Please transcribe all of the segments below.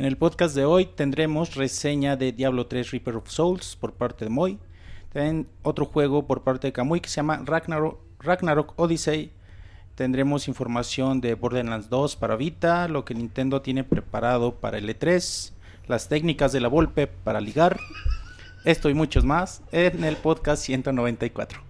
En el podcast de hoy tendremos reseña de Diablo 3 Reaper of Souls por parte de Moy. También otro juego por parte de Kamui que se llama Ragnarok, Ragnarok Odyssey. Tendremos información de Borderlands 2 para Vita, lo que Nintendo tiene preparado para el E3, las técnicas de la Volpe para ligar, esto y muchos más en el podcast 194.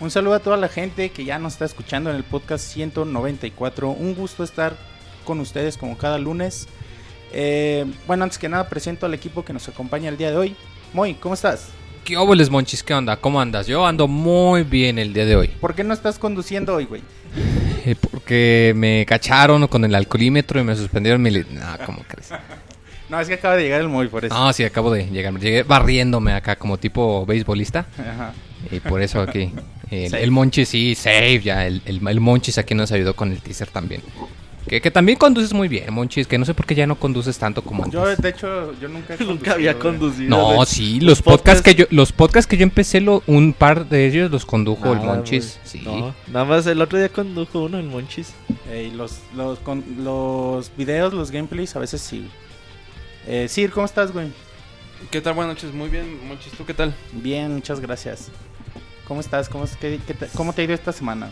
Un saludo a toda la gente que ya nos está escuchando en el podcast 194. Un gusto estar con ustedes como cada lunes. Eh, bueno, antes que nada presento al equipo que nos acompaña el día de hoy. Moy, ¿cómo estás? ¿Qué óboles, Monchis? ¿Qué onda? ¿Cómo andas? Yo ando muy bien el día de hoy. ¿Por qué no estás conduciendo hoy, güey? Eh, porque me cacharon con el alcoholímetro y me suspendieron mi... No, ¿cómo crees? No, es que acaba de llegar el Moy por eso. No, sí, acabo de llegar. Llegué barriéndome acá como tipo beisbolista. Ajá. Y por eso aquí... El, el Monchis, sí, safe ya. El, el, el Monchis aquí nos ayudó con el teaser también. Que, que también conduces muy bien, Monchis. Que no sé por qué ya no conduces tanto como antes. Yo, de hecho, yo nunca he Nunca había conducido, güey. conducido. No, sí, los podcasts que yo, los podcasts que yo empecé, lo, un par de ellos los condujo el Nada, Monchis. Sí. No, nada más el otro día condujo uno, el Monchis. Eh, y los, los, con, los videos, los gameplays, a veces sí. Eh, Sir, ¿cómo estás, güey? ¿Qué tal? Buenas noches, muy bien, Monchis, ¿tú qué tal? Bien, muchas gracias. ¿Cómo estás? ¿Cómo, es que, qué te, ¿Cómo te ha ido esta semana?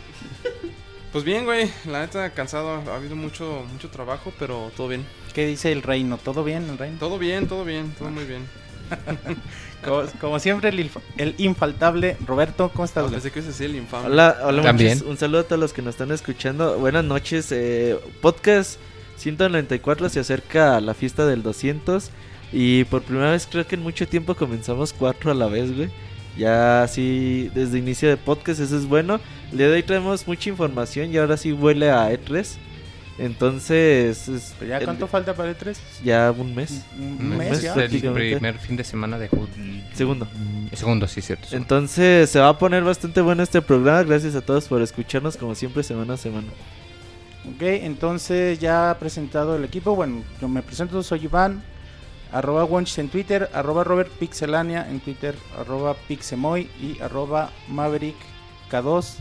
Pues bien, güey, la neta cansado, ha habido mucho mucho trabajo, pero todo bien. ¿Qué dice el reino? ¿Todo bien, el reino? Todo bien, todo bien, todo muy bien. Como, como siempre, el, inf- el infaltable Roberto, ¿cómo estás, güey? Pensé que ese sí el infame. Hola, hola También. Monchis. Un saludo a todos los que nos están escuchando. Buenas noches. eh, podcast 194 se acerca a la fiesta del 200. Y por primera vez creo que en mucho tiempo comenzamos cuatro a la vez, güey. Ya así desde inicio de podcast, eso es bueno. El día de hoy traemos mucha información y ahora sí huele a E3. Entonces, es- ¿Ya el- cuánto falta para el 3? ya un mes. Un, Un mes mes, ya. el primer fin de semana de julio. Segundo. Segundo, sí, cierto. segundo. Entonces se va a poner bastante bueno este programa. Gracias a todos por escucharnos como siempre semana a semana. Ok, entonces ya presentado el equipo. Bueno, yo me presento, soy Iván. Arroba Wonchis en Twitter, arroba Robert Pixelania en Twitter, arroba Pixemoy y arroba Maverick K2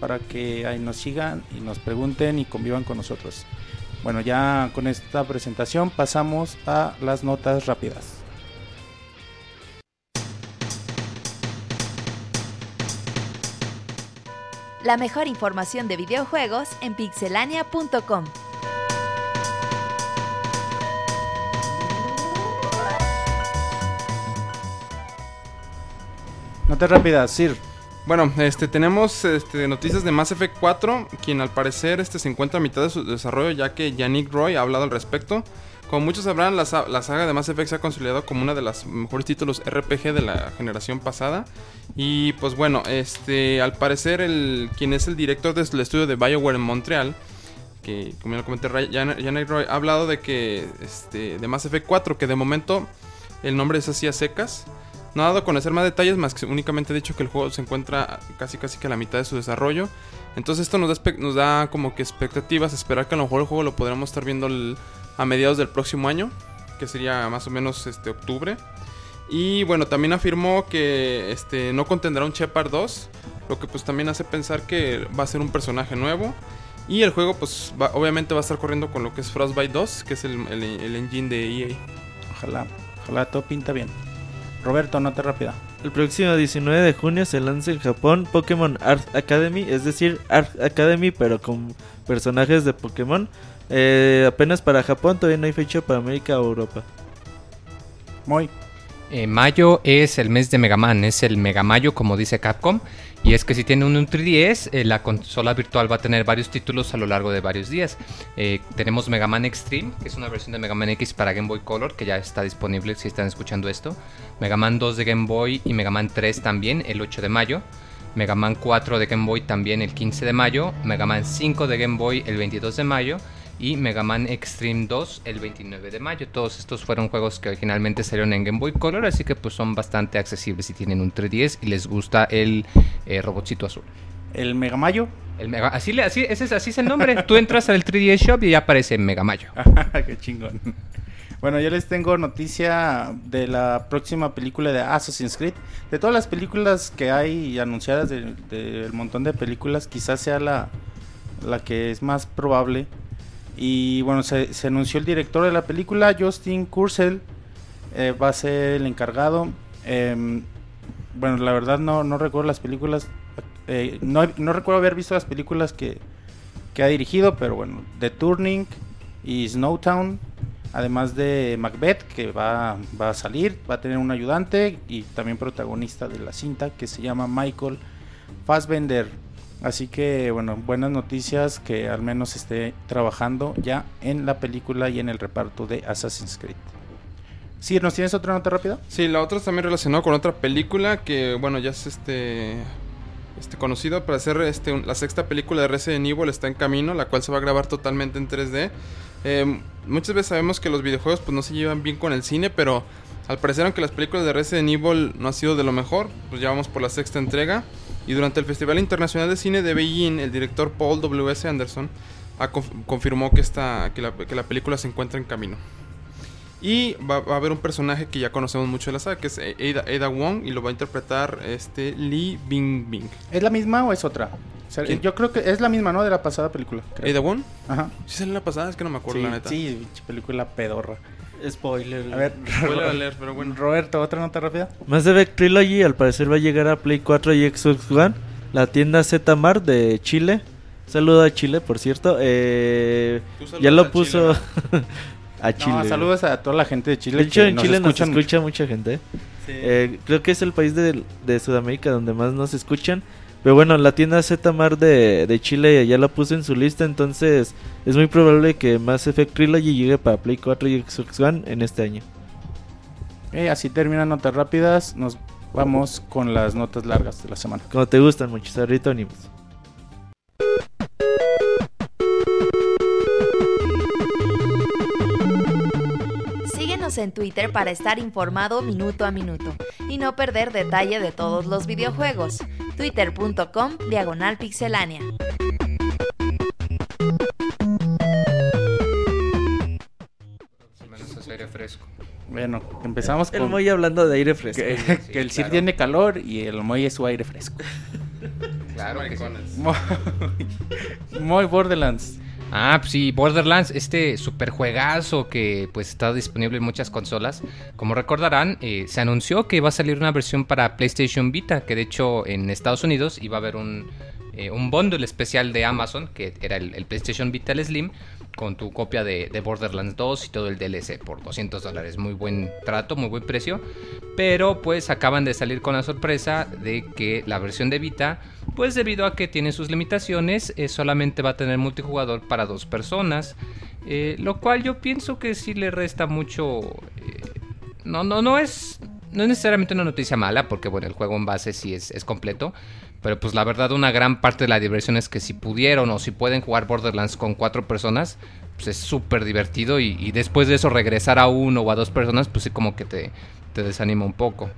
para que ahí nos sigan y nos pregunten y convivan con nosotros. Bueno, ya con esta presentación pasamos a las notas rápidas. La mejor información de videojuegos en pixelania.com. Notas rápidas, Sir. Bueno, este tenemos este, noticias de Mass Effect 4, quien al parecer este, se encuentra a mitad de su desarrollo, ya que Yannick Roy ha hablado al respecto. Como muchos sabrán, la, la saga de Mass Effect se ha consolidado como una de las mejores títulos RPG de la generación pasada. Y pues bueno, este al parecer el quien es el director del estudio de BioWare en Montreal, que como ya lo comenté, Yannick Roy ha hablado de que este de Mass Effect 4, que de momento el nombre es así a secas. No ha dado a conocer más detalles, más que únicamente ha dicho que el juego se encuentra casi casi que a la mitad de su desarrollo. Entonces esto nos da, como que expectativas, esperar que a lo mejor el juego lo podremos estar viendo a mediados del próximo año, que sería más o menos este octubre. Y bueno, también afirmó que este no contendrá un Shepard 2, lo que pues también hace pensar que va a ser un personaje nuevo. Y el juego pues obviamente va a estar corriendo con lo que es Frostbite 2, que es el, el- engine de EA. Ojalá, ojalá todo pinta bien. Roberto, nota rápida. El próximo 19 de junio se lanza en Japón Pokémon Art Academy, es decir, Art Academy pero con personajes de Pokémon. Eh, apenas para Japón, todavía no hay fecha para América o Europa. Muy. Eh, mayo es el mes de Mega Man, es el Mega Mayo como dice Capcom. Y es que si tiene un 3DS, eh, la consola virtual va a tener varios títulos a lo largo de varios días. Eh, tenemos Mega Man Extreme, que es una versión de Mega Man X para Game Boy Color, que ya está disponible si están escuchando esto. Mega Man 2 de Game Boy y Mega Man 3 también el 8 de mayo. Mega Man 4 de Game Boy también el 15 de mayo. Mega Man 5 de Game Boy el 22 de mayo y Mega Man Extreme 2 el 29 de mayo. Todos estos fueron juegos que originalmente salieron en Game Boy Color, así que pues son bastante accesibles si tienen un 3DS y les gusta el eh, robotcito azul. El Mega Mayo. El Mega, así, le- así, ese es, así es el nombre. Tú entras al 3DS Shop y ya aparece Mega Mayo. Qué chingón. Bueno, yo les tengo noticia de la próxima película de Assassin's Creed. De todas las películas que hay anunciadas, del del montón de películas, quizás sea la, la que es más probable. Y bueno, se, anunció el director de la película, Justin Kurzel, eh, va a ser el encargado. Em, bueno, la verdad no, no recuerdo las películas, eh, no, no recuerdo haber visto las películas que, que ha dirigido, pero bueno, The Turning y Snowtown, además de Macbeth, que va, va a salir, va a tener un ayudante y también protagonista de la cinta, que se llama Michael Fassbender. Así que, bueno, buenas noticias que al menos esté trabajando ya en la película y en el reparto de Assassin's Creed. Sí, ¿nos tienes otra nota rápida? Sí, la otra es también relacionada con otra película que, bueno, ya es este, este conocido para hacer este, la sexta película de Resident Evil está en camino, la cual se va a grabar totalmente en 3D. Eh, muchas veces sabemos que los videojuegos pues no se llevan bien con el cine, pero al parecer aunque las películas de Resident Evil no ha sido de lo mejor, pues ya vamos por la sexta entrega. Y durante el Festival Internacional de Cine de Beijing, el director Paul W.S. Anderson ha conf- confirmó que, esta, que, la, que la película se encuentra en camino. Y va, va a haber un personaje que ya conocemos mucho de la saga, que es Ada, Ada Wong, y lo va a interpretar este Lee Bingbing. ¿Es la misma o es otra? O sea, ¿Quién? yo creo que es la misma, ¿no? De la pasada película. creo. ¿Ada Wong? Ajá. ¿Sí salió en la pasada? Es que no me acuerdo, Sí, la neta. sí, película pedorra. Spoiler. A ver, Spoiler alert, pero bueno. Roberto, ¿otra nota rápida? Mass Effect Trilogy al parecer va a llegar a Play 4 y Xbox One. La tienda Zmart de Chile. Saludo a Chile, por cierto. Eh, ya lo a puso Chile, a Chile. No, saludos a toda la gente de Chile. De hecho, que en Chile nos escucha mucha gente. Eh, creo que es el país de, de Sudamérica donde más nos escuchan. Pero bueno, la tienda Zmart de, de Chile ya la puso en su lista. Entonces es muy probable que Mass Effect Trilogy llegue para Play 4 y Xbox One en este año. Eh, así terminan notas rápidas. Nos vamos con las notas largas de la semana. Como te gustan mucho, ahorita unimos. Síguenos en Twitter para estar informado minuto a minuto y no perder detalle de todos los videojuegos. Twitter.com Diagonal Pixelánea. Aire fresco. Bueno, empezamos El con Moy hablando de aire fresco. que, Sí, que el Sir claro. tiene calor y el Moy es su aire fresco. Claro que sí. Muy Borderlands. Ah, pues sí, Borderlands, este super juegazo que pues está disponible en muchas consolas. Como recordarán, eh, se anunció que va a salir una versión para PlayStation Vita, que de hecho en Estados Unidos iba a haber un, eh, un bundle especial de Amazon, que era el, PlayStation Vita Slim, con tu copia de, de Borderlands 2 y todo el DLC por 200 dólares. Muy buen trato, muy buen precio. Pero pues acaban de salir con la sorpresa de que la versión de Vita, pues debido a que tiene sus limitaciones, eh, solamente va a tener multijugador para dos personas. eh, lo cual yo pienso que sí le resta mucho... eh, no, no, no es... No es necesariamente una noticia mala, porque bueno, el juego en base sí es, es completo. Pero pues la verdad una gran parte de la diversión es que si pudieron o si pueden jugar Borderlands con cuatro personas, pues es súper divertido. Y, y después de eso regresar a uno o a dos personas, pues sí como que te, te desanima un poco.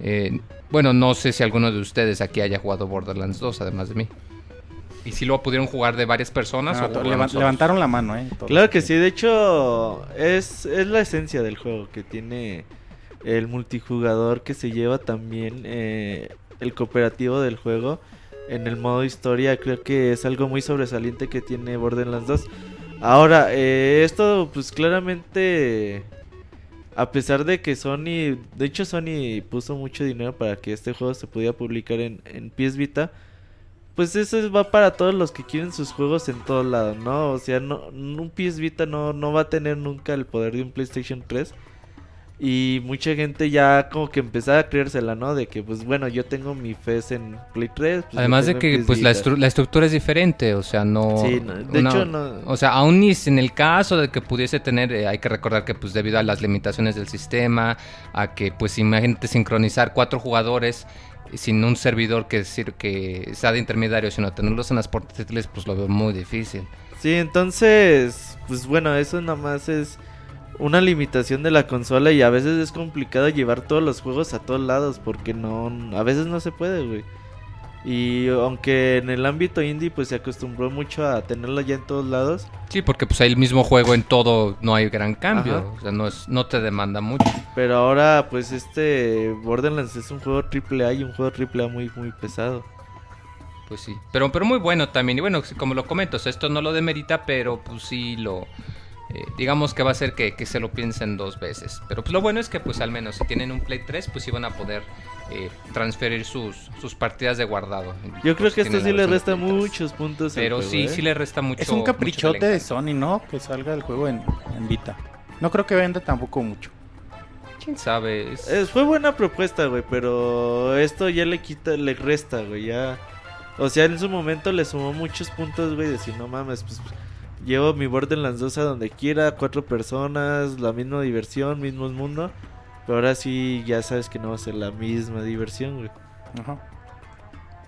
Eh, bueno, no sé si alguno de ustedes aquí haya jugado Borderlands 2, además de mí. ¿Y si lo pudieron jugar de varias personas? Ah, o to- jugaron leva- solos? levantaron la mano, eh. todos. Claro que sí, de hecho es, es la esencia del juego que tiene el multijugador que se lleva también eh, el cooperativo del juego en el modo historia creo que es algo muy sobresaliente que tiene Borderlands 2 ahora eh, esto pues claramente a pesar de que Sony de hecho Sony puso mucho dinero para que este juego se pudiera publicar en, en PS Vita pues eso va para todos los que quieren sus juegos en todos lados, ¿no? O sea, un PS Vita no, no va a tener nunca el poder de un PlayStation 3. Y mucha gente ya como que empezaba a creérsela, ¿no? De que, pues bueno, yo tengo mi FES en Play 3. pues, Además de que pues la, estru- estructura es diferente, o sea, no... Sí, no, de una- hecho, no- O sea, aún ni en el caso de que pudiese tener, eh, hay que recordar que pues debido a las limitaciones del sistema, a que pues imagínate sincronizar cuatro jugadores sin un servidor que, sir- que sea de intermediario, sino tenerlos en las portátiles, pues lo veo muy difícil. Sí, entonces, pues bueno, eso nada más es una limitación de la consola y a veces es complicado llevar todos los juegos a todos lados porque no, a veces no se puede, güey. Y aunque en el ámbito indie pues se acostumbró mucho a tenerlo ya en todos lados, Sí, porque pues ahí el mismo juego en todo no hay gran cambio, Ajá. o sea, no, es, no te demanda mucho. pero ahora pues este Borderlands es un juego triple A y un juego triple A muy muy pesado. Pues sí, pero, pero muy bueno también. Y bueno, como lo comento, o sea, esto no lo demerita, pero pues sí lo... eh, digamos que va a ser que, que se lo piensen dos veces. Pero pues lo bueno es que pues al menos si tienen un Play 3, pues sí van a poder eh, transferir sus, sus partidas de guardado. Yo creo que esto sí le resta Play 3. muchos puntos. Pero juego, sí, ¿eh? sí le resta mucho. es un caprichote de. Sony, ¿no? Que salga el juego en, en Vita. No creo que venda tampoco mucho. ¿Quién sabe? Es- fue buena propuesta, güey, pero esto ya le quita, le resta, güey, ya. O sea, en su momento le sumó muchos puntos, güey, de decir, no mames, pues llevo mi Borderlands 2 a donde quiera, cuatro personas, la misma diversión, mismo mundo. Pero ahora sí, ya sabes que no va a ser la misma diversión, güey. Ajá.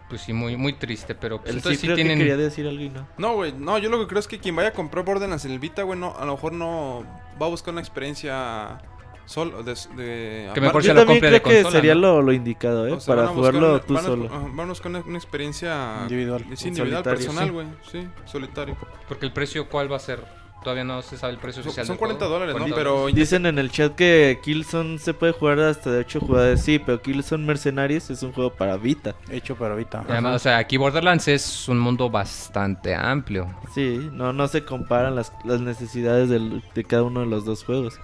Pues sí, muy, muy triste, pero pues El entonces sí sí creo tienen... que quería decir algo y no. No, güey, no, yo lo que creo es que quien vaya a comprar Borderlands en el Vita, güey, no, a lo mejor no va a buscar una experiencia solo de, de Que mejor se lo también compre creo de que consola, sería ¿no? lo, lo indicado, ¿eh? o sea, Para van a buscar jugarlo una- tú van a- solo. a buscar una, una experiencia Individual. Sí, individual, Solitario, personal, güey. Sí, solitario. Porque el precio, ¿cuál va a ser? Todavía no se sabe el precio oficial. son del juego. 40 dólares, ¿no? 40 Pero Dicen en el chat que Killzone se puede jugar hasta de 8 jugadores. Sí, pero Killzone Mercenaries es un juego para Vita. Hecho para Vita. O sea, aquí Borderlands es un mundo bastante amplio. Sí, no, no se comparan las, las necesidades del- de cada uno de los dos juegos.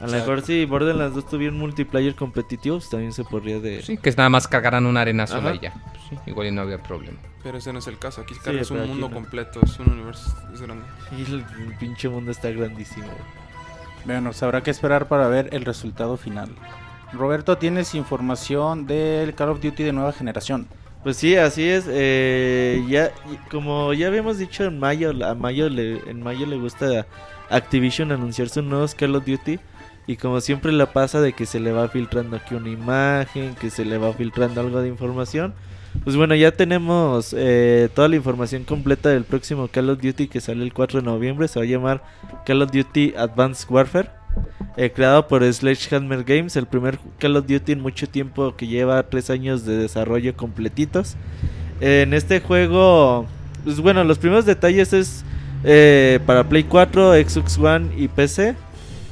A lo mejor si Borderlands 2 tuviera un multiplayer competitivo, pues también se podría de... Sí, que es nada más cargarán una arena sola Ajá. y ya. Pues sí, igual y no había problema. Pero ese no es el caso. Aquí Sí, cargas pero un aquí mundo no. completo, es un universo es grande. Y el, el pinche mundo está grandísimo. Bueno, habrá que esperar para ver el resultado final. Roberto, ¿tienes información del Call of Duty de nueva generación? Pues sí, así es. eh, ya, como ya habíamos dicho en mayo, a mayo le, en mayo le gusta Activision anunciar sus nuevos Call of Duty. Y como siempre le pasa de que se le va filtrando aquí una imagen, que se le va filtrando algo de información. Pues bueno, ya tenemos eh, toda la información completa del próximo Call of Duty que sale el 4 de noviembre. Se va a llamar Call of Duty Advanced Warfare. eh, creado por Sledgehammer Games, el primer Call of Duty en mucho tiempo que lleva tres años de desarrollo completitos. En este juego, pues bueno, los primeros detalles es eh, para Play 4, Xbox One y PC.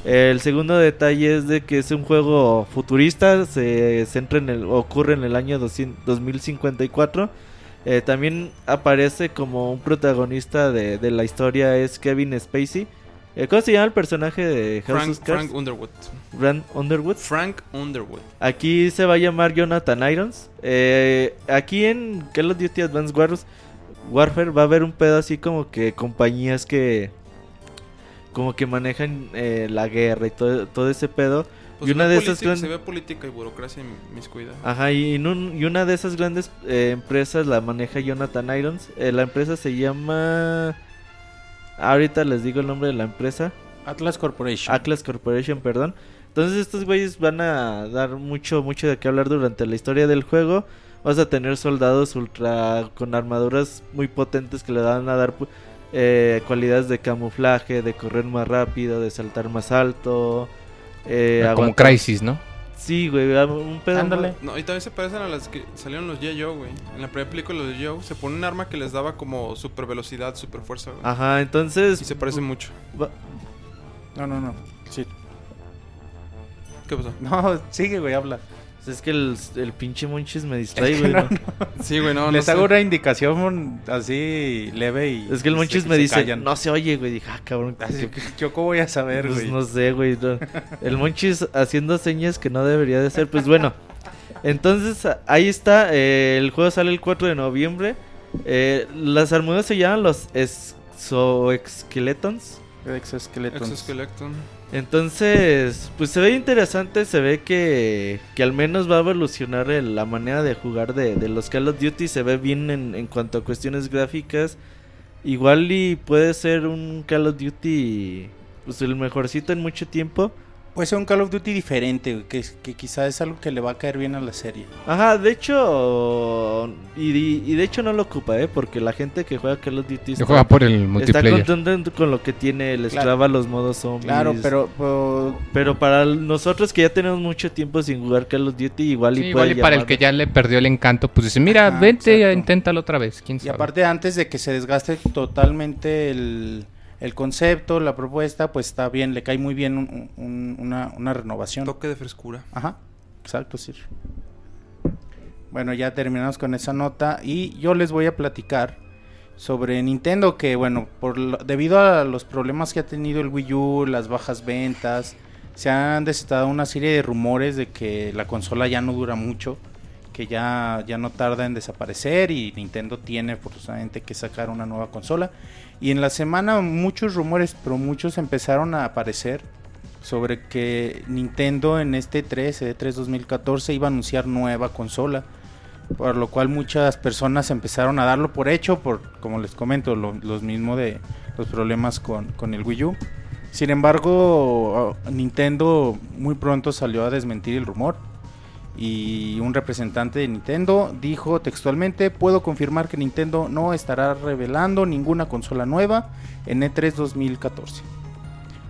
El segundo detalle es de que es un juego futurista, se centra en el, ocurre en el año 200 2054. Eh, también aparece como un protagonista de, de la historia es Kevin Spacey. Eh, ¿Cómo se llama el personaje de House Frank? Frank Underwood. Brand Underwood. Frank Underwood. Aquí se va a llamar Jonathan Irons. Eh, aquí en Call of Duty Advanced Wars- Warfare va a haber un pedo así como que compañías que como que manejan eh, la guerra y todo, todo ese pedo. Pues Y una se ve de esas política- gran- Se ve política y burocracia en mis cuidados. Ajá, y, en un- y una de esas grandes eh, empresas la maneja Jonathan Irons. Eh, la empresa se llama... Ahorita les digo el nombre de la empresa. Atlas Corporation. Atlas Corporation, perdón. Entonces estos güeyes van a dar mucho, mucho de qué hablar durante la historia del juego. Vas a tener soldados ultra con armaduras muy potentes que le van a dar pu- eh, cualidades de camuflaje, de correr más rápido, de saltar más alto. eh, Como aguantar- Crisis, ¿no? Sí, güey, un pedo. Ándale. No, y también se parecen a las que salieron los G.I. güey. En la primera película de Joe se pone un arma que les daba como super velocidad, super fuerza, güey. Ajá, entonces... Y se parecen mucho. va- No, no, no. Sí. ¿Qué pasó? No, sigue, güey, habla. Es que el, el pinche Monchis me distrae, Es que güey. no, ¿no? Sí, güey, no, no Les sé. hago una indicación así leve y... Es que el Monchis me dice, callan. no se oye, güey. Dije, ah, cabrón. Así ¿qué- que, ¿Yo cómo voy a saber, Pues güey? no sé, güey. no. El Monchis haciendo señas que no debería de ser. Pues bueno. Entonces, ahí está. eh, el juego sale el 4 de noviembre. Eh, las armaduras se llaman los exoeskeletons. Exoskeleton. Entonces, pues se ve interesante, se ve que, que al menos va a evolucionar el- la manera de jugar de, de los Call of Duty, se ve bien en, en cuanto a cuestiones gráficas. Igual y puede ser un Call of Duty, pues el mejorcito en mucho tiempo. Puede ser un Call of Duty diferente, que, que quizá es algo que le va a caer bien a la serie. Ajá, de hecho, y, y de hecho no lo ocupa, ¿eh? Porque la gente que juega Call of Duty Se juega por el está multiplayer. contento con lo que tiene, les Claro. clava los modos zombies. Claro, pero, pero Pero para nosotros que ya tenemos mucho tiempo sin jugar Call of Duty, igual y Sí, puede igual y para el que ya le perdió el encanto, pues dice, mira, Ajá, vente, exacto. inténtalo otra vez. ¿Quién Y sabe? aparte, antes de que se desgaste totalmente el, el concepto, la propuesta, pues está bien, le cae muy bien un- un- una, una renovación. Toque de frescura. Ajá, exacto, sí. Bueno, ya terminamos con esa nota y yo les voy a platicar sobre Nintendo que, bueno, por lo- debido a los problemas que ha tenido el Wii U, las bajas ventas, se han desatado una serie de rumores de que la consola ya no dura mucho, que ya, ya no tarda en desaparecer y Nintendo tiene forzosamente que sacar una nueva consola. Y en la semana muchos rumores, pero muchos empezaron a aparecer sobre que Nintendo en este 3, E3 2014 iba a anunciar nueva consola. Por lo cual muchas personas empezaron a darlo por hecho, por como les comento, lo- los mismos de los problemas con, con el Wii U. Sin embargo, ah, Nintendo muy pronto salió a desmentir el rumor. Y un representante de Nintendo dijo textualmente, puedo confirmar que Nintendo no estará revelando ninguna consola nueva en E E3 2014.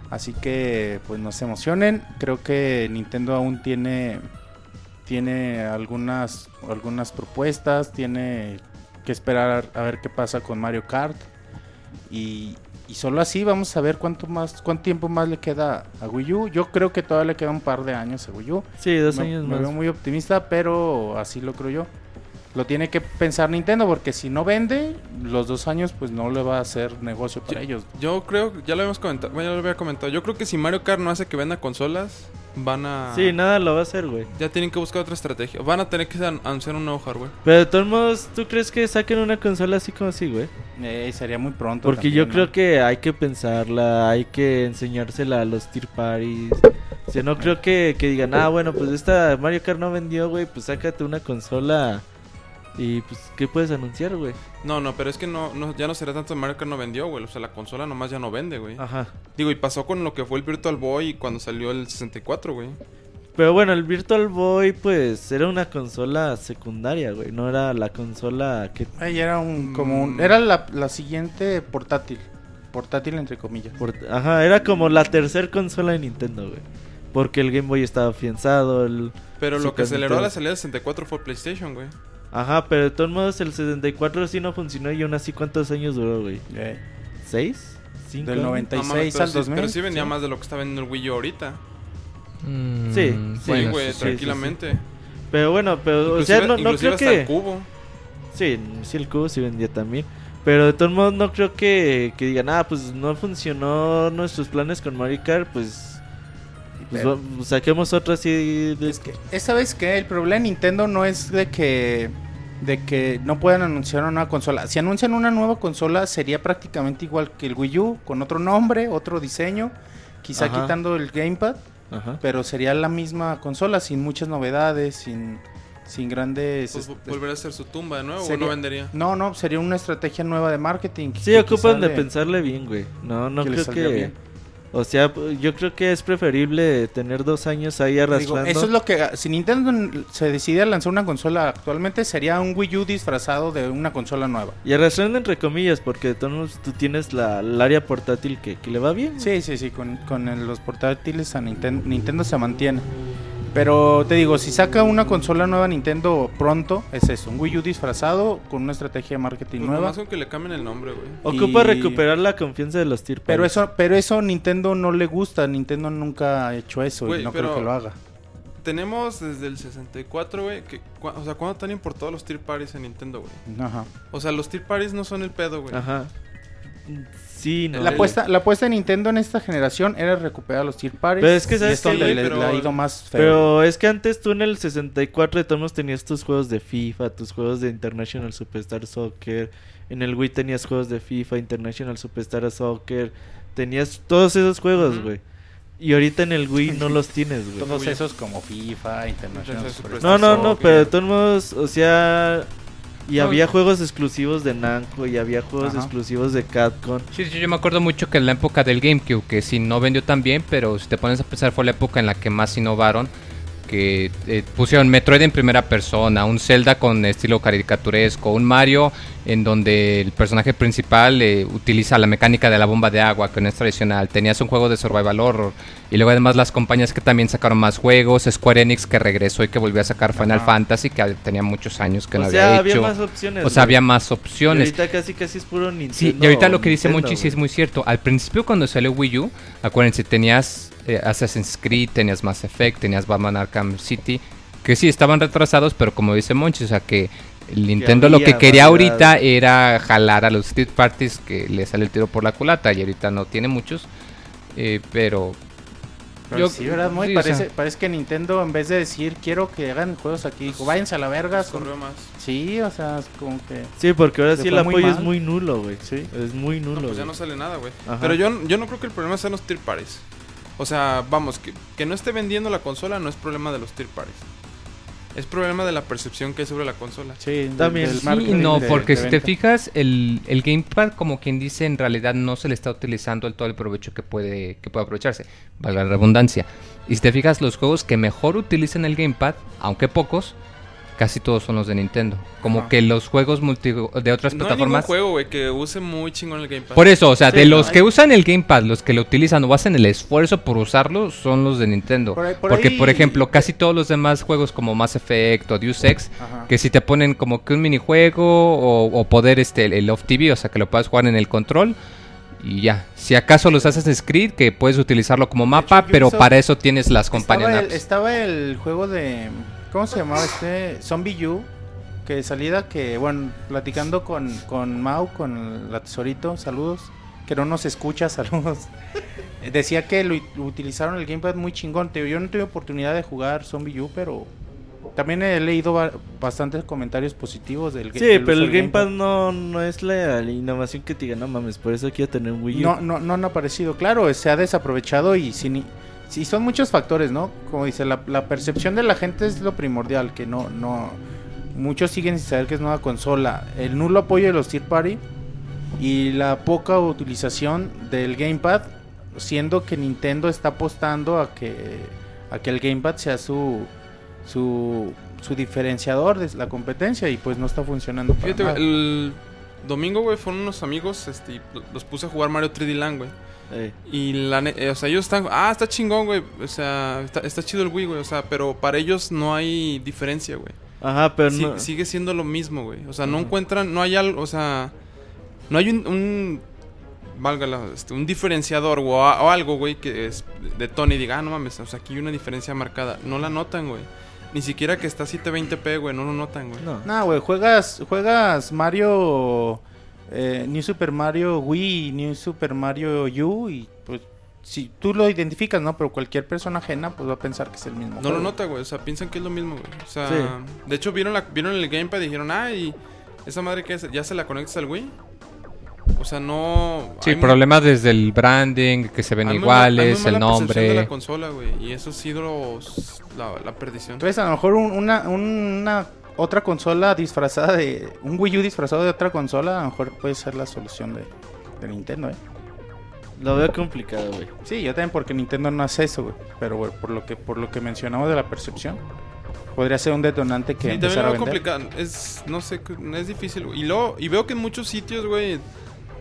Así que pues no se emocionen, creo que Nintendo aún tiene tiene algunas algunas propuestas, tiene que esperar a ver qué pasa con Mario Kart. Y, y solo así vamos a ver cuánto más cuánto tiempo más le queda a Wii U. Yo creo que todavía le queda un par de años a Wii U. Sí, dos Me, años me más. veo muy optimista, pero así lo creo yo. Lo tiene que pensar Nintendo porque si no vende los dos años, pues no le va a hacer negocio para ellos. Yo creo, ya lo habíamos comentado, bueno, ya lo había comentado. Yo creo que si Mario Kart no hace que venda consolas, van a. Sí, nada lo va a hacer, güey. Ya tienen que buscar otra estrategia. Van a tener que an- anunciar un nuevo hardware. Pero de todos modos, ¿tú crees que saquen una consola así como así, güey? Eh, sería muy pronto. Porque yo creo que hay que pensarla, hay que enseñársela a los tier parties. O sea, no creo que, que digan, ah, bueno, pues esta Mario Kart no vendió, güey, pues sácate una consola y pues, ¿qué puedes anunciar, güey? No, no, pero es que no, no ya no será tanto Mario Kart no vendió, güey. O sea, la consola nomás ya no vende, güey. Ajá. Digo, y pasó con lo que fue el Virtual Boy cuando salió el 64, güey. Pero bueno, el Virtual Boy, pues, era una consola secundaria, güey, no era la consola que... Ay, era un como un- Mm. era la, la siguiente portátil. Portátil entre comillas. Ajá, era como la tercer consola de Nintendo, güey. Porque el Game Boy estaba afianzado, el... Pero lo Super que aceleró la Nintendo. salida del 64 fue PlayStation, güey. Ajá, pero de todos modos el 64 sí no funcionó y aún así cuántos años duró, güey. Eh, ¿Seis? ¿Cinco? Del años? 90. No 96 mames, pero al sí- 2000, Pero sí vendía sí. más de lo que está vendiendo el Wii U ahorita. Mm, Sí, sí, bueno, güey, sí, tranquilamente. Pero bueno, pero o Inclusive- sea, no, no creo hasta que... el cubo. Sí, sí, el cubo sí vendía también. Pero de todos modos no creo que, que digan, ah, pues no funcionó nuestros planes con Mario Kart, pues... pues Pero- va- saquemos otra así de... Es que esa vez que el problema de Nintendo no es de que de que no puedan anunciar una nueva consola. Si anuncian una nueva consola sería prácticamente igual que el Wii U con otro nombre, otro diseño, quizá Ajá. quitando el gamepad, Ajá. pero sería la misma consola sin muchas novedades, sin sin grandes Pues, este, volvería a ser su tumba de nuevo o no vendería. No, no, sería una estrategia nueva de marketing. Sí, ocupan de le- pensarle bien, güey. No, no que creo que... bien. O sea, yo creo que es preferible tener dos años ahí Digo, arrastrando. eso es lo que si Nintendo se decide a lanzar una consola actualmente sería un Wii U disfrazado de una consola nueva. Y arrastrando entre comillas, porque de todos modos tú tienes la, el área portátil que, que le va bien. Sí, sí, sí, con, con los portátiles a Ninten- Nintendo se mantiene. Pero te digo, si saca una consola nueva Nintendo pronto, es eso, un Wii U disfrazado con una estrategia de marketing Pues nueva. nomás con que le cambien el nombre, güey. Ocupa y- recuperar la confianza de los tier Pero parties. eso, pero eso Nintendo no le gusta, Nintendo nunca ha hecho eso y no creo que lo haga. Tenemos desde el 64, güey, que, cua- o sea, ¿cuándo están importados los tier parties en Nintendo, güey? Ajá. O sea, los tier parties no son el pedo, güey. Ajá. Sí, no. La apuesta, la apuesta de Nintendo en esta generación era recuperar los tier parties. Pero es que, ¿sabes es donde qué, güey? le, Pero- le ha ido más feo. Pero es que antes tú en el 64 de todos tenías tus juegos de FIFA, tus juegos de International Superstar Soccer. En el Wii tenías juegos de FIFA, International Superstar Soccer. tenías todos esos juegos, güey. Y ahorita en el Wii no los tienes, güey. Todos esos como FIFA, International Superstar No, no, no, Soccer. pero de todos modos, o sea... Y No. había juegos exclusivos de Namco y había juegos Ajá. exclusivos de Capcom. Sí, sí, yo me acuerdo mucho que en la época del GameCube, que sí no vendió tan bien, pero si te pones a pensar fue la época en la que más innovaron, que eh, pusieron Metroid en primera persona, un Zelda con estilo caricaturesco, un Mario en donde el personaje principal eh, utiliza la mecánica de la bomba de agua, que no es tradicional, tenías un juego de survival horror, y luego además las compañías que también sacaron más juegos, Square Enix que regresó y que volvió a sacar Final Ajá. Fantasy, que tenía muchos años que o no sea, había había hecho. más opciones. o sea, había más Y opciones. ahorita casi casi es puro Nintendo. Sí, y ahorita lo que dice Monchi sí es muy cierto. Al principio cuando salió Wii U, acuérdense, tenías eh, Assassin's Creed, tenías Mass Effect, tenías Batman Arkham City, que sí estaban retrasados, pero como dice Monchi, o sea que el Nintendo lo que quería ahorita era jalar a los Street Parties que le sale el tiro por la culata y ahorita no tiene muchos. eh, pero Pero Yo- sí, ¿verdad? Muy sí, o parece, sea- parece que Nintendo, en vez de decir quiero que hagan juegos aquí, dijo váyanse a la verga. con- más. Sí, o sea, es como que. Sí, porque ahora sí el apoyo es muy nulo, güey. Sí. Es muy nulo. No, pues ya no sale nada, güey. Pero yo, yo no creo que el problema sean los tier parties. O sea, vamos, que, que no esté vendiendo la consola no es problema de los tier parties. Es problema de la percepción que hay sobre la consola. Sí, También. del Sí, no, de- porque de si te fijas, el, el Gamepad, como quien dice, en realidad no se le está utilizando el todo el provecho que puede, que puede aprovecharse, valga la redundancia. Y si te fijas, los juegos que mejor utilizan el Gamepad, aunque pocos, casi todos son los de Nintendo. Como Ajá. que los juegos multi de otras No hay ningún plataformas... juego, güey, que use muy chingón el Gamepad. Por eso, o sea, Sí, de no, los hay- que usan el Gamepad, los que lo utilizan o hacen el esfuerzo por usarlo, son los de Nintendo. Por ahí- por Porque, ahí- por ejemplo, casi todos los demás juegos como Mass Effect o Deus Ex, Ajá. que si te ponen como que un minijuego o, o poder este el, el off TV, o sea que lo puedas jugar en el control y ya. Si acaso los Assassin's Creed que puedes utilizarlo como mapa, hecho, pero para eso tienes las companion estaba el, apps. estaba el juego de. ¿Cómo se llamaba este? Zombie U. Que de salida que, bueno, platicando con, con Mau, con la tesorito, saludos. Que no nos escucha, saludos. Decía que lo, lo utilizaron el gamepad muy chingón. Te- Yo no tuve oportunidad de jugar Zombie U, pero también he leído ba- bastantes comentarios positivos del Sí, del pero el Gamepad no, no es la, la innovación que te diga, no mames, por eso quiero tener un Wii U. No, no, no han aparecido. Claro, se ha desaprovechado y sin, sí, son muchos factores, ¿no? Como dice, la, la percepción de la gente es lo primordial, que no, no, muchos siguen sin saber que es nueva consola. El nulo apoyo de los Tier Party y la poca utilización del Gamepad, siendo que Nintendo está apostando a que, a que el Gamepad sea su, su, su diferenciador de la competencia y pues no está funcionando. para Fíjate, nada. el domingo, güey, fueron unos amigos, este, y los puse a jugar Mario 3D Land, güey. Eh, Y la ne- eh, o sea, ellos están, ah, está chingón, güey. O sea, está, está chido el Wii, güey. O sea, pero para ellos no hay diferencia, güey. Ajá, pero no. Sigue siendo lo mismo, güey. O sea, no encuentran, no hay algo, o sea, no hay un, un valga la- este, un diferenciador o, a- o algo, güey, que es de Tony diga, ah, no mames, o sea, aquí hay una diferencia marcada. No la notan, güey. Ni siquiera que está a 720p, güey, no lo notan, güey. No. Nah, güey, juegas, juegas Mario, eh, New Super Mario Wii, New Super Mario U y pues si tú lo identificas, ¿no? Pero cualquier persona ajena pues va a pensar que es el mismo. No lo nota, güey. O sea, piensan que es lo mismo, güey. O sea, Sí. de hecho, vieron, la, vieron el gamepad y dijeron, ah, y esa madre que es, ya se la conectas al Wii. O sea, no. Sí, problemas desde el branding, que se ven hay muy muy iguales, el mala percepción de la nombre. consola, güey. Y eso ha sido los- la, la perdición. Entonces a lo mejor un- una, una otra consola disfrazada de... Un Wii U disfrazado de otra consola a lo mejor puede ser la solución de, de Nintendo, ¿eh? Lo veo complicado, güey. Sí, yo también porque Nintendo no hace eso, güey. Pero güey, por lo que por lo que mencionamos de la percepción, podría ser un detonante que Sí, también lo a veo vender. complicado. Es, no sé, es difícil. güey. Y luego, y veo que en muchos sitios, güey,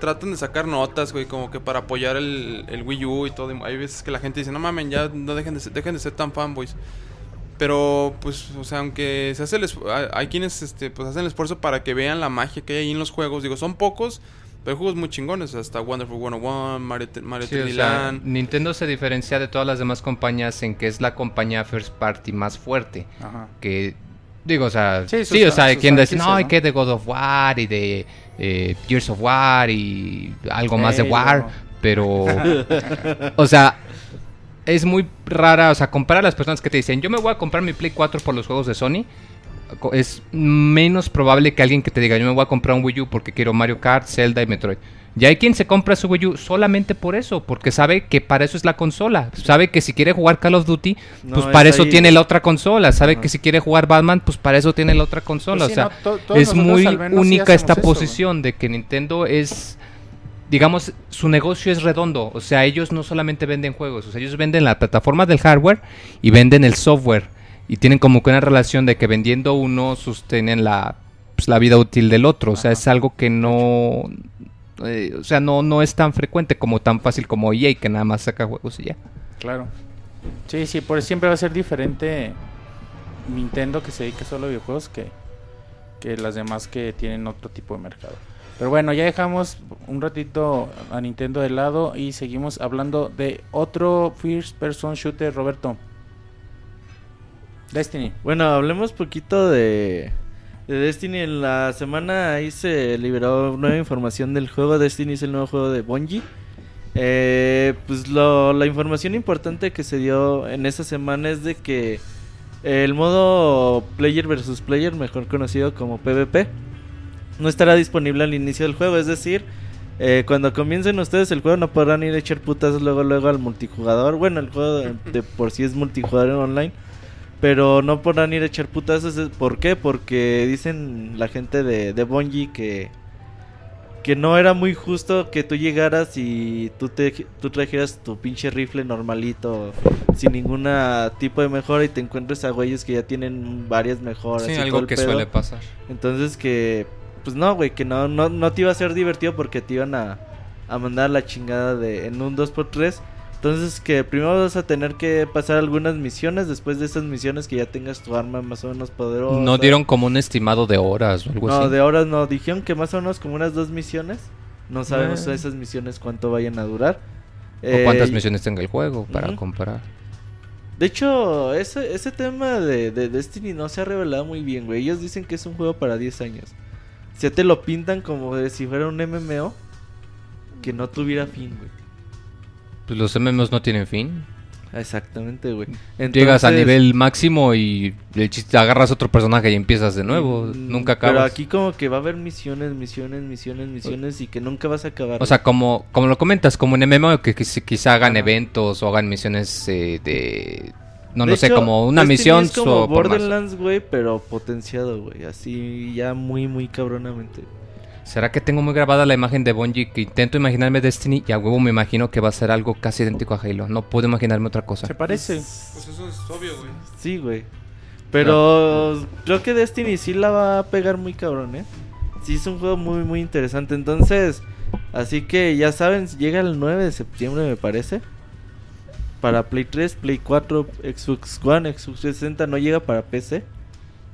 tratan de sacar notas, güey, como que para apoyar el, el Wii U y todo. y Hay veces que la gente dice, no mamen, ya no dejen de ser, dejen de ser tan fanboys. Pero, pues, o sea, aunque se hace el hay- quienes, este, pues, hacen el esfuerzo para que vean la magia que hay ahí en los juegos. Digo, son pocos, pero hay juegos muy chingones. sea, Hasta Wonderful 101, Mario, T- Mario Sí, o 3D sea, Land. Nintendo se diferencia de todas las demás compañías en que es la compañía first party más fuerte. Ajá. que digo, o sea, Sí, o sea, sus quien dice, no, ¿no? hay que de God of War y de eh, Gears of War y algo más de. War, pero, o sea, es muy rara, o sea, comparar a las personas que te dicen, yo me voy a comprar mi Play 4 por los juegos de Sony, es menos probable que alguien que te diga, yo me voy a comprar un Wii U porque quiero Mario Kart, Zelda y Metroid. Y hay quien se compra su Wii U solamente por eso, porque sabe que para eso es la consola. Sabe que si quiere jugar Call of Duty, No, pues es para eso ahí- tiene la otra consola. Sabe que si quiere jugar Batman, pues para eso tiene la otra consola. Pues sí, o sea, no, to- todos es muy única esta eso, posición de que Nintendo es, digamos, su negocio es redondo. O sea, ellos no solamente venden juegos, o sea, ellos venden la plataforma del hardware y venden el software. Y tienen como que una relación de que vendiendo uno sostienen la, pues, la vida útil del otro. O sea, Ajá. es algo que no... eh, o sea, no, no es tan frecuente como tan fácil como EA, que nada más saca juegos y ya. Claro. Sí, sí, por siempre va a ser diferente Nintendo que se dedica solo a videojuegos que, que las demás que tienen otro tipo de mercado. Pero bueno, ya dejamos un ratito a Nintendo de lado y seguimos hablando de otro first person shooter, Roberto. Destiny. Bueno, hablemos poquito de, de Destiny. En la semana ahí se liberó nueva información del juego. Destiny es el nuevo juego de Bungie. Eh, pues la información importante que se dio en esa semana es de que el modo player versus player, mejor conocido como PvP, no estará disponible al inicio del juego. Es decir, eh, cuando comiencen ustedes el juego no podrán ir a echar putas luego luego al multijugador. Bueno, el juego de, de por sí es multijugador en online. Pero no podrán ir a echar putazos. ¿es- ¿Por qué? Porque dicen la gente de, de Bungie que, que no era muy justo que tú llegaras y tú, te, tú trajeras tu pinche rifle normalito, sin ningún tipo de mejora, y te encuentres a güeyes que ya tienen varias mejoras. Sí, y todo algo el que pedo. suele pasar. Entonces que, pues no, güey, que no, no, no te iba a ser divertido porque te iban a, a mandar la chingada de en un 2x3. Entonces que primero vas a tener que pasar algunas misiones, después de esas misiones que ya tengas tu arma más o menos poderosa. No dieron como un estimado de horas o algo No, así. de horas no, dijeron que más o menos como unas dos misiones. No sabemos Eh. esas misiones cuánto vayan a durar. O cuántas Eh, misiones tenga el juego para ujú. comparar. De hecho, ese, ese tema de, de Destiny no se ha revelado muy bien, güey. Ellos dicen que es un juego para 10 años. Si te lo pintan como de si fuera un MMO que no tuviera fin, güey. Pues los MMOs no tienen fin. Exactamente, güey. Llegas a nivel máximo y el chiste agarras otro personaje y empiezas de nuevo. mm, Nunca acabas. Pero aquí como que va a haber misiones, misiones, misiones, misiones y que nunca vas a acabar. O sea, como, como lo comentas, como un MMO que, quizá- quizá hagan Ajá. eventos o hagan misiones eh, de... No, De no sé, hecho, como una Destiny misión es como o por más. Borderlands, güey, pero potenciado, güey. Así ya muy, muy cabronamente. ¿Será que tengo muy grabada la imagen de Bungie que intento imaginarme Destiny y a huevo me imagino que va a ser algo casi idéntico a Halo? No puedo imaginarme otra cosa. Se parece. Pues eso es obvio, güey. Sí, güey. Pero creo que Destiny sí la va a pegar muy cabrón, ¿eh? Sí, es un juego muy, muy interesante. Entonces, así que ya saben, llega el 9 de septiembre, me parece. Para Play 3, Play 4, Xbox One, Xbox 360. No llega para PC,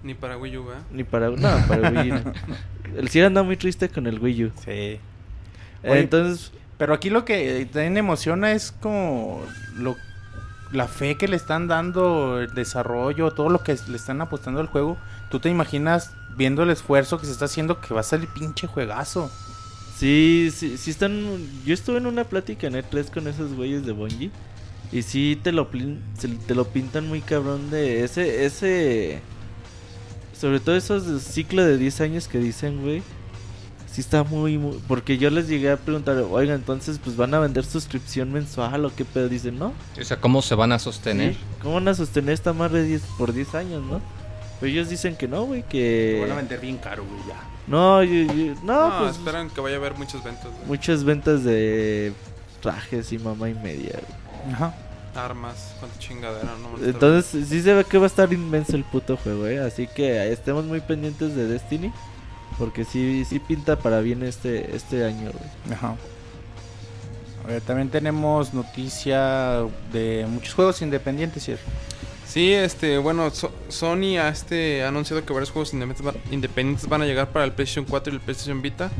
Ni para Wii U, ¿verdad? ni para. No, para Wii U. no. El Sir anda muy triste con el Wii U. Sí. Eh, Oye, Entonces, Pero aquí lo que también emociona es como lo, la fe que le están dando, el desarrollo, todo lo que le están apostando al juego. Tú te imaginas viendo el esfuerzo que se está haciendo que va a salir pinche juegazo. Sí, sí, sí están. Yo estuve en una plática en E3 con esos güeyes de Bungie. Y sí te lo, te lo pintan muy cabrón de ese. ese Sobre todo esos de ciclo de 10 años que dicen, güey. Sí está muy, muy. Porque yo les llegué a preguntar, oiga, entonces, pues van a vender suscripción mensual o qué pedo. Dicen, no. O sea, ¿cómo se van a sostener? Sí, ¿Cómo van a sostener esta más de 10 por 10 años, no? Pero ellos dicen que no, güey, Lo que. van a vender bien caro, güey, ya. No, yo- yo- no, No, pues. esperan que vaya a haber muchas ventas, güey. Muchas ventas de trajes y mamá y media. güey. Ajá. Armas, cuánta chingadera, no me Entonces sí se ve que va a estar inmenso el puto juego, ¿eh? Así que estemos muy pendientes de Destiny. Porque sí, sí pinta para bien este, este año, güey. Ajá. A ver, también tenemos noticia de muchos juegos independientes, ¿cierto? Sí, este, bueno, So- Sony ha, este, ha anunciado que varios juegos independientes van, independientes van a llegar para el PlayStation 4 y el PlayStation Vita.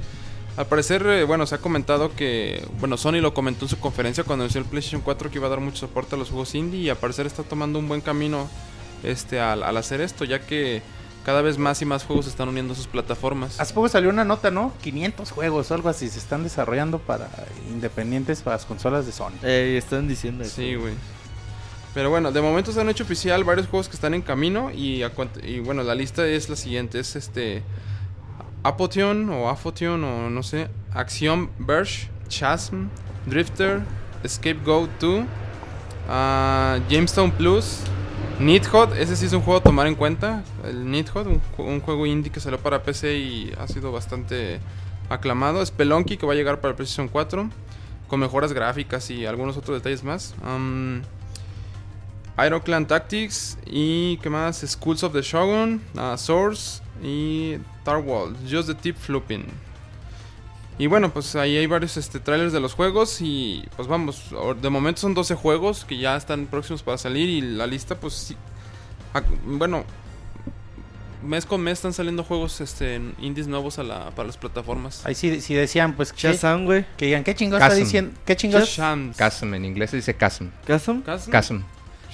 Al parecer, eh, bueno, se ha comentado que, bueno, Sony lo comentó en su conferencia cuando anunció el PlayStation 4 que iba a dar mucho soporte a los juegos indie y al parecer está tomando un buen camino este, al, al hacer esto, ya que cada vez más y más juegos se están uniendo a sus plataformas. Hace poco salió una nota, ¿no? 500 juegos o algo así se están desarrollando para independientes para las consolas de Sony. Eh, están diciendo eso. Sí, güey. Pero bueno, de momento se han hecho oficial varios juegos que están en camino y bueno, la lista es la siguiente, es este Apotion o Afotion o no sé, Acción Verge, Chasm, Drifter, Scapegoat 2, ah, Jamestone Plus, Nidhogg, ese sí es un juego a tomar en cuenta. El Nidhogg, un, un juego indie que salió para PC y ha sido bastante aclamado. Spelunky, que va a llegar para PlayStation 4, con mejoras gráficas y algunos otros detalles más. Um, Ironclan Tactics y ¿qué más? Schools of the Shogun, ah, Source y Star Wars, Just the Tip Flooping. Y bueno, pues ahí hay varios este, trailers de los juegos y pues vamos, de momento son 12 juegos que ya están próximos para salir y la lista pues sí, bueno, mes con mes están saliendo juegos este, indies nuevos a la, para las plataformas. Ahí sí, sí decían, pues, ¿qué? Shazam, güey. que digan, ¿qué chingados está diciendo? ¿Qué chingados? Shams. Chasm, en inglés se dice Chasm. ¿Chasm? Chasm.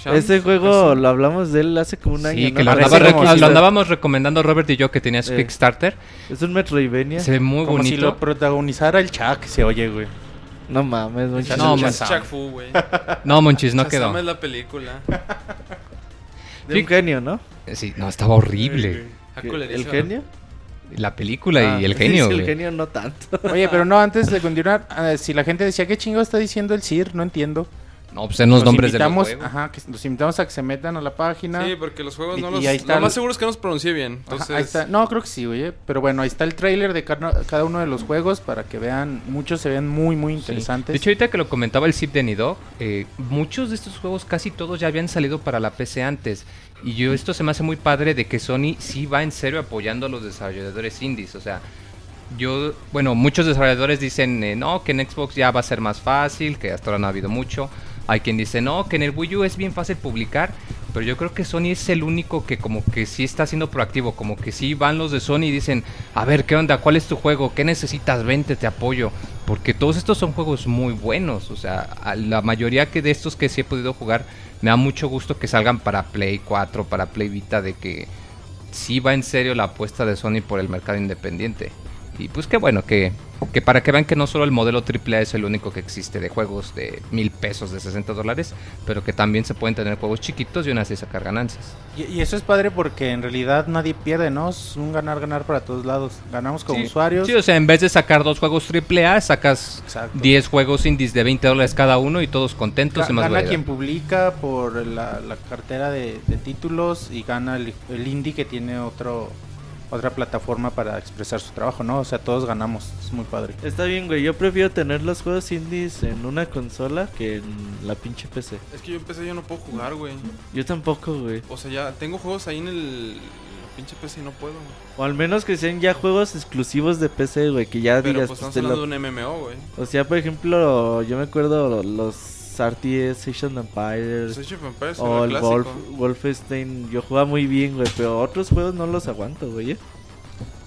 Shams. Ese juego lo hablamos de él hace como un año, Sí, ¿no? que lo, andaba como rec- si lo andábamos recomendando Robert y yo que tenía su Eh. Kickstarter. Es un Metroidvania. Se ve muy Como si bonito. lo protagonizara el Chuck, se oye, güey. No mames. Shazam. No, Fu, güey. No, Monchis, no quedó. es la película. De un genio, ¿no? Sí, no, estaba horrible. ¿El genio? La película Ah, y el genio, sí, el genio no tanto. Oye, pero no, antes de continuar, eh, si la gente decía, ¿qué chingados está diciendo el CIR? No entiendo. No, pues en los nombres de los invitamos, juegos. Ajá, que los invitamos a que se metan a la página. Sí, porque los juegos Y- no y los... ahí está Lo más el- seguro es que no los pronuncié bien. Ajá, ahí está. No, creo que sí, güey. Pero bueno, ahí está el trailer de cada, uno de los juegos para que vean. Muchos se ven muy, muy Sí. interesantes. De hecho, ahorita que lo comentaba el zip de Nidog, eh, muchos de estos juegos, casi todos ya habían salido para la PC antes. Y yo esto se me hace muy padre de que Sony sí va en serio apoyando a los desarrolladores indies. O sea, yo, bueno, muchos desarrolladores dicen, eh, no, que en Xbox ya va a ser más fácil, que hasta ahora no ha habido mucho. Hay quien dice, no, que en el Wii U es bien fácil publicar. Pero yo creo que Sony es el único que como que sí está siendo proactivo. Como que sí van los de Sony y dicen, a ver, ¿qué onda? ¿Cuál es tu juego? ¿Qué necesitas? Vente, te apoyo. Porque todos estos son juegos muy buenos. O sea, la mayoría que de estos que sí he podido jugar, me da mucho gusto que salgan para Play 4, para Play Vita, de que sí va en serio la apuesta de Sony por el mercado independiente. Y pues qué bueno que, que para que vean que no solo el modelo AAA es el único que existe de juegos de mil pesos, de 60 dólares, pero que también se pueden tener juegos chiquitos y aún así sacar ganancias. Y, y eso es padre porque en realidad nadie pierde, ¿no? Es un ganar-ganar para todos lados. Ganamos como Sí. usuarios. Sí, o sea, en vez de sacar dos juegos AAA, sacas Exacto. 10 juegos indies de 20 dólares cada uno y todos contentos Ga- y más gana variedad. quien publica por la, la cartera de, de títulos y gana el, el indie que tiene otro otra plataforma para expresar su trabajo, ¿no? O sea, todos ganamos. Es muy padre. Está bien, güey. Yo prefiero tener los juegos indies en una consola que en la pinche PC. es que yo empecé yo no puedo jugar, güey. Yo tampoco, güey. O sea, ya tengo juegos ahí en el... la pinche PC y no puedo. güey. O al menos que sean ya juegos exclusivos de PC, güey. Que ya Pero digas. pues pues, estamos lo- hablando de un MMO, güey. O sea, por ejemplo, yo me acuerdo los RTS, Age of Empires. Pues Age of Empires O el. Wolf, Wolfenstein, yo jugaba muy bien, güey, pero otros juegos no los aguanto, güey. ¿eh?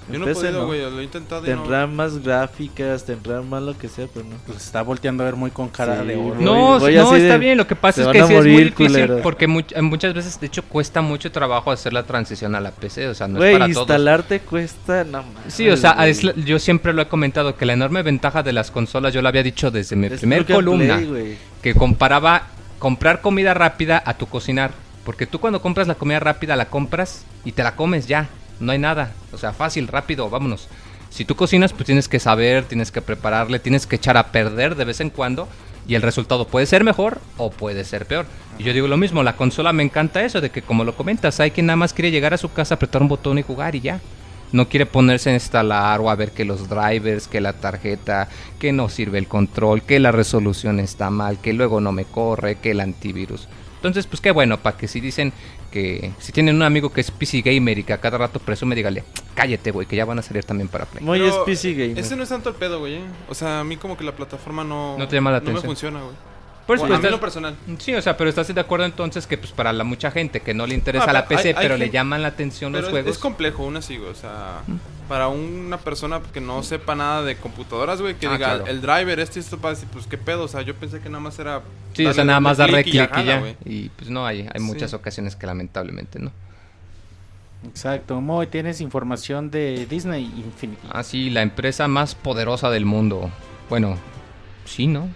Yo no he podido, güey. Lo he intentado y no... Tendrán más gráficas, tendrán más lo que sea, pero no. Los está volteando a ver muy con cara Sí, de oro. No, Voy no está de- bien. Lo que pasa es que sí es muy difícil porque much- en muchas veces, de hecho, cuesta mucho trabajo hacer la transición a la PC. O sea, no es Güey, para todos. instalarte cuesta, no mames. Sí, o sea, es la- yo siempre lo he comentado que la enorme ventaja de las consolas, yo lo había dicho desde mi Es primer columna, play. Que comparaba comprar comida rápida a tu cocinar. Porque tú cuando compras la comida rápida la compras y te la comes ya, no hay nada. O sea, fácil, rápido, vámonos. Si tú cocinas, pues tienes que saber, tienes que prepararle, tienes que echar a perder de vez en cuando. Y el resultado puede ser mejor o puede ser peor. Y yo digo lo mismo, la consola me encanta eso, de que como lo comentas, hay quien nada más quiere llegar a su casa, apretar un botón y jugar y ya. No quiere ponerse a instalar o a ver que los drivers, que la tarjeta, que no sirve el control, que la resolución está mal, que luego no me corre, que el antivirus. Entonces, pues qué bueno, para que si dicen que si tienen un amigo que es PC gamer y que a cada rato presume, dígale, cállate, güey, que ya van a salir también para Play. Muy es PC gamer. Ese no es tanto el pedo, güey. eh. O sea, a mí como que la plataforma no... No te llama la No me funciona, güey. Por eso, O pues, a mí en lo estás- personal. Sí, o sea, pero estás de acuerdo entonces que pues para la mucha gente que no le interesa Ah, la PC, hay- hay pero le llaman la atención Pero los es- juegos. es complejo, aún así, güey. O sea, para una persona que no sepa nada de computadoras, güey, que Ah, diga claro. el driver, este y esto, para decir, pues qué pedo. O sea, yo pensé que nada más era. Sí, o sea, nada más darle clic y ya y ya. pues no, hay, hay Sí. muchas ocasiones que lamentablemente no. Exacto. Moy, tienes información de Disney Infinity. Ah, sí, la empresa más poderosa del mundo. Bueno, sí, ¿no?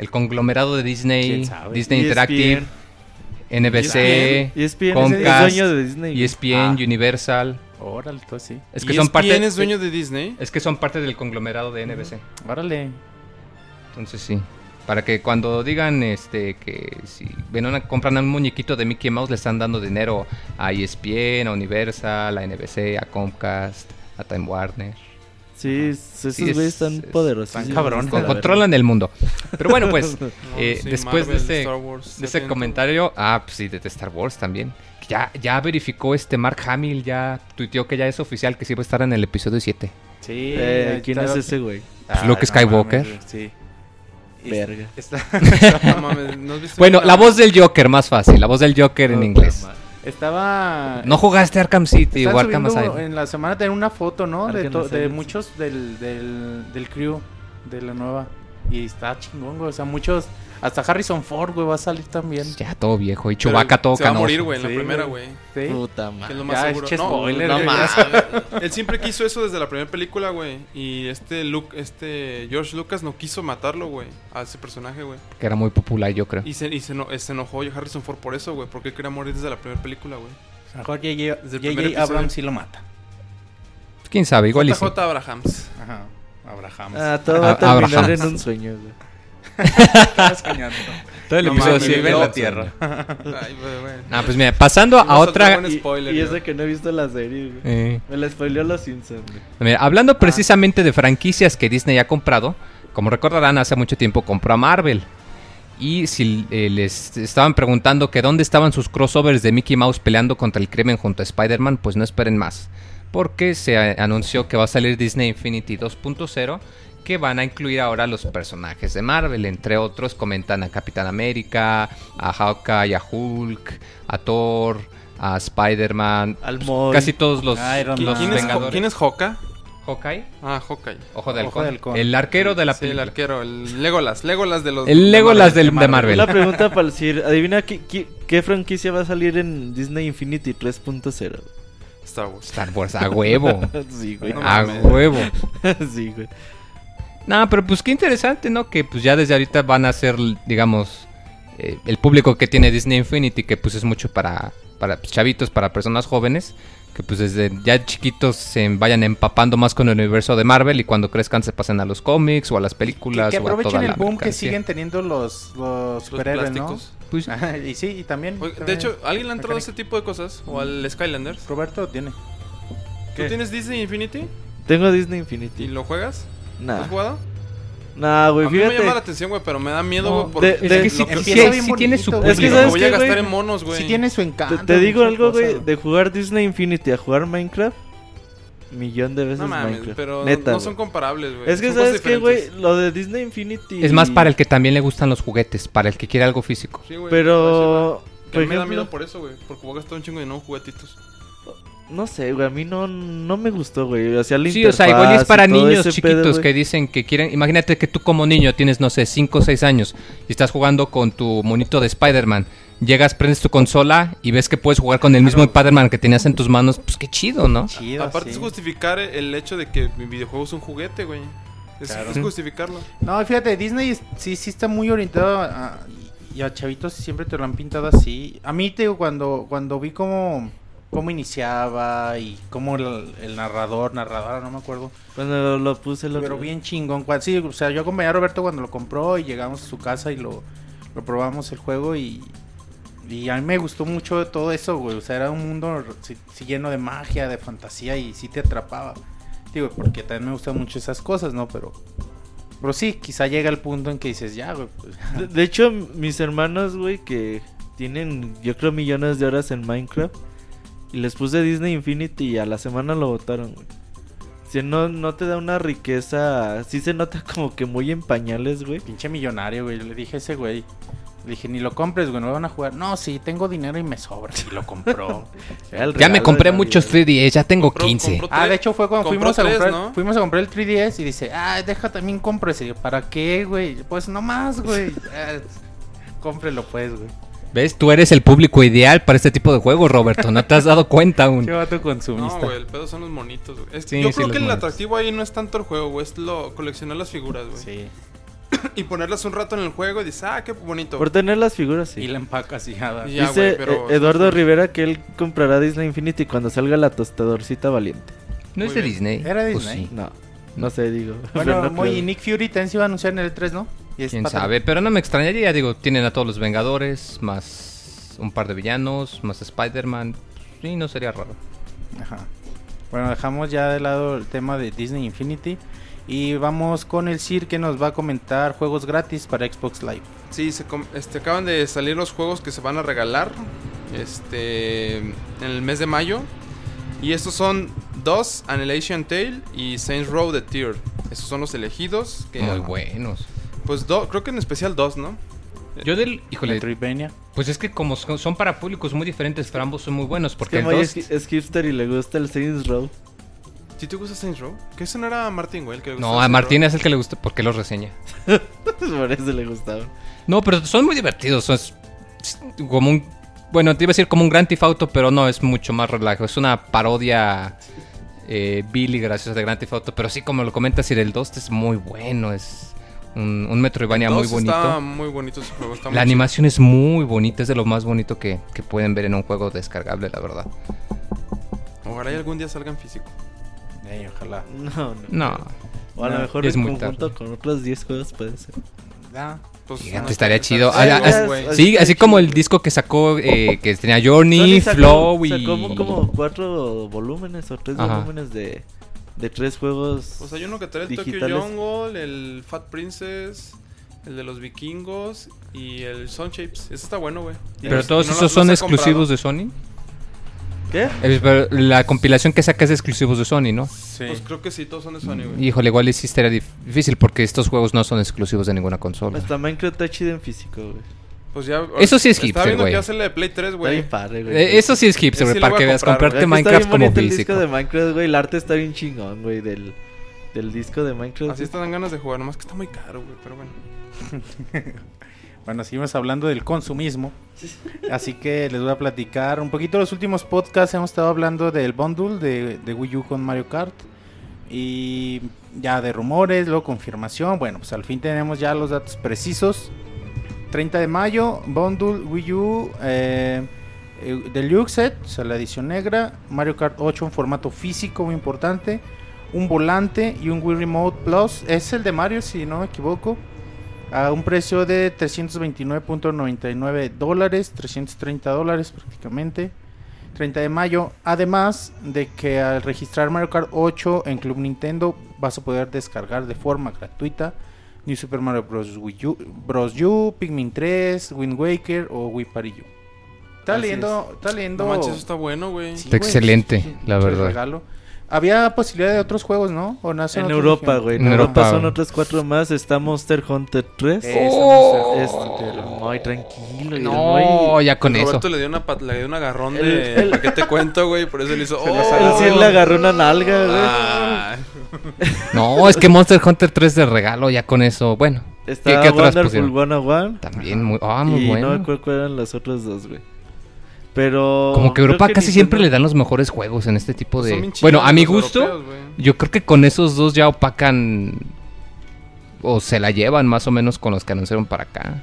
El conglomerado de Disney. Disney ESPN. Interactive, NBC, ESPN Comcast, es dueño de Disney. güey. ESPN, Ah. Universal. Órale, sí. Es que ¿Y son ESPN parte es dueño de Disney? Es que son parte del conglomerado de NBC. Órale. Entonces sí. Para que cuando digan este que si ven una, compran un muñequito de Mickey Mouse le están dando dinero a E ESPN, a Universal, a NBC, a Comcast, a Time Warner. Sí, esos Sí, güeyes es- están es- poderosos. están cabrones. Con- controlan el mundo. Pero bueno, pues No, eh, sí, después Marvel, de ese, Wars, de ese comentario, ah, pues sí, de, de Star Wars también. Ya, ya verificó este Mark Hamill, ya tuiteó que ya es oficial que sí va a estar en el episodio 7. Sí. Eh, ¿Quién es está- ese güey? Ay, Luke no Skywalker. mames, sí. Verga. Está, No mames, ¿no has visto Bueno, la- voz del Joker, más fácil, la voz del Joker en inglés. madre. Estaba. No jugaste Arkham City o Arkham Asylum. En la semana tenía una foto, ¿no? De, de muchos del, del, del crew de la nueva. Y está chingón, güey. O sea, muchos. Hasta Harrison Ford, güey, va a salir también. Ya todo viejo. Y Chewbacca todo Se va a morir, güey, en la primera, güey. Sí. Puta Que es madre. lo más Ya, seguro. No, spoiler, no mames. Él siempre quiso eso desde la primera película, güey. Y este Luke, este George Lucas no quiso matarlo, güey, a ese personaje, güey. Que era muy popular, yo creo. Y se, y se, se enojó Harrison Ford por eso, güey, porque él quería morir desde la primera película, güey. A lo mejor J.J. Abrams sí lo mata. Quién sabe, igual y sí. JJ Abrahams. Ajá. Abraham. Ah, todo va a terminar Abraham. en un sueño, güey. Estás soñando. Todo el No episodio mames, vive en la tierra. Ay, güey. Ah, pues mira, pasando a otra. Y, y eso que no he visto la serie, güey. eh, Me la spoileó los Simpsons, güey. mira, hablando precisamente de franquicias que Disney ha comprado, como recordarán, hace mucho tiempo compró a Marvel. Y si eh, les estaban preguntando que dónde estaban sus crossovers de Mickey Mouse peleando contra el crimen junto a Spider-Man, pues no esperen más. Porque se anunció que va a salir Disney Infinity 2.0, que van a incluir ahora los personajes de Marvel. Entre otros, comentan a Capitán América, a Hawkeye, a Hulk, a Thor, a Spider-Man. Al pues, casi todos los, Iron ¿Qui- los ¿Quién, es, Vengadores. ¿Quién es? Hawkeye, Ah, Hawkeye. Ojo de Ojo. El arquero de la Sí, el arquero, el Legolas, Legolas de los... El de Legolas Marvel. del- de Marvel. Una pregunta para el Sir. Adivina qué, qué, qué franquicia va a salir en Disney Infinity 3.0. Star Wars. Star Wars, a huevo. sí, güey. No a mames. huevo. sí, güey. No, pero pues qué interesante, ¿no? Que pues ya desde ahorita van a ser, digamos, eh, el público que tiene Disney Infinity, que pues es mucho para, para pues, chavitos, para personas jóvenes, que pues desde ya chiquitos se vayan empapando más con el universo de Marvel y cuando crezcan se pasen a los cómics o a las Que, películas que o a toda aprovechen el la boom que siguen teniendo los, los Los superhéroes, ¿no? Pues, Ajá, y sí, y también. Oye, de también hecho, ¿alguien le ha entrado a ese mecánica. tipo de cosas? ¿O al Skylanders? Roberto tiene. ¿Tú ¿Qué? tienes Disney Infinity? Tengo Disney ¿Y Infinity. lo juegas? ¿Lo Nah. has jugado? Nah, güey, a mí me llama la fíjate. atención, güey, pero me da miedo, No, güey, porque... de- de- lo es que sí, que- empieza sí- bien sí tiene su Es que lo ¿sabes voy a qué, gastar güey? en monos, güey. Sí tiene su Te, encanto. te digo muchas algo, güey. cosas, De jugar Disney Infinity a jugar Minecraft. Millón de veces No mames, Minecraft. pero Neta, no son güey. comparables, güey. Es que, Son ¿sabes qué, güey? Lo de Disney Infinity. es más para el que también le gustan los juguetes, para el que quiere algo físico. Sí, güey, Pero. Que Por me da ejemplo, miedo por eso, güey. Porque voy a gastar un chingo de nuevos juguetitos. no sé, güey. A mí no, no me gustó, güey. O sea, la Sí, o sea, igual es para niños pedo, chiquitos güey. que dicen que quieren. Imagínate que tú como niño tienes, no sé, 5 o 6 años y estás jugando con tu monito de Spider-Man. Llegas, prendes tu consola y ves que puedes jugar con el mismo Spider-Man que tenías en tus manos. Pues qué chido, ¿no? Chido, Aparte sí. es justificar el hecho de que mi videojuego es un juguete, güey. Es, Claro. es justificarlo. No, fíjate, Disney sí, sí está muy orientado a, y a chavitos siempre te lo han pintado así. A mí, te digo, cuando, cuando vi cómo, cómo iniciaba y cómo el, el narrador, narradora, no me acuerdo, Cuando lo, lo puse otro pero bien chingón. Cual- Sí, o sea, yo acompañé a Roberto cuando lo compró y llegamos a su casa y lo, lo probamos el juego y, y a mí me gustó mucho todo eso, güey. O sea, era un mundo sí lleno de magia, de fantasía y sí te atrapaba. Digo, porque también me gustan mucho esas cosas, ¿no? Pero, pero sí, quizá llega el punto en que dices, ya, güey. pues, De, de hecho, mis hermanos, güey, que tienen, yo creo, millones de horas en Minecraft. Y les puse Disney Infinity y a la semana lo votaron, güey. Si no, no te da una riqueza. Sí se nota como que muy en pañales, güey. pinche millonario, güey. Yo le dije a ese güey. Le dije, ni lo compres, güey, no lo van a jugar. No, sí, tengo dinero y me sobra. Y lo compró. Ya me compré muchos Navidad. 3DS, ya tengo Compró- 15. compró ah, de hecho fue cuando fuimos a tres, comprar, ¿no? fuimos a comprar el 3DS y dice, ah, deja también compro ese. Y yo, ¿Para qué, güey? Pues no más, güey. Cómprelo pues, güey. ¿Ves? Tú eres el público ideal para este tipo de juegos, Roberto. No te has dado cuenta aún. Qué vato No, consumista. güey, el pedo son los monitos, güey. Es- Sí, yo sí, creo que el atractivo ahí no es tanto el juego, güey. Es lo coleccionar las figuras, güey. sí. y ponerlas un rato en el juego y dices, ah, qué bonito. Por tener las figuras, sí. Y la empacas y nada. Ya, Dice pero- eh, Eduardo Rivera que él comprará Disney Infinity cuando salga la tostadorcita valiente. No Muy es de bien. Disney. Era Pues Disney. sí. No, no sé, digo. Bueno, no muy, y Nick Fury también se iba a anunciar en el 3, ¿no? Y es Quién sabe, pero no me extrañaría, digo, tienen a todos los Vengadores, más un par de villanos, más Spider-Man. Sí, no sería raro. Ajá. Bueno, dejamos ya de lado el tema de Disney Infinity. Y vamos con el Sir que nos va a comentar juegos gratis para Xbox Live. Sí, se este, acaban de salir los juegos que se van a regalar este, en el mes de mayo. Y estos son dos, Annihilation Tale y Saints Row The Tier. Esos son los elegidos. Que, Muy buenos. Pues do- creo que en especial dos, ¿no? Yo del, híjole, Metroidvania. pues es que como son son para públicos muy diferentes, pero ambos son muy buenos. Es Porque que el es, es hipster y le gusta el Saints Row. ¿Sí te gusta Saints Row? Que ese no era Martín, güey, el que le No, a Martín es el que le gusta porque los reseña. Por eso le gustaba. No, pero son muy divertidos. Son es- es como un. Bueno, te iba a decir como un Grand Theft Auto, pero no, es mucho más relajo. Es una parodia eh, Billy graciosa de Grand Theft Auto. Pero sí, como lo comentas, y el 2 es muy bueno. Es un, un Metroidvania muy dos bonito. Está muy bonito ese juego. Está muy La chido. animación es muy bonita, es de lo más bonito que, que pueden ver en un juego descargable, la verdad. Ojalá y algún día salga en físico. Ey, ojalá. No, no. No, O a lo mejor es en muy conjunto tarde. con otros 10 juegos puede ser. Ah, Pues, Fíjate, no, estaría está- chido. está- Ah, ah, Sí, así como el disco que sacó, eh, que tenía Journey, sacó- Flow y... Sacó como cuatro volúmenes o tres Ajá. volúmenes de, de tres juegos. Pues hay uno que trae el Tokyo. Jungle, el Fat Princess, el de los vikingos y el Sun Shapes. Ese está bueno, güey. Pero todos no esos son exclusivos comprado. de Sony. ¿Qué? Eh, pero la compilación que saca es de exclusivos de Sony, ¿no? sí. Pues creo que sí, todos son de Sony, güey. Híjole, igual sí dif- difícil porque estos juegos no son exclusivos de ninguna consola. Hasta Minecraft está chido en físico, güey. Pues ya. Eso sí es hipster, viendo güey. que ya se le de Play 3, Está güey. bien padre, güey. Eh, eso sí es hipster, güey, sí para que veas comprar, comprarte que Minecraft está bien como bonito el físico. disco de Minecraft, güey. El arte está bien chingón, güey, del, del disco de Minecraft. Así te dan ganas de jugar, nomás que está muy caro, güey. Pero bueno. Bueno, seguimos hablando del consumismo. Así que les voy a platicar un poquito. Los últimos podcasts hemos estado hablando del bundle de, Wii U con Mario Kart. Y ya de rumores, luego confirmación. Bueno, pues al fin tenemos ya los datos precisos. 30 de mayo, bundle Wii U eh, eh, Deluxe Set, o sea, la edición negra. Mario Kart 8 en formato físico, muy importante. Un volante y un Wii Remote Plus. Es el de Mario, si no me equivoco a un precio de 329.99 dólares, 330 dólares prácticamente. 30 de mayo. Además de que al registrar Mario Kart 8 en Club Nintendo vas a poder descargar de forma gratuita New Super Mario Bros. Wii U, Bros. U, Pikmin 3, Wind Waker o Wii Party U. Está leyendo, está leyendo. No manches, está bueno, güey. Sí, Está güey, excelente, la verdad. regalo. Había posibilidad de otros juegos, ¿no? ¿O no En Europa, güey. En Europa Europa. son otros cuatro más. Está Monster Hunter 3. Eh, Oh. Este, sé. el Moy, tranquilo. y el No, Moy- ya con eso. Roberto le dio, una pat- le dio un agarrón El- de. el- ¿Para qué te cuento, güey? Por eso le hizo. Se ¡Oh! Sir le agarró una nalga, güey. Ah. No, es que Monster Hunter 3 de regalo, ya con eso. Bueno, Está ¿Qué- qué otras Wonderful pusieron? 101. también muy, ah, muy y no me bueno. acuerdo cuáles eran los otros dos, güey. Pero. Como que Europa casi siempre le dan los mejores juegos en este tipo Pues de... Bueno, a mi gusto, europeos, yo creo que con esos dos ya opacan o se la llevan más o menos con los que anunciaron para acá.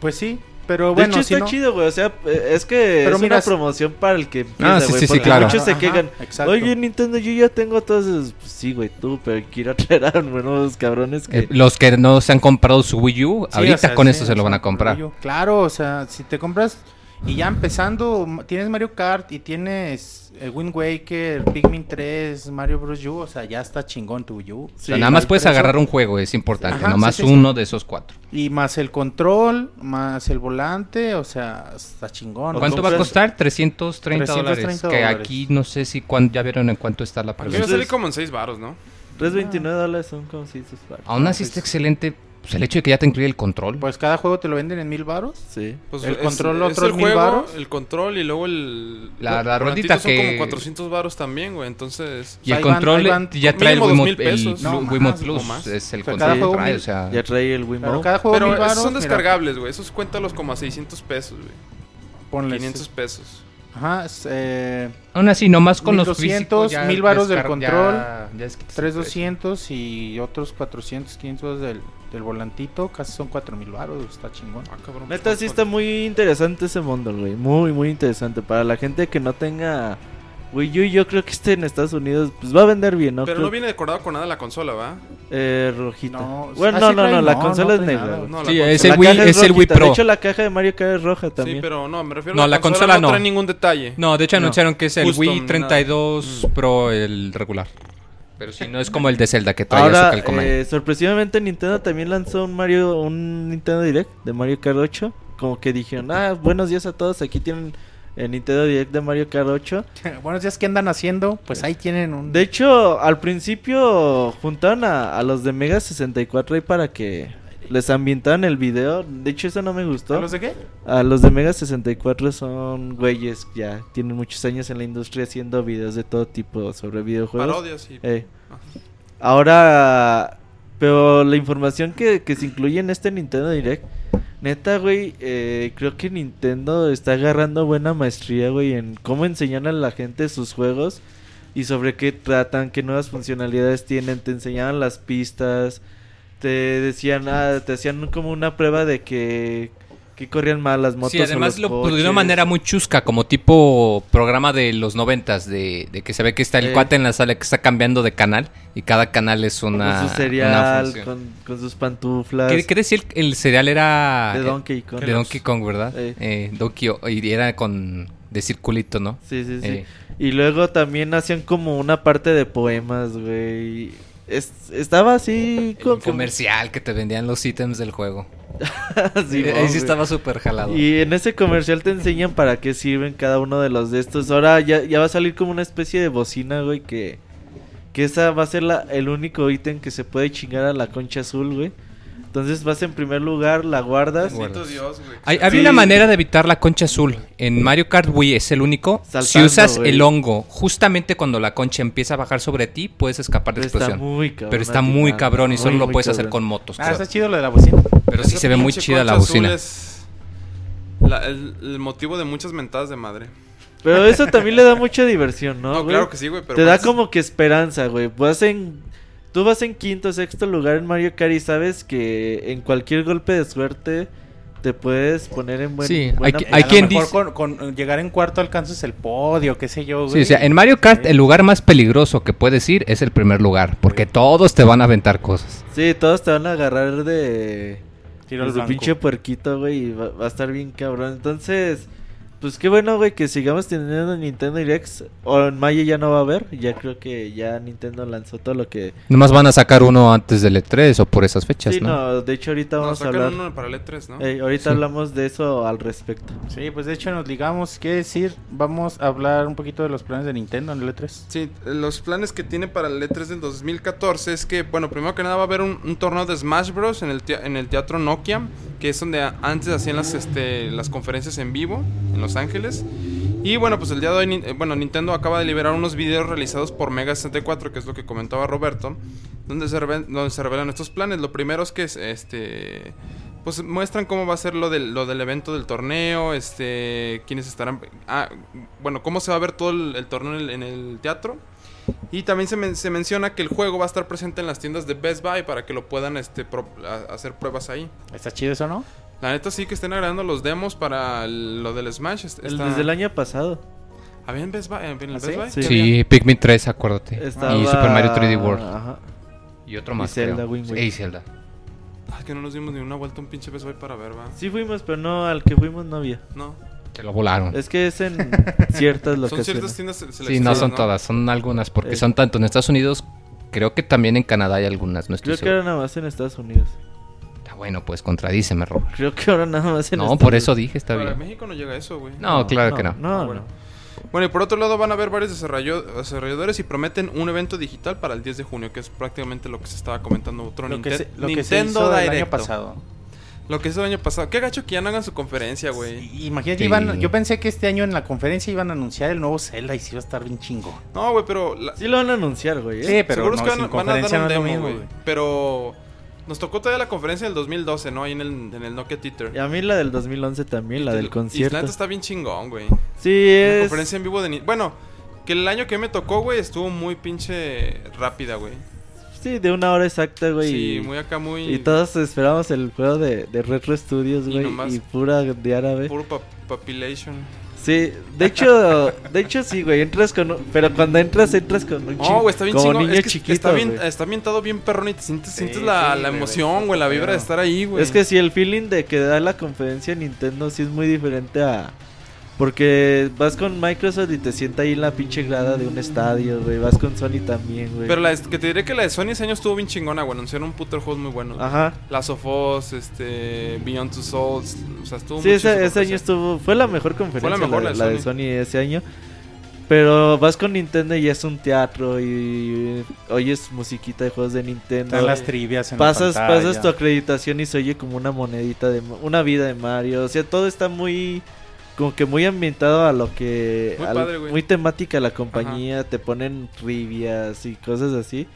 Pues sí, pero De bueno, hecho, si está no- chido, güey. O sea, es que Pero es mira, una promoción para el que empieza, Ah, sí, güey, sí, sí, claro. Muchos se Ajá, quejan. exacto. Oye, Nintendo, yo ya tengo todos esos. Pues sí, güey, tú, pero quiero traer a nuevos cabrones que. Eh, los que no se han comprado su Wii U, Sí, ahorita o sea, con sí, eso se lo van a comprar. Claro, o sea, si te compras y ya empezando, tienes Mario Kart y tienes eh, Wind Waker, Pikmin 3, Mario Bros. U, o sea, ya está chingón tu Wii U. O Sí, sea, nada más el puedes agarrar un juego, es importante. Ajá, nomás sí, sí, sí. uno de esos cuatro. Y más el control, más el volante, o sea, está chingón. ¿O ¿Cuánto va a costar? 330 dólares. 330 Que dólares. aquí no sé si cuán- ya vieron en cuánto está la Aquí va a salir como en 6 baros, ¿no? 329 dólares son como si sus baros. Aún así está excelente pues, el hecho de que ya te incluye el control. Pues cada juego te lo venden en mil baros. Sí. Pues El es- control, es otros el mil juego, varos. el control y luego el... La- la rondita que- Son como 400 baros también, güey, entonces... y el van- control van ya trae el Wiimote, el No, Wiimote más, Plus. más. Es el O sea, control cada que juego trae, mil- o sea... Ya trae el Pero Wiimote. cada juego Pero mil esos varos. son descargables, güey. Esos cuéntalos como a 600 pesos, güey. ponle 500 pesos. Ajá, eh, Aún así, nomás con los 1200, físicos ya 1000 varos del control, ya- ya es que te- 3200 y otros 400, 500 del, del volantito, casi son 4000 varos, está chingón. Ah, cabrón, Neta, sí está muy interesante ese mundo, güey. Muy, muy interesante. Para la gente que no tenga Wii U, yo creo que este en Estados Unidos pues va a vender bien, ¿no? Pero Creo- no viene decorado con nada la consola, ¿va? Eh, rojita. No, bueno, ah, no, sí no, no, la no, consola no es negra. nada, Sí, es el Wii- es el Wii. Pro. De hecho, la caja de Mario Kart es roja también. Sí, pero no, me refiero No, a la, la consola, consola no no. trae ningún detalle. No, de hecho No. anunciaron que es el Custom, Wii 32 Pro, el regular. Pero sí, no es como el de Zelda que trae Ahora, su eh, sorpresivamente Nintendo también lanzó un Mario, un Nintendo Direct de Mario Kart 8. Como que dijeron, ah, buenos días a todos, aquí tienen el Nintendo Direct de Mario Kart 8. Buenos días, ¿qué andan haciendo? Pues ahí tienen un... De hecho, al principio juntaron a, a los de Mega 64 ahí para que les ambientaran el video. De hecho, eso no me gustó. ¿A los de qué? A los de Mega 64 son güeyes ya tienen muchos años en la industria haciendo videos de todo tipo sobre videojuegos. Parodias y... Eh, ahora, pero la información que, que se incluye en este Nintendo Direct, neta, güey, eh, creo que Nintendo está agarrando buena maestría, güey, en cómo enseñan a la gente sus juegos y sobre qué tratan, qué nuevas funcionalidades tienen, te enseñaban las pistas, te decían, ah, te hacían como una prueba de que, que corrían mal las motos. Sí, o además los lo, de una coches. manera muy chusca, como tipo programa de los noventas, de, de que se ve que está el Eh. cuate en la sala que está cambiando de canal y cada canal es una, con su cereal, con, con sus pantuflas. ¿Qué, qué decía el, el cereal era De eh, Donkey Kong. de Donkey Kong, ¿verdad? Eh. Eh, Donkey y era con de circulito, ¿no? Sí, sí, sí. Eh. Y luego también hacían como una parte de poemas, güey. Es- estaba así El como... comercial que te vendían los ítems del juego. Sí, Ahí sí estaba súper jalado. Y en ese comercial te enseñan para qué sirven cada uno de los de estos. Ahora ya, ya va a salir como una especie de bocina, güey, que... Que esa va a ser la, el único ítem que se puede chingar a la concha azul, güey. Entonces vas en primer lugar, la guardas. Guardas. Bendito Dios, güey. Hay- Sí. había una manera de evitar la concha azul. En Mario Kart Wii es el único. si usas güey. el hongo, justamente cuando la concha empieza a bajar sobre ti, puedes escapar de está explosión. muy cabrón. Pero está muy cabrón y solo muy, lo puedes hacer con motos. Ah, creo. está chido lo de la bocina. Pero sí Esa se ve muy chida la bocina. es la- el, el motivo de muchas mentadas de madre. Pero eso también le da mucha diversión, ¿no? No, güey? claro que sí, güey, pero Te da como que esperanza, güey. Vas en... Tú vas en quinto, sexto lugar en Mario Kart y sabes que en cualquier golpe de suerte te puedes poner en buen Sí, buena hay hay a lo quien mejor dice- con, con llegar en cuarto alcanzas el podio, qué sé yo, Sí, güey. o sea, en Mario Kart Sí. el lugar más peligroso que puedes ir es el primer lugar, porque todos te van a aventar cosas. Sí, todos te van a agarrar de... Tiro de su pinche puerquito, güey, y va, va a estar bien cabrón. Entonces, pues qué bueno, güey, que sigamos teniendo Nintendo Direct. O en mayo ya no va a haber. Ya creo que ya Nintendo lanzó todo lo que... Nomás van a sacar uno antes del E3 o por esas fechas, Sí, ¿no? no, de hecho ahorita No, vamos a hablar... uno para el E3, ¿no? Ey, ahorita Sí. hablamos de eso al respecto. Sí, pues de hecho nos ligamos. ¿Qué decir? Vamos a hablar un poquito de los planes de Nintendo en el E E3. Sí, los planes que tiene para el E3 del 2014 es que, bueno, primero que nada va a haber un, un torneo de Smash Bros. en el, tea- en el Teatro Nokia, que es donde antes hacían las, este, las conferencias en vivo en Los Ángeles. Y bueno, pues el día de hoy, eh, bueno, Nintendo acaba de liberar unos videos realizados por Mega 64, que es lo que comentaba Roberto, donde se, reven- donde revelan estos planes. Lo primero es que, es, este, pues muestran cómo va a ser lo del, lo del evento del torneo, este, quiénes estarán, ah, bueno, cómo se va a ver todo el, el torneo en el, teatro. Y también se, men- se menciona que el juego va a estar presente en las tiendas de Best Buy para que lo puedan este, hacer pruebas ahí. ¿Está chido eso, no? La neta sí que estén agregando los demos para el- lo del Smash. El- Desde el año pasado. ¿Había en Best Buy? ¿En el ¿Ah, Best sí? Buy? Sí. Pikmin 3, acuérdate. Estaba... Y Super Mario 3D World. Ajá. Y otro más. Y Zelda, Sí, Waker. y Zelda. Ah, que no nos dimos ni una vuelta a un pinche Best Buy para ver, va. Sí fuimos, pero no, al que fuimos no había. No. Se lo volaron. Es que es en ciertas Son locaciones. ciertas tiendas se- Sí, no son todas, son algunas, porque Eh. son tanto en Estados Unidos, creo que también en Canadá hay algunas, no estoy Creo que ahora nada más en Estados Unidos. Bueno, pues contradíceme, Rob. Creo que ahora nada más en No, Estados por eso dije, está Para bien. México no llega a eso, güey. No, claro que no. No, Ah, bueno. no. Bueno, y por otro lado van a haber varios desarrolladores y prometen un evento digital para el 10 de junio, que es prácticamente lo que se estaba comentando otro Lo que se, lo que se Nintendo hizo el año pasado. Lo que hizo el año pasado. Qué gacho que ya no hagan su conferencia, güey. Imagínate, Sí. iban- yo pensé que este año en la conferencia iban a anunciar el nuevo Zelda y sí iba a estar bien chingo. No, güey, pero la- Sí lo van a anunciar, güey. ¿eh? Sí, pero seguro es no, que sin van, van a dar conferencia un demo, güey. Pero nos tocó todavía la conferencia del 2012, ¿no? Ahí en el, en el Nokia Theater. Y a mí la del 2011 también, la Y- del la concierto. neta está bien chingón, güey. Sí, La es... conferencia en vivo de... Ni- Bueno, que el año que me tocó, güey, estuvo muy pinche rápida, güey. Sí, de una hora exacta, güey. Sí, y- muy acá, muy... Y todos esperamos el juego de, de Retro Studios, Y güey. nomás- Y, pura de árabe. Puro pa- population. Sí, de hecho, de hecho sí, güey. Entras con. un- Pero cuando entras, entras con un No, chico. güey, está bien como chingón. niño Es que chiquito. está, bien, güey. está ambientado bien perrón y te sientes, sientes la, sí, la emoción, güey, la vibra de estar ahí, güey. Es que sí, el feeling de que da la conferencia Nintendo sí es muy diferente a. Porque vas con Microsoft y te sienta ahí en la pinche grada de un estadio, güey. Vas con Sony también, güey. Pero la, que te diré que la de Sony ese año estuvo bien chingona, güey. Anunciaron un puto de juegos muy buenos. Ajá. Last of Us, este, Beyond Two Souls, o sea, estuvo Sí, muy ese, ese año estuvo. Fue la mejor conferencia. Fue la mejor, la, la de la de Sony. Ese año. Pero vas con Nintendo y es un teatro y oyes musiquita de juegos de Nintendo. Están las trivias en pasas, la pantalla. pasas tu acreditación y se oye como una monedita de una vida de Mario. O sea, todo está muy como que muy ambientado a lo que Muy padre, muy temática la compañía, te ponen trivias y cosas así.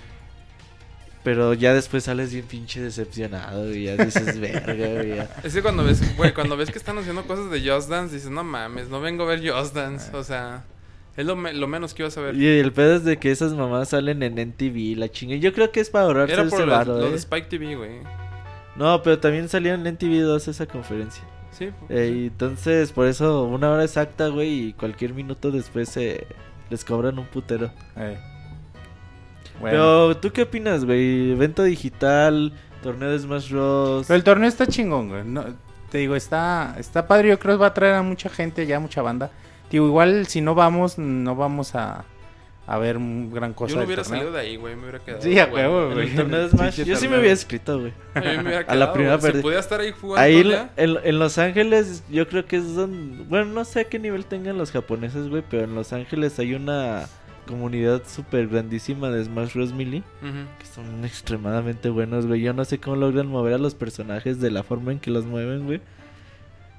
Pero ya después sales bien pinche decepcionado y ya dices, verga, güey. ya". Es que cuando ves, güey, cuando ves que están haciendo cosas de Just Dance, dices, no mames, no vengo a ver Just Dance. O sea, es lo, me- lo menos que ibas a ver. Y el pedo es de que esas mamás salen en NTV, la chinga. Yo creo que es para ahorrarse Era ese por lo, varo, lo eh. de Spike TV, güey. No, pero también salían en NTV 2 esa conferencia. Sí. Eh, y entonces, por eso, una hora exacta, güey, y cualquier minuto después se les cobran un putero. Eh. Bueno. Pero, ¿tú qué opinas, güey? Evento digital, torneo de Smash Bros. Pero el torneo está chingón, güey. No, te digo, está, está padre. Yo creo que va a traer a mucha gente, ya mucha banda. Digo, igual si no vamos, no vamos a, a ver un gran cosa. Yo no hubiera salido de ahí, güey. Me hubiera quedado. Sí, a huevo, güey. Yo sí me había escrito, güey. A mí me hubiera A la quedado, primera perdí. pudiera estar ahí jugando. Ahí en, en- Los Ángeles, yo creo que es donde. Bueno, no sé a qué nivel tengan los japoneses, güey, pero en Los Ángeles hay una comunidad súper grandísima de Smash Bros. Melee. Que son extremadamente buenos, güey. Yo no sé cómo logran mover a los personajes de la forma en que los mueven, güey.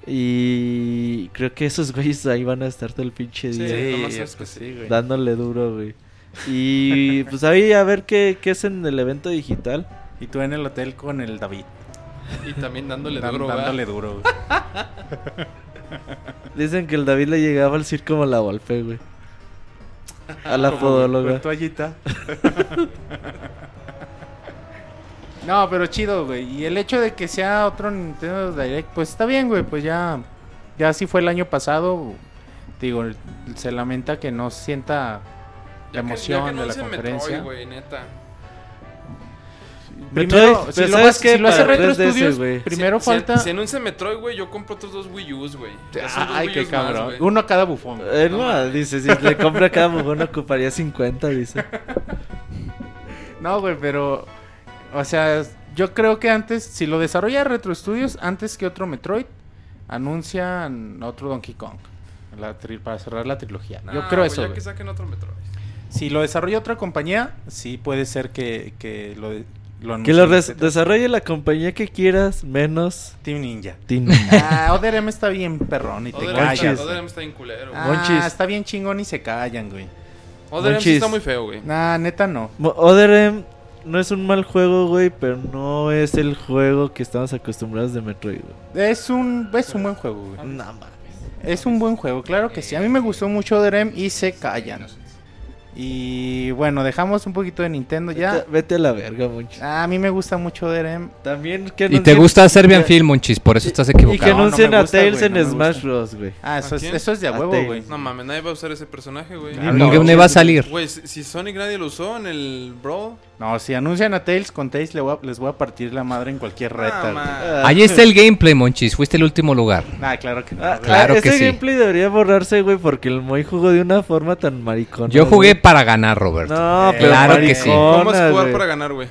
Y creo que esos güeyes ahí van a estar todo el pinche día Sí, es que pues sí. güey. dándole duro, güey. Y pues ahí a ver qué, qué es en el evento digital. Y tú en el hotel con el David. Y también dándole Dan- duro, ¿verdad? dándole duro, güey. Dicen que el David le llegaba al circo como la golpe, güey. A la podóloga. Con toallita. no, pero chido, güey. Y el hecho de que sea otro Nintendo Direct, pues está bien, güey. Pues ya, ya así fue el año pasado. Digo, se lamenta que no sienta la emoción ya que no de la conferencia. Metroid, güey, neta. Primero, si lo, ¿sabes vas- qué? si lo hace Retro 3DS, Studios, güey. primero Si- falta... Si, si anuncia Metroid, güey, yo compro otros dos Wii U's, güey. Ay, qué más, cabrón. güey. Uno a cada bufón. Eh, No no, dice, si le compra cada mujón ocuparía 50, dice. No, güey, pero. O sea, yo creo que antes, si lo desarrolla Retro Studios, antes que otro Metroid, anuncian otro Donkey Kong. la tri- para cerrar la trilogía. Nah, yo creo güey, eso. Ya que saquen otro Metroid. Si lo desarrolla otra compañía, sí puede ser que, que lo, lo Que lo desarrolle la compañía que quieras, menos Team Ninja. Team. Ah, Other M está bien perrón y te callas. está- Other M está bien culero. güey. Ah, Monchis. está bien chingón y se callan, güey. Other M sí está muy feo, güey. Nah, neta no. Mo- Other M no es un mal juego, güey, pero no es el juego que estamos acostumbrados de Metroid, güey. Es un, es un buen juego, güey. No mames. Es un buen juego, claro que sí. A mí me gustó mucho Other M y se callan. Y bueno, dejamos un poquito de Nintendo ya. vete a la verga, Monchis. Ah, a mí me gusta mucho Other M. También que Y te gusta Serbian que- Film, Monchis, por eso estás Y que equivocado. no anuncien a gusta, Tails no en Smash. Bros, güey. Ah, eso ¿A es, eso es de a huevo, güey. No mames, nadie va a usar ese personaje, güey. ¿Dónde no, va a salir? Güey, si Sonic nadie lo usó en el Brawl. No, si anuncian a Tails, con Tails le voy a- les voy a partir la madre en cualquier reta. Ah. Ahí está el gameplay, Monchis. Fuiste el último lugar. Ah, claro que no. Ah. Claro ah, que ese sí. gameplay debería borrarse, güey, porque el Moy jugó de una forma tan maricona. Yo jugué. Para ganar, Roberto. No, Eh, pero claro que sí. ¿Cómo es jugar para ganar, güey?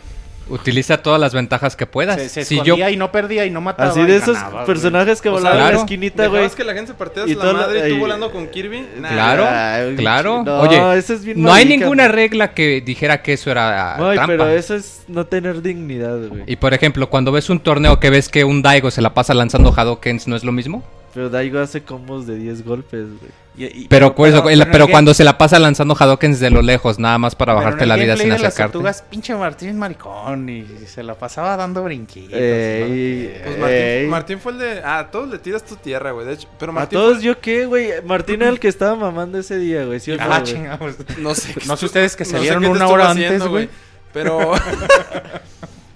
Utiliza todas las ventajas que puedas. Se, se si yo y no perdía y no mataba. Así de esos ganaba, personajes que O sea, volaban en claro. la esquinita, güey. ¿Dejabas que la gente se partiera Y la madre y tú volando con Kirby? Nah. Claro, Ay, claro. no, Oye, eso es bien no hay ninguna regla que dijera que eso era Ay, trampa. pero eso es no tener dignidad, güey. Y por ejemplo, cuando ves un torneo que ves que un Daigo se la pasa lanzando Hadokens, ¿no es lo mismo? Pero Daigo hace combos de 10 golpes, güey. Y- y- Pero, el- el pero game- cuando se la pasa lanzando Hadokens de lo lejos, nada más para pero en bajarte la vida sin de las acercarte. tortugas, pinche Martín es maricón y se la pasaba dando brinquitos. Ey, ¿no? Pues Martín. Martín fue el de. Ah, a todos le tiras tu tierra, güey. De hecho, pero ¿A Martín. todos fue- yo qué, güey? Martín era el que estaba mamando ese día, güey. ¿sí no, Ah, güey? chingados. No sé. No sé ustedes que no salieron qué te una hora haciendo, antes, güey. Pero.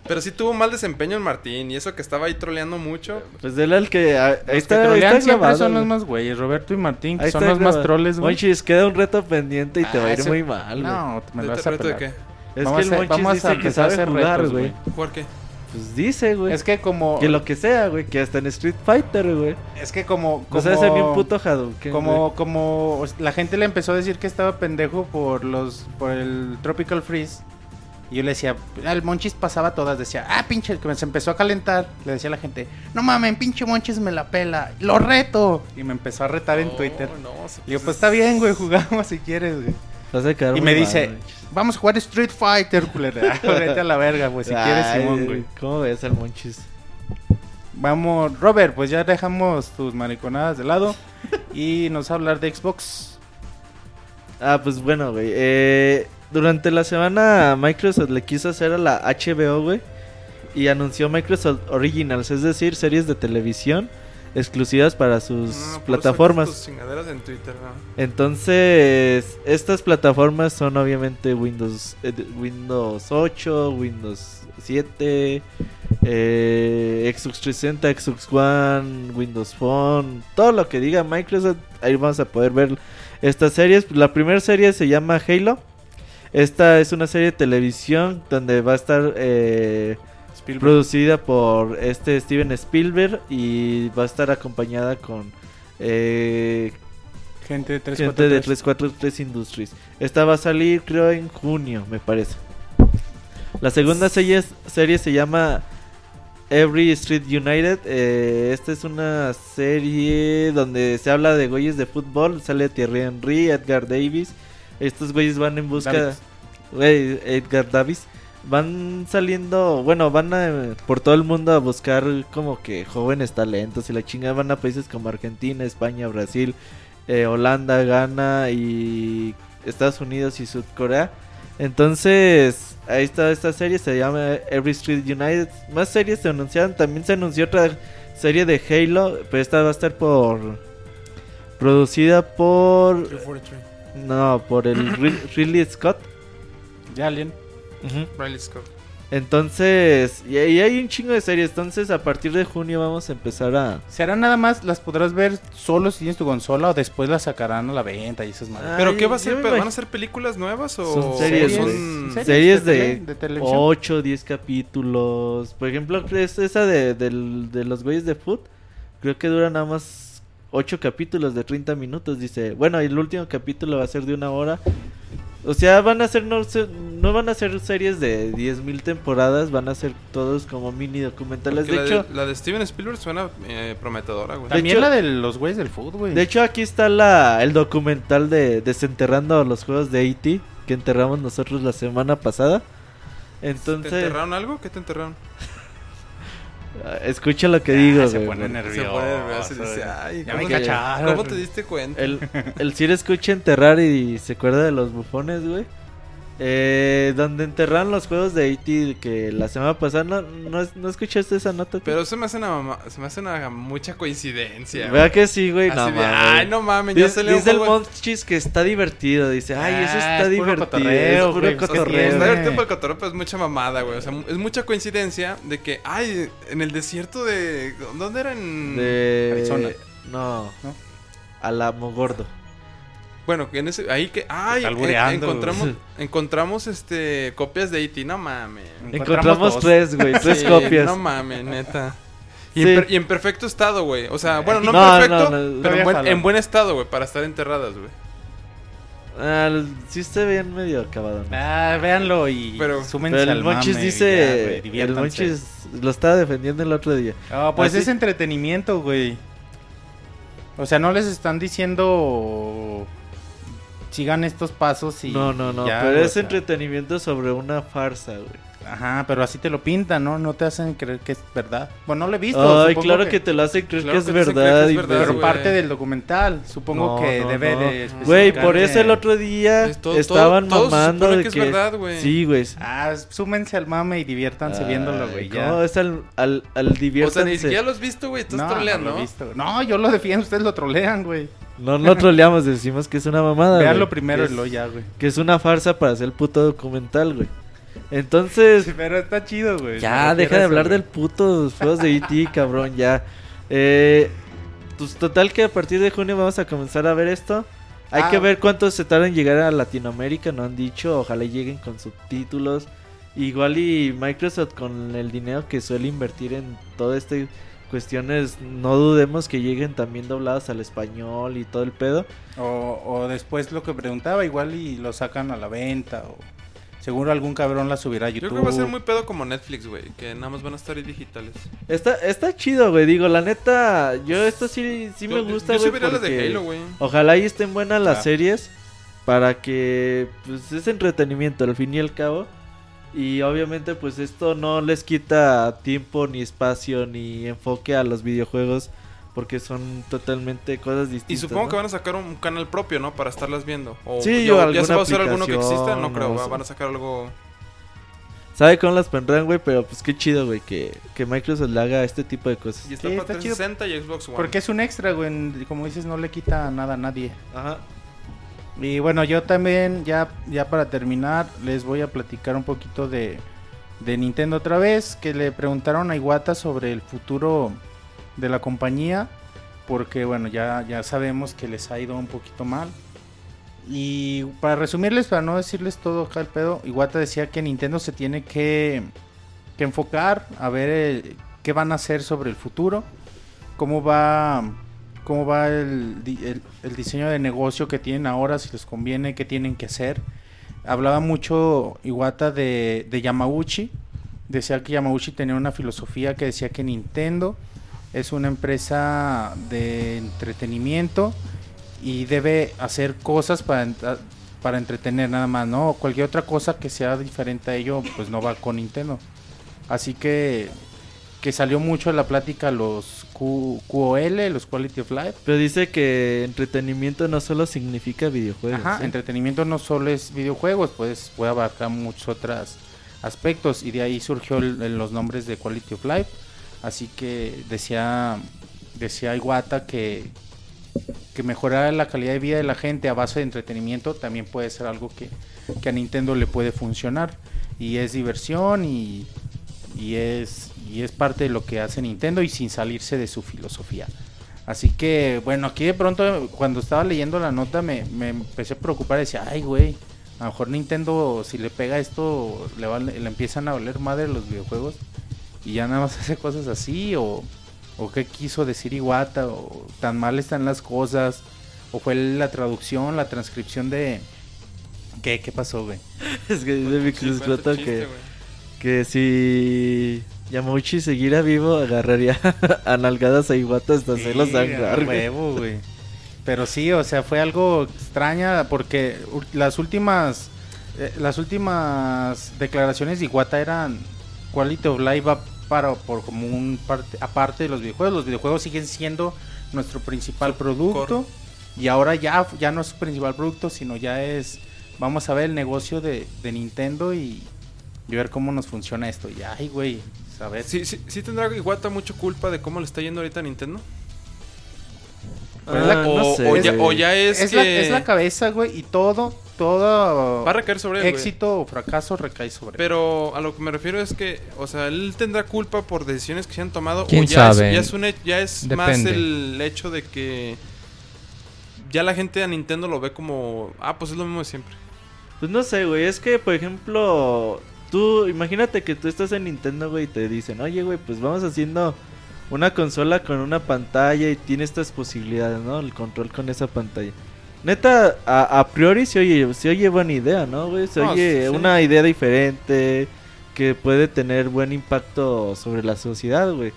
pero sí tuvo mal desempeño el Martín. Y eso que estaba ahí troleando mucho. Pues él el que... ah, Ahí Los que está, ahí trolean está siempre grabado, son los más güeyes. Roberto y Martín, que Ahí son los más troles, güey. Monchis, queda un reto pendiente y te Ah, va a ir ese- muy mal, güey. No, me lo ¿De vas a reto de qué? Es vamos que el a- Monchis vamos a dice que empezar a sabe hacer jugar, güey. ¿Por qué? Pues dice, güey. Es que como... Que lo que sea, güey. Que hasta en Street Fighter, güey. Es que como... Como sabes hacer ni un puto Hadouken, Como, güey. como la gente le empezó a decir que estaba pendejo por los por el Tropical Freeze. Y yo le decía, "Ah, el Monchis pasaba todas, decía, ah, pinche, que se empezó a calentar. Le decía a la gente, no mames, pinche Monchis me la pela, lo reto. Y me empezó a retar en Twitter. No, se- Y yo, pues está bien, güey, jugamos si quieres, güey. Y me mal, dice, güey. vamos a jugar Street Fighter, culera. Vete a la verga, pues si quieres, Simón, güey. ¿Cómo ves al Monchis? Vamos, Robert, pues ya dejamos tus mariconadas de lado. y nos va a hablar de Xbox. Ah, pues bueno, güey. Eh, durante la semana Microsoft le quiso hacer a la HBO, güey. Y anunció Microsoft Originals, es decir, series de televisión exclusivas para sus No, eso plataformas. en Twitter, ¿no? Entonces, estas plataformas son obviamente Windows, eh, Windows 8, Windows 7, eh, Xbox 360, Xbox One, Windows Phone, todo lo que diga Microsoft, ahí vamos a poder ver estas series. La primera serie se llama Halo. Esta es una serie de televisión donde va a estar eh, producida por este Steven Spielberg y va a estar acompañada con eh, Gente de 3, gente de 343 Industries. Esta va a salir creo en junio, me parece. La segunda serie, serie se llama Every Street United. Eh, esta es una serie donde se habla de güeyes de fútbol. Sale Thierry Henry, Edgar Davis. Estos güeyes van en busca... Davis. Güey, Edgar Davis. Van saliendo, bueno, van a- por todo el mundo a buscar como que jóvenes talentos y la chingada van a países como Argentina, España, Brasil, eh, Holanda, Ghana y Estados Unidos y Sudcorea. Entonces, ahí está esta serie, se llama Every Street United. Más series se anunciaron, también se anunció otra serie de Halo, pero esta va a estar por producida por 343. No, por el Ri- Ridley Scott. De Alien. Riley Scott. Entonces, y hay un chingo de series. Entonces, a partir de junio vamos a empezar a. ¿Será nada más? ¿Las podrás ver solo si tienes tu consola o después las sacarán a la venta y esas madres? ¿Pero qué va a ser? me ¿Van a ser películas nuevas o Son series, son-. Series Series de de, tele- de televisión. 8, 10 capítulos. Por ejemplo, es esa de, del- de los güeyes de Food. Creo que dura nada más 8 capítulos de 30 minutos. Dice, bueno, y el último capítulo va a ser de una hora. O sea, van a ser no, se- no van a ser series de 10.000 temporadas, van a ser todos como mini documentales. Porque De la, hecho, de, la de Steven Spielberg suena eh, prometedora, güey. También hecho- la de los güeyes del fútbol, güey. De hecho, aquí está la, el documental de Desenterrando los juegos de E.T. que enterramos nosotros la semana pasada. ¿Te Entonces, enterraron algo? ¿Qué te enterraron? Ah, escucha lo que digo. Ah, se güey, pone nervioso. Se pone nervioso y dice, ay, ya ¿cómo me te- cacharon. ¿Cómo te diste cuenta? El, el Sir escucha enterrar y se acuerda de los bufones, güey. Eh, donde enterraron los juegos de E.T. que la semana pasada no, no, no escuchaste esa nota. Pero se me hace una, mama- se me hace una mucha coincidencia. Vea que sí, güey. No, de, ay, no mames, ya Dice, salió dice el Monchis que está divertido. Dice, ay, eso Ah, está es puro divertido. cotorreo, es puro pues, ¿qué O sea, cotorreo. está divertido el cotorreo, pero es mucha mamada, güey. O sea, es mucha coincidencia de que, ay, en el desierto de... ¿Dónde era? En... De Arizona. No. ¿No? Alamo Gordo. Bueno, que en ese... Ahí que... Ay, Está en- albureando, encontramos, encontramos, este, copias de E.T. No mames. Encontramos dos. tres, güey. Tres Sí, copias. No mames, neta. Y, Sí. en per- y en perfecto estado, güey. O sea, bueno, no, No, en perfecto, no, no. pero en buen, jalan. en buen estado, güey, para estar enterradas, güey. Ah, sí se ven medio acabado. ¿no? Ah, véanlo y Pero- súmense Pero el al Monchis mame y dice. ya, güey, el. Monchis lo estaba defendiendo el otro día. Ah, pues Así- es entretenimiento, güey. O sea, no les están diciendo sigan estos pasos y no, no, no. ya, pero es sea. entretenimiento sobre una farsa, güey. Ajá, pero así te lo pintan, ¿no? No te hacen creer que es verdad. Bueno, no lo he visto. Ay, claro que... te lo hace creer Claro que es que verdad. que es verdad, Pero güey. parte del documental, supongo No, que no, debe no. de Güey, por eso el otro día Es todo- estaban todo- todo se de que es que... verdad, güey. Sí, güey. Ah, súmense al mame y diviértanse viéndolo, güey. ¿cómo Ya. es al, al, al O sea, diviértanse? ni siquiera lo has visto, güey. Estás No, troleando. no lo he visto. No, yo lo defiendo, ustedes lo trolean, güey. No lo troleamos, decimos que es una mamada, Veanlo güey. primero y luego es, ya, güey. que es una farsa para hacer el puto documental, güey. Entonces, Sí, pero está chido, güey. ya, deja de hablar del puto juegos de E.T., cabrón, ya. Eh, pues total que a partir de junio vamos a comenzar a ver esto. Hay Ah. que ver cuánto se tarda en llegar a Latinoamérica, no han dicho. Ojalá lleguen con subtítulos. Igual y Microsoft con el dinero que suele invertir en todo este cuestiones, no dudemos que lleguen también doblados al español y todo el pedo. O, o después lo que preguntaba, igual y lo sacan a la venta. O seguro algún cabrón la subirá a Yo YouTube. creo que va a ser muy pedo como Netflix, güey. Que nada más van a estar ahí digitales. Está, está chido, güey. Digo, la neta, yo esto sí, sí me Yo- gusta, Yo güey. subiría las de porque Halo, güey. Ojalá y estén buenas las Ah. series para que, pues, es entretenimiento al fin y al cabo. Y obviamente, pues, esto no les quita tiempo, ni espacio, ni enfoque a los videojuegos. Porque son totalmente cosas distintas. Y supongo ¿no? que van a sacar un canal propio, ¿no? Para estarlas viendo. O Sí, ya, o ya se va a usar alguno que exista, no creo. Van a sacar algo. Sabe cómo las pondrán, güey, pero pues qué chido, güey, que, que Microsoft le haga este tipo de cosas. Y está Sí, para está chido. 360 y Xbox One. Porque es un extra, güey. Como dices, no le quita nada a nadie. Ajá. Y bueno, yo también, ya, ya para terminar, les voy a platicar un poquito de, de Nintendo otra vez. Que le preguntaron a Iwata sobre el futuro de la compañía. Porque bueno, ya, ya sabemos que les ha ido un poquito mal. Y para resumirles, para no decirles todo acá el pedo, Iwata decía que Nintendo se tiene que, que enfocar a ver eh, qué van a hacer sobre el futuro. Cómo va cómo va el, di- el- el diseño de negocio que tienen ahora, si les conviene, qué tienen que hacer. Hablaba mucho Iwata de, de Yamauchi. Decía que Yamauchi tenía una filosofía que decía que Nintendo es una empresa de entretenimiento y debe hacer cosas para, para entretener nada más, ¿no? Cualquier otra cosa que sea diferente a ello, pues no va con Nintendo. Así que que salió mucho en la plática los Q- QOL, los Quality of Life. Pero dice que entretenimiento no solo significa videojuegos. Ajá, ¿sí? entretenimiento no solo es videojuegos, pues puede abarcar muchos otros aspectos y de ahí surgió el- el- los nombres de Quality of Life. Así que decía decía Iwata que que mejorar la calidad de vida de la gente a base de entretenimiento también puede ser algo que, que a Nintendo le puede funcionar y es diversión y, y es y es parte de lo que hace Nintendo y sin salirse de su filosofía. Así que, bueno, aquí de pronto cuando estaba leyendo la nota me, me empecé a preocupar. Decía, ay, güey, a lo mejor Nintendo si le pega esto le, va- le empiezan a valer madre los videojuegos y ya nada más hace cosas así o, o qué quiso decir Iwata o tan mal están las cosas o fue la traducción, la transcripción de... ¿Qué, qué pasó, güey? Es que dice mi chiste, que, que si Yamauchi siguiera vivo, agarraría a nalgadas a Iwata hasta Sí, huevo, güey. Pero sí, o sea, fue algo extraña porque las últimas eh, las últimas declaraciones de Iwata eran Quality of Life va para por como un parte aparte de los videojuegos, los videojuegos siguen siendo nuestro principal producto y ahora ya ya no es su principal producto, sino ya es vamos a ver el negocio de, de Nintendo y, y ver cómo nos funciona esto. Y ay, güey, a ver. Sí, sí, sí tendrá Iwata mucho culpa de cómo le está yendo ahorita a Nintendo. Pues la- o, no sé, o ya, güey. o ya es, es, que la, es la cabeza, güey, y todo, todo va a recaer sobre él, güey. éxito o fracaso recae sobre él. Pero a lo que me refiero es que, o sea, él tendrá culpa por decisiones que se han tomado. ¿Quién o ya sabe? Es, ya es, un ya es más el hecho de que ya la gente a Nintendo lo ve como, ah, pues es lo mismo de siempre. Pues no sé, güey. Es que, por ejemplo, tú, imagínate que tú estás en Nintendo, güey, y te dicen, oye, güey, pues vamos haciendo una consola con una pantalla y tiene estas posibilidades, ¿no? El control con esa pantalla. Neta, a, a priori se oye, se oye buena idea, ¿no, güey? Se No, oye sí. una idea diferente que puede tener buen impacto sobre la sociedad, güey.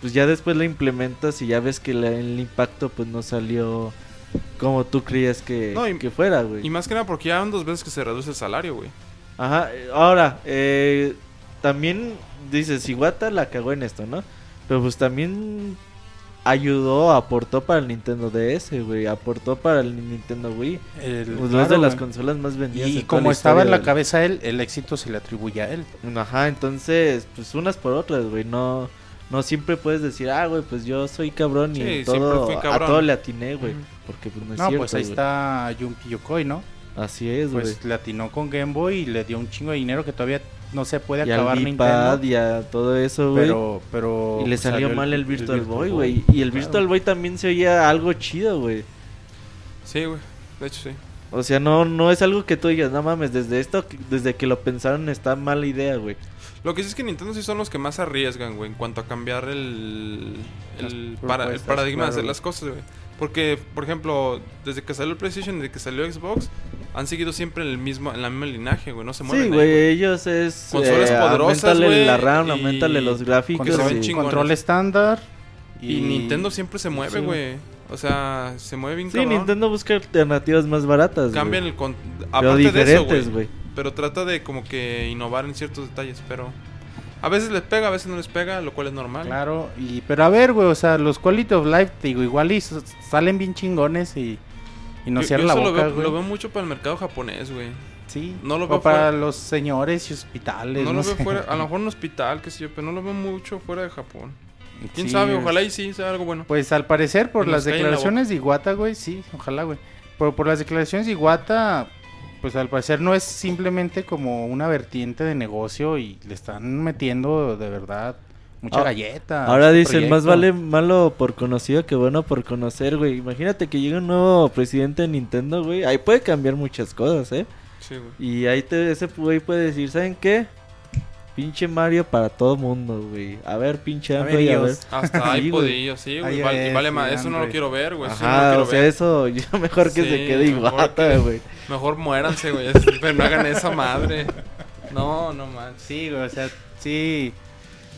Pues ya después la implementas y ya ves que la- el impacto pues no salió como tú creías que, No, y- que fuera, güey. Y más que nada porque ya van dos veces que se reduce el salario, güey. Ajá, ahora, eh, también dices, Iwata la cagó en esto, ¿no? Pero pues también ayudó, aportó para el Nintendo DS, güey, aportó para el Nintendo Wii. El- Pues claro, de las consolas más vendidas. Y como estaba en la cabeza él, el éxito se le atribuye a él. Ajá, entonces, pues unas por otras, güey, no... No siempre puedes decir, ah, güey, pues yo soy cabrón y Sí, todo, a todo le atiné, güey. Porque pues no es No, cierto, pues ahí güey. está Junpei Yokoi, ¿no? Así es, güey. Pues le atinó con Game Boy y le dio un chingo de dinero que todavía no se puede y al acabar V-Pad Nintendo. y a todo eso, güey. Pero, pero... Y le pues, salió mal el Virtual, Boy, güey. Y el claro. Virtual Boy también se oía algo chido, güey. Sí, güey. De hecho, sí. O sea, no, no es algo que tú digas, no mames, desde esto, desde que lo pensaron está mala idea, güey. Lo que sí es que Nintendo sí son los que más arriesgan, güey, en cuanto a cambiar el, el, para- el paradigma de hacer las cosas, güey. Porque, por ejemplo, desde que salió el PlayStation, desde que salió Xbox, han seguido siempre en el mismo, en la misma linaje, güey. No se mueven. Sí, ahí, güey, ellos es... Consolas eh, poderosas, auméntale güey, la RAM, y- aumentale los gráficos. y-. Control estándar. Y, Nintendo siempre se mueve, Sí. güey. O sea, se mueve bien Sí, cabrón. Nintendo busca alternativas más baratas, güey. Cambian el... Con... Pero Aparte de eso, güey. Pero trata de como que innovar en ciertos detalles, pero... A veces les pega, a veces no les pega, lo cual es normal. Claro, y, pero a ver, güey, o sea, los Quality of Life, te digo, igual y salen bien chingones y, y no Yo- cierran yo la boca, lo, veo, güey. lo veo mucho para el mercado japonés, güey. Sí, no lo o veo para fuera- los señores y hospitales, No no, lo veo fuera, a lo mejor un hospital, qué sé yo, pero no lo veo mucho fuera de Japón. ¿Quién Sí, sabe? Ojalá y sí sea algo bueno. Pues al parecer, por Y las la declaraciones de Iwata, güey, sí, ojalá, güey. Pero por las declaraciones de Iwata, pues al parecer no es simplemente como una vertiente de negocio y le están metiendo de verdad mucha Ah, galleta. Ahora dicen, más proyecto. vale malo por conocido que bueno por conocer, güey. Imagínate que llega un nuevo presidente de Nintendo, güey. Ahí puede cambiar muchas cosas, ¿eh? Sí, güey. Y ahí te, ese güey puede decir, ¿saben qué? Pinche Mario para todo mundo, güey. A ver, pinche Android, a ver. Hasta Sí, ahí podillo, sí, güey. Vale, más. Eso no lo quiero ver, güey. eso no lo Ajá, quiero o sea, ver. eso ya mejor que se quede iguata, que- güey. Mejor muéranse, güey. Pero no hagan esa madre. No, no manches. Sí, güey, o sea, sí.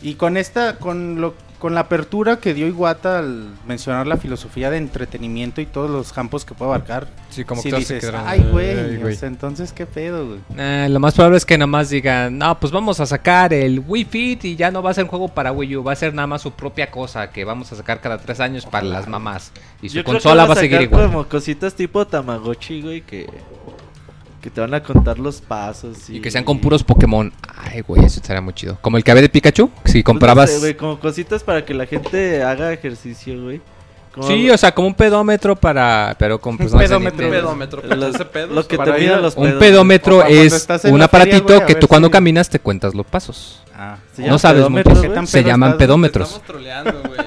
Y con esta, con lo, con la apertura que dio Iwata al mencionar la filosofía de entretenimiento y todos los campos que puede abarcar, Sí, como sí que dices, quedaron, ay, "Ay, güey, güey". o sea, entonces, ¿qué pedo, güey? Eh, lo más probable es que nomás digan, no, pues vamos a sacar el Wii Fit y ya no va a ser un juego para Wii U, va a ser nada más su propia cosa que vamos a sacar cada tres años para las mamás. Y su Yo creo que consola va a seguir igual. como cositas tipo Tamagotchi, güey, que... Que te van a contar los pasos. Y, Y que sean con puros Pokémon. Ay, güey, eso estaría muy chido. Como el que había de Pikachu, si Pues no comprabas... sé, güey, como cositas para que la gente haga ejercicio, güey. Como- Sí, o sea, como un pedómetro para... Pero con... Pues, Un no pedómetro. Pedómetro, Los- echarse pedos. lo que te a- los Un pedómetro es un feria, aparatito que tú cuando caminas te cuentas los pasos. Ah, Se No sabes mucho. güey. ¿Qué tan Se llaman pedómetros. Estamos troleando, güey.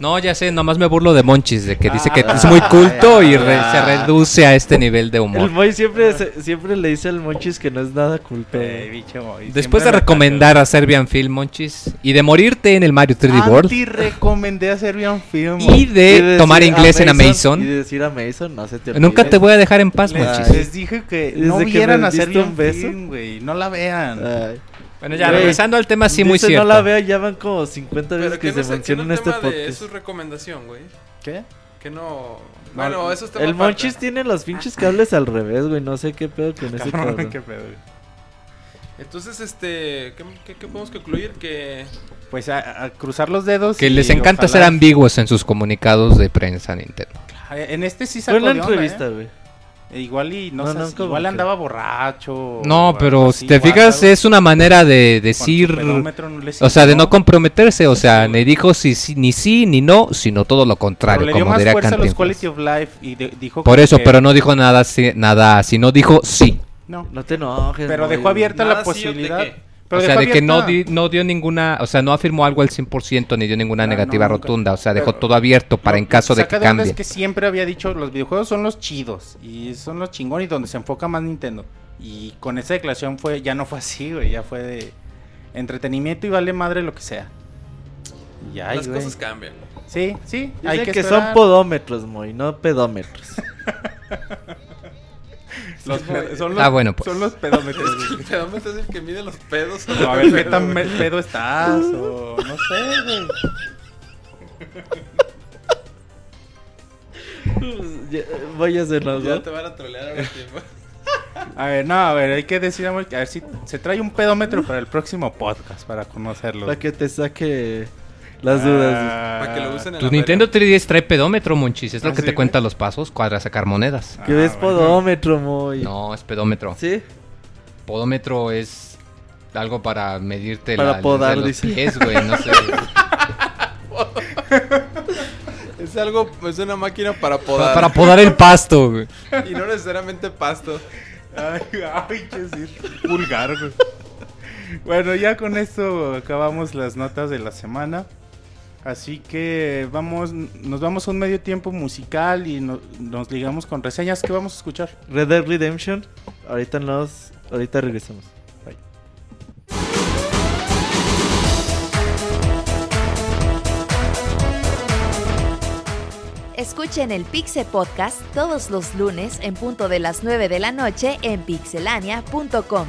No, ya sé, nomás me burlo de Monchis, de que dice que Ah, es muy culto y re- se reduce a este nivel de El humor. Moy siempre, se- siempre le dice al Monchis que no es nada culto. eh, y Después de recomendar a Serbian Film, Monchis, y de morirte en el Mario 3D ataca. World, Anti-recomendé a Serbian Film. y de, Y decir tomar inglés en Y Amazon, de decir a Mason, no se te nunca olvide. te voy a dejar en paz, les, Monchis. les dije que Desde no vieran a Serbian un beso. Film, güey. No la vean. Ay. Bueno, ya, Güey, regresando al tema, sí, muy Dice, cierto. no la vea, ya van como 50 veces que se menciona en este podcast. su recomendación, güey. ¿Qué? Que no... Bueno, eso está El Monchis tiene los pinches cables al revés, güey. No sé qué pedo con ese Cabrón, cabrón. qué pedo, güey. Entonces, este... ¿qué, qué, qué podemos concluir? Que... Pues a, a cruzar los dedos. Que y les encanta ojalá- ser ambiguos en sus comunicados de prensa Nintendo. En este sí Fue la de onda, entrevista, ¿eh? güey. E Igual y no, No, sé, no, igual que- andaba borracho. No, pero si te fijas, es una manera de decir... no O sea, de no comprometerse, o sea, ni dijo si, sí- ni sí ni no, sino todo lo Pero contrario, le dio como más diría fuerza a los Cantinflas. Quality of Life y de- dijo Por eso, que- pero no dijo nada, si- nada, sino dijo sí. No, No te enojes. pero dejó abierta la sí, ¿o de posibilidad. Pero o sea, de que no, di- no dio ninguna, o sea, no afirmó algo al 100% ni dio ninguna Ah, no, negativa nunca. rotunda, o sea, dejó Pero- todo abierto para en caso de que cambie. Es que siempre había dicho los videojuegos son los chidos y son los chingones y donde se enfoca más Nintendo. Y con esa declaración fue ya no fue así, güey, ya fue de entretenimiento y vale madre lo que sea. Y ay, Las güey. cosas cambian. Sí, sí, Dicen hay que, que, son podómetros, Moy, no pedómetros. Los son Ah, los, bueno, pues. son los pedómetros. El pedómetro es el que mide los pedos. O a ver qué tan pedo estás o no sé, güey. Ya, Voy a hacerlo, Ya ¿no? te van a trolear ahora tiempo. A ver, no, a ver, hay que decir, a ver si se trae un pedómetro para el próximo podcast, para conocerlo. Para que te saque las dudas. Ah, Para que lo usen en Tu la Nintendo 3DS trae pedómetro, monchis. Es lo Ah, que sí, te güey. cuenta los pasos para sacar monedas. Que ves Ah, bueno. podómetro, muy. No, es pedómetro. ¿Sí? Podómetro es algo para medirte Para la, podar, los dice. pies, güey. No sé. Es algo, es una máquina para podar. para podar el pasto, güey. Y no necesariamente pasto. Ay, ay, que sí, vulgar, güey. Bueno, ya con esto acabamos las notas de la semana. Así que vamos, nos vamos a un medio tiempo musical y no- nos ligamos con reseñas que vamos a escuchar. Red Dead Redemption. Ahorita nos. Ahorita regresamos. Escuchen el Pixe Podcast todos los lunes en punto de las 9 de la noche en pixelania.com.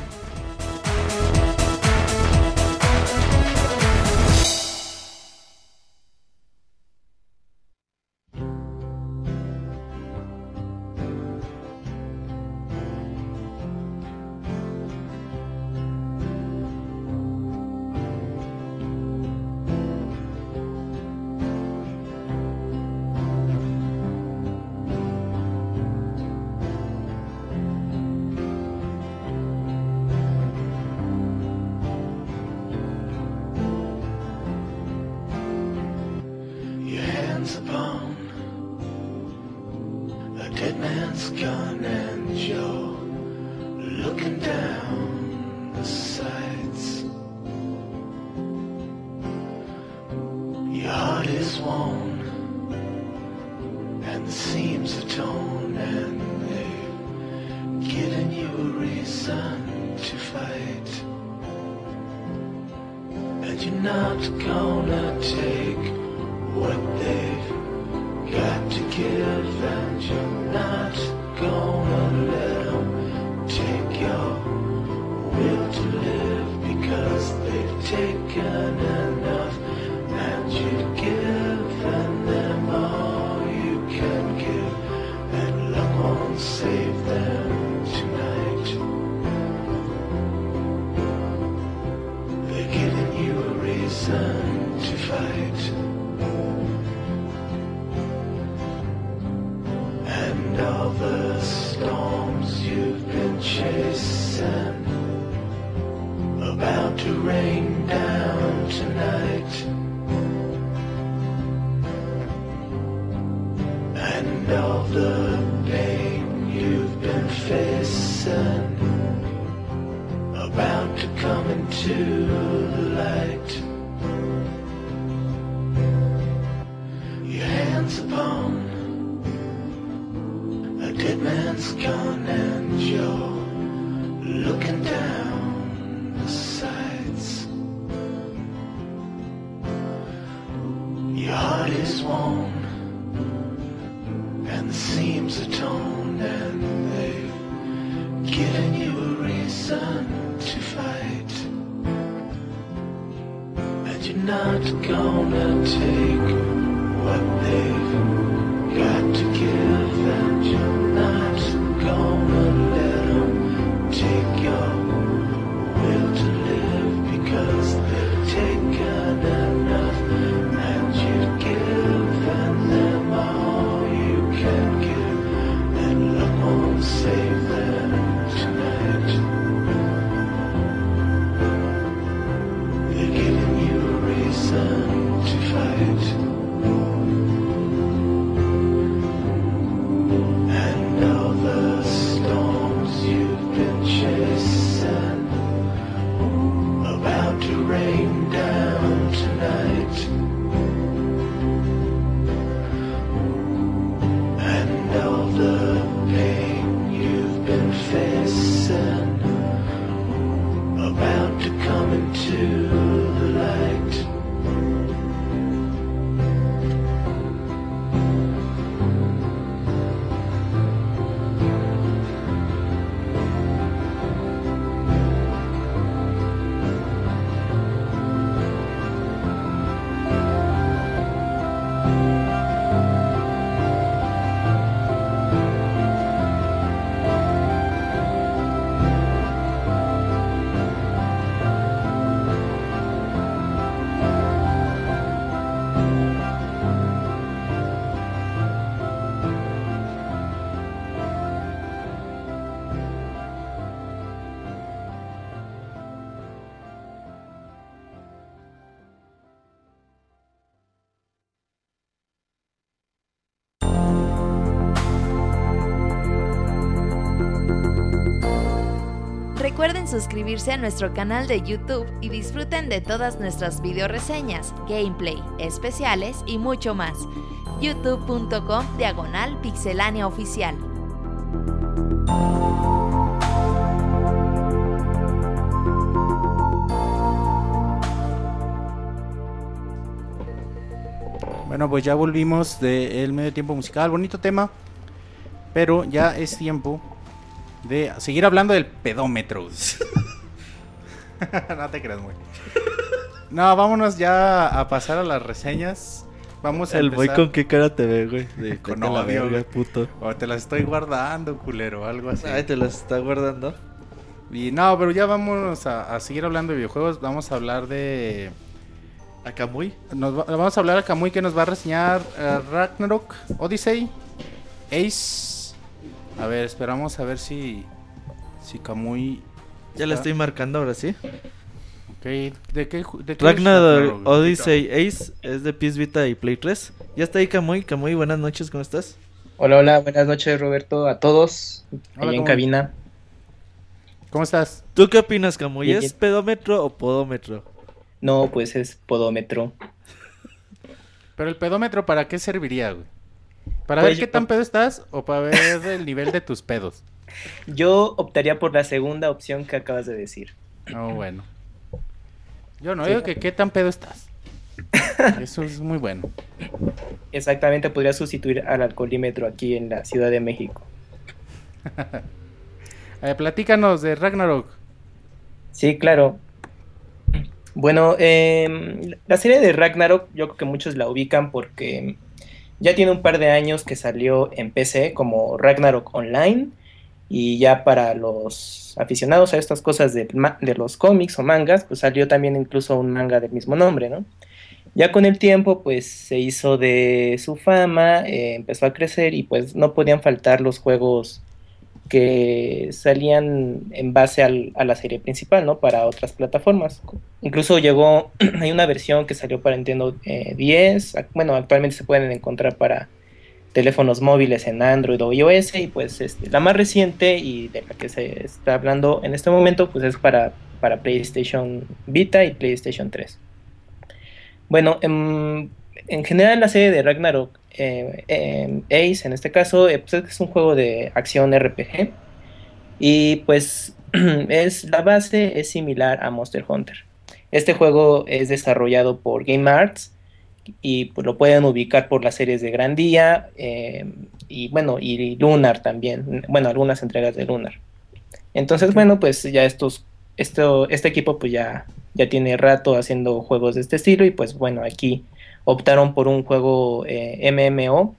suscribirse a nuestro canal de YouTube y disfruten de todas nuestras video reseñas, gameplay, especiales y mucho más. youtube.com diagonal pixelánea oficial. Bueno, pues ya volvimos del medio tiempo musical. Bonito tema. Pero ya es tiempo de seguir hablando del pedómetro. no te creas, muy. No, vámonos ya a pasar a las reseñas. Vamos a El boy empezar- con qué cara te ve, güey. De Con "Vete a la odio, güey". puto. O te las estoy guardando, culero, algo así. Ay, te las está guardando. Y no, pero ya vamos a, a seguir hablando de videojuegos. Vamos a hablar de. ¿A Kamui? Nos va- vamos a hablar a Kamui que nos va a reseñar eh, Ragnarok, Odyssey, Ace. A ver, esperamos a ver si. Si Kamui. Ya la estoy marcando ahora sí. Ok, ¿de qué, de qué Ragnarok? Odyssey Ace es de PS Vita y Play 3. Ya está ahí Kamui. Kamui, buenas noches, ¿cómo estás? Hola, hola, buenas noches Roberto, a todos, Hola, ahí en ¿cómo- cabina. ¿Cómo estás? ¿Tú qué opinas, Kamui? Bien, ¿Es bien. pedómetro o podómetro? No, pues es podómetro. Pero el pedómetro, ¿para qué serviría, güey? ¿Para Pues ver qué yo- tan pedo estás o para ver el nivel de tus pedos? Yo optaría por la segunda opción que acabas de decir. No, bueno. Yo no Sí. digo que qué tan pedo estás. Eso es muy bueno. Exactamente, podría sustituir al alcoholímetro aquí en la Ciudad de México. Eh, platícanos de Ragnarok. Sí, claro. Bueno, em, la serie de Ragnarok yo creo que muchos la ubican porque ya tiene un par de años que salió en PC como Ragnarok Online y ya para los aficionados a estas cosas de, los cómics o mangas, pues salió también incluso un manga del mismo nombre, ¿no? Ya con el tiempo pues se hizo de su fama, eh, empezó a crecer y pues no podían faltar los juegos que salían en base a la serie principal, ¿no? Para otras plataformas. Incluso llegó, hay una versión que salió para Nintendo eh, 10, ac- bueno, actualmente se pueden encontrar para teléfonos móviles en Android o iOS y pues este, la más reciente y de la que se está hablando en este momento pues es para, para PlayStation Vita y PlayStation 3. Bueno, em, en general la serie de Ragnarok eh, em, Ace en este caso eh, pues es un juego de acción RPG y pues es la base es similar a Monster Hunter. Este juego es desarrollado por Game Arts y pues, lo pueden ubicar por las series de Grandía eh, y bueno y Lunar también, bueno algunas entregas de Lunar. Entonces bueno pues ya estos esto este equipo pues ya ya tiene rato haciendo juegos de este estilo y pues bueno aquí optaron por un juego eh, MMO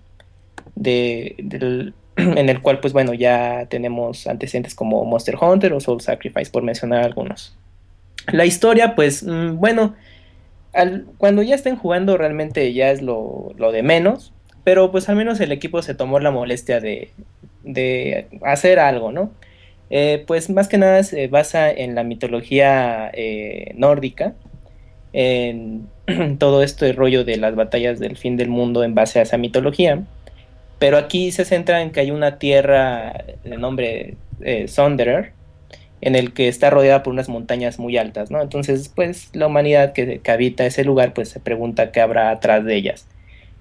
de, en el cual pues bueno ya tenemos antecedentes como Monster Hunter o Soul Sacrifice por mencionar algunos. La historia pues mm, bueno cuando ya estén jugando realmente ya es lo, lo de menos, pero pues al menos el equipo se tomó la molestia de, de hacer algo, ¿no? Eh, pues más que nada se basa en la mitología eh, nórdica, en todo este rollo de las batallas del fin del mundo en base a esa mitología, pero aquí se centra en que hay una tierra de nombre eh, Sonderer, en el que está rodeada por unas montañas muy altas, ¿no? Entonces, pues la humanidad que, que habita ese lugar, pues se pregunta qué habrá atrás de ellas.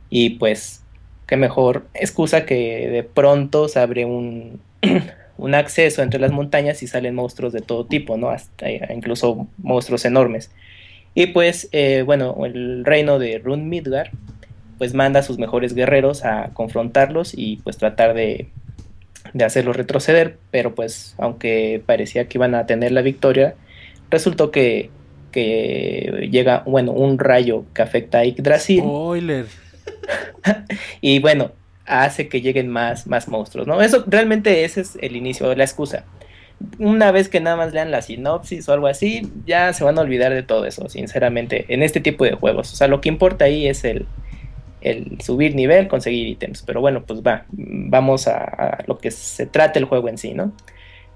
Y pues, qué mejor excusa que de pronto se abre un, un acceso entre las montañas y salen monstruos de todo tipo, ¿no? Hasta eh, incluso monstruos enormes. Y pues, eh, bueno, el reino de Run Midgar, pues manda a sus mejores guerreros a confrontarlos y pues tratar de, de hacerlos retroceder, pero pues aunque parecía que iban a tener la victoria, resultó que, que llega, bueno, un rayo que afecta a Yggdrasil Spoiler. y bueno, hace que lleguen más, más monstruos, ¿no? Eso realmente ese es el inicio, la excusa. Una vez que nada más lean la sinopsis o algo así, ya se van a olvidar de todo eso, sinceramente, en este tipo de juegos. O sea, lo que importa ahí es el, el subir nivel, conseguir ítems. Pero bueno, pues va, vamos a, lo que se trata el juego en sí, ¿no?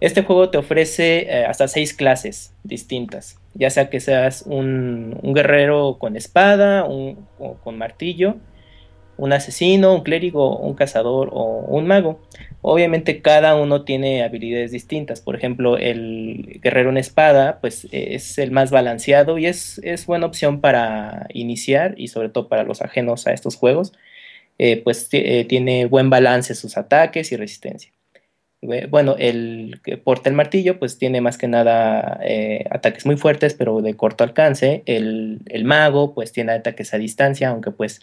Este juego te ofrece eh, hasta seis clases distintas, ya sea que seas un, un guerrero con espada, un, o con martillo, un asesino, un clérigo, un cazador o un mago. Obviamente cada uno tiene habilidades distintas. Por ejemplo, el guerrero en espada, pues es el más balanceado y es, es buena opción para iniciar y sobre todo para los ajenos a estos juegos. Eh, pues eh, tiene buen balance sus ataques y resistencia. Bueno, el que porta el martillo, pues tiene más que nada eh, ataques muy fuertes, pero de corto alcance. El, el mago, pues tiene ataques a distancia, aunque pues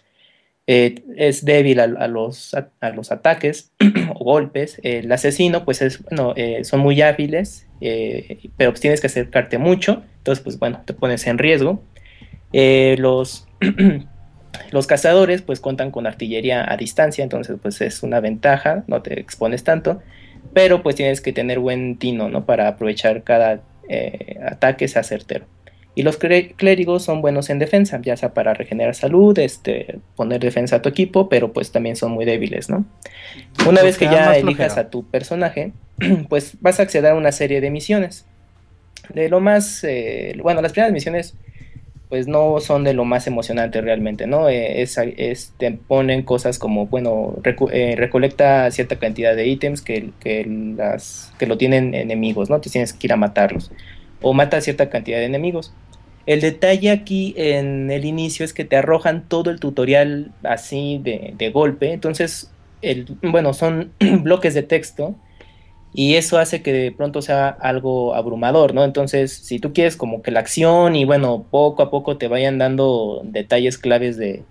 eh, es débil a, los, a, los ataques o golpes. El asesino, pues es, bueno, eh, son muy hábiles, eh, pero pues tienes que acercarte mucho. Entonces, pues bueno, te pones en riesgo. Los, los cazadores, pues cuentan con artillería a distancia, entonces pues es una ventaja, no te expones tanto. Pero pues tienes que tener buen tino, ¿no? Para aprovechar cada ataque sea certero. Y los clé- clérigos son buenos en defensa, ya sea para regenerar salud, este, poner defensa a tu equipo, pero pues también son muy débiles, ¿no? Una Pues vez que te da ya elijas a tu personaje, pues vas a acceder a una serie de misiones. De lo más, eh, bueno, las primeras misiones pues no son de lo más emocionante realmente, ¿no? Eh, es, es- te ponen cosas como, bueno, eh, recolecta cierta cantidad de ítems que, que, las, que lo tienen enemigos, ¿no? Te tienes que ir a matarlos. O mata cierta cantidad de enemigos. El detalle aquí en el inicio es que te arrojan todo el tutorial así de, golpe. Entonces, el, bueno, son bloques de texto y eso hace que de pronto sea algo abrumador, ¿no? Entonces, si tú quieres como que la acción y bueno, poco a poco te vayan dando detalles claves de,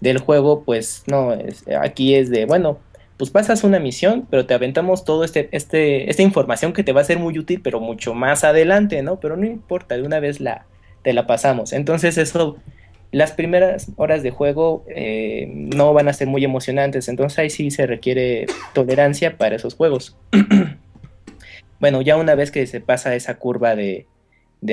del juego, pues no, aquí es de, bueno, pues pasas una misión, pero te aventamos todo este, este, esta información que te va a ser muy útil, pero mucho más adelante, ¿no? Pero no importa, de una vez la, te la pasamos. Entonces eso, las primeras horas de juego eh, no van a ser muy emocionantes, entonces ahí sí se requiere tolerancia para esos juegos. bueno, ya una vez que se pasa esa curva de,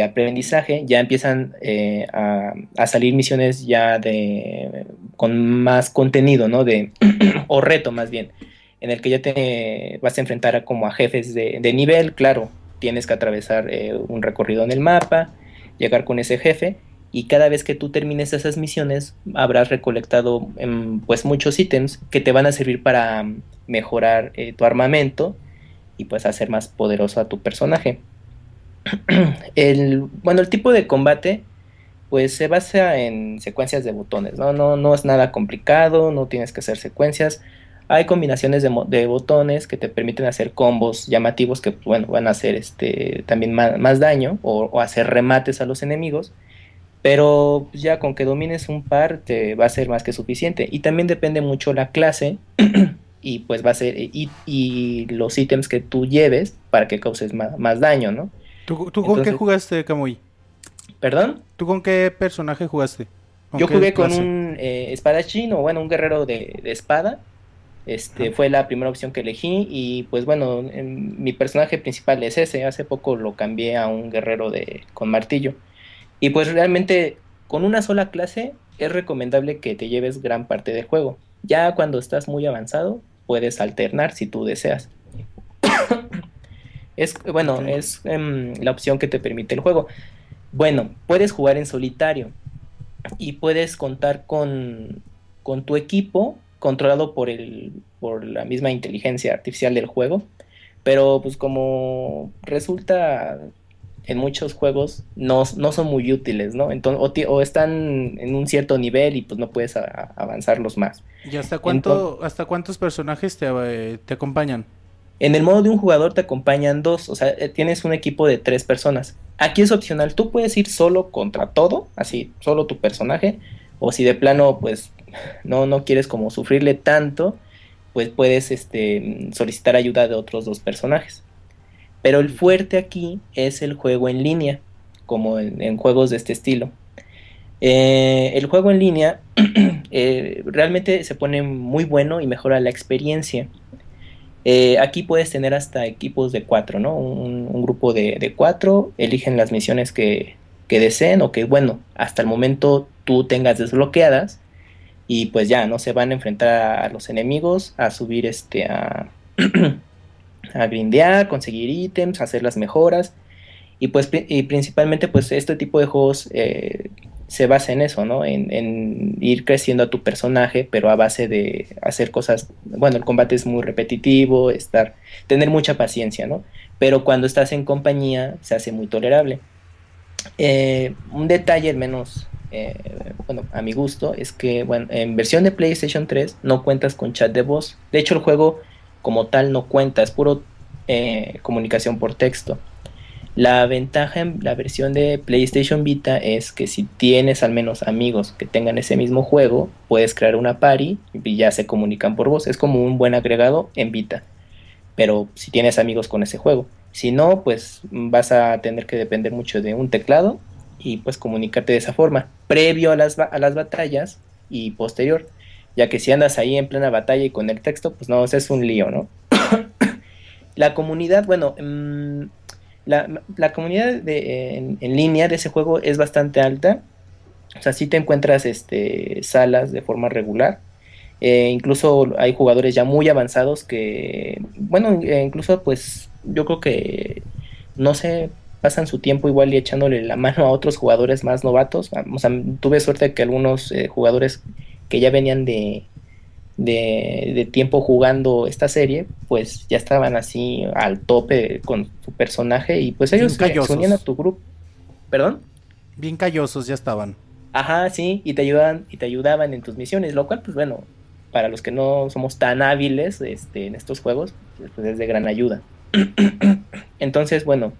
aprendizaje, ya empiezan eh, a, salir misiones ya de con más contenido, ¿no? De, o reto más bien, en el que ya te vas a enfrentar a, como a jefes de, de nivel, claro, tienes que atravesar eh, un recorrido en el mapa, llegar con ese jefe, y cada vez que tú termines esas misiones habrás recolectado em, pues muchos ítems que te van a servir para mm, mejorar eh, tu armamento y pues hacer más poderoso a tu personaje. el, bueno, el tipo de combate pues se basa en secuencias de botones, ¿no? No, no es nada complicado, no tienes que hacer secuencias. Hay combinaciones de, botones que te permiten hacer combos llamativos que, bueno, van a hacer este, también más, más daño o, o hacer remates a los enemigos. Pero ya con que domines un par te va a ser más que suficiente. Y también depende mucho la clase y pues va a ser y, y los ítems que tú lleves para que causes más, más daño, ¿no? ¿Tú, tú con qué jugaste, Kamui? ¿Perdón? ¿Tú con qué personaje jugaste? ¿Con Yo qué jugué con un eh, espadachín o bueno, un guerrero de, de espada. Este Ajá. fue la primera opción que elegí y pues bueno, mi personaje principal es ese. Hace poco lo cambié a un guerrero de con martillo. Y pues realmente con una sola clase es recomendable que te lleves gran parte del juego. Ya cuando estás muy avanzado puedes alternar si tú deseas. es bueno, es em, la opción que te permite el juego. Bueno, puedes jugar en solitario y puedes contar con, con tu equipo controlado por el por la misma inteligencia artificial del juego pero pues como resulta en muchos juegos no, no son muy útiles no entonces o, están en un cierto nivel y pues no puedes avanzarlos más ¿Y hasta cuánto, hasta cuántos personajes te, eh, te acompañan? En el modo de un jugador te acompañan dos, o sea, eh, tienes un equipo de tres personas. Aquí es opcional, tú puedes ir solo contra todo, así, solo tu personaje, o si de plano, pues, no, no quieres como sufrirle tanto, pues puedes este, solicitar ayuda de otros dos personajes. Pero el fuerte aquí es el juego en línea, como en, en juegos de este estilo. Eh, el juego en línea eh, realmente se pone muy bueno y mejora la experiencia. Eh, aquí puedes tener hasta equipos de cuatro, ¿no? Un, un grupo de, de cuatro, eligen las misiones que, que deseen o que, bueno, hasta el momento tú tengas desbloqueadas y pues ya, ¿no? Se van a enfrentar a, los enemigos, a subir este, a, a grindear, conseguir ítems, hacer las mejoras y pues y principalmente pues este tipo de juegos eh, se basa en eso, ¿no? En, en, ir creciendo a tu personaje, pero a base de hacer cosas, bueno, el combate es muy repetitivo, estar, tener mucha paciencia, ¿no? Pero cuando estás en compañía se hace muy tolerable. Eh, un detalle, al menos, eh, bueno, a mi gusto, es que, en versión de PlayStation 3 no cuentas con chat de voz. De hecho, el juego como tal no cuenta, es puro eh, comunicación por texto. La ventaja en la versión de PlayStation Vita es que si tienes al menos amigos que tengan ese mismo juego, puedes crear una party y ya se comunican por voz. Es como un buen agregado en Vita. Pero si tienes amigos con ese juego. Si no, pues vas a tener que depender mucho de un teclado y pues comunicarte de esa forma, previo a las, a las batallas y posterior. Ya que si andas ahí en plena batalla y con el texto, pues no, es un lío, ¿no? la comunidad, bueno, mmm, la, comunidad de, en, línea de ese juego es bastante alta. O sea, sí te encuentras este, salas de forma regular. Eh, incluso hay jugadores ya muy avanzados que, bueno, incluso pues yo creo que, no sé, pasan su tiempo igual y echándole la mano a otros jugadores más novatos. O sea, tuve suerte de que algunos eh, jugadores que ya venían de, de, tiempo jugando esta serie, pues ya estaban así al tope con su personaje y pues ellos se, unían a tu grupo. ¿Perdón? Bien callosos ya estaban. Ajá, sí, y te ayudaban, y te ayudaban en tus misiones, lo cual, pues bueno, para los que no somos tan hábiles este, en estos juegos, pues es de gran ayuda. Entonces, bueno,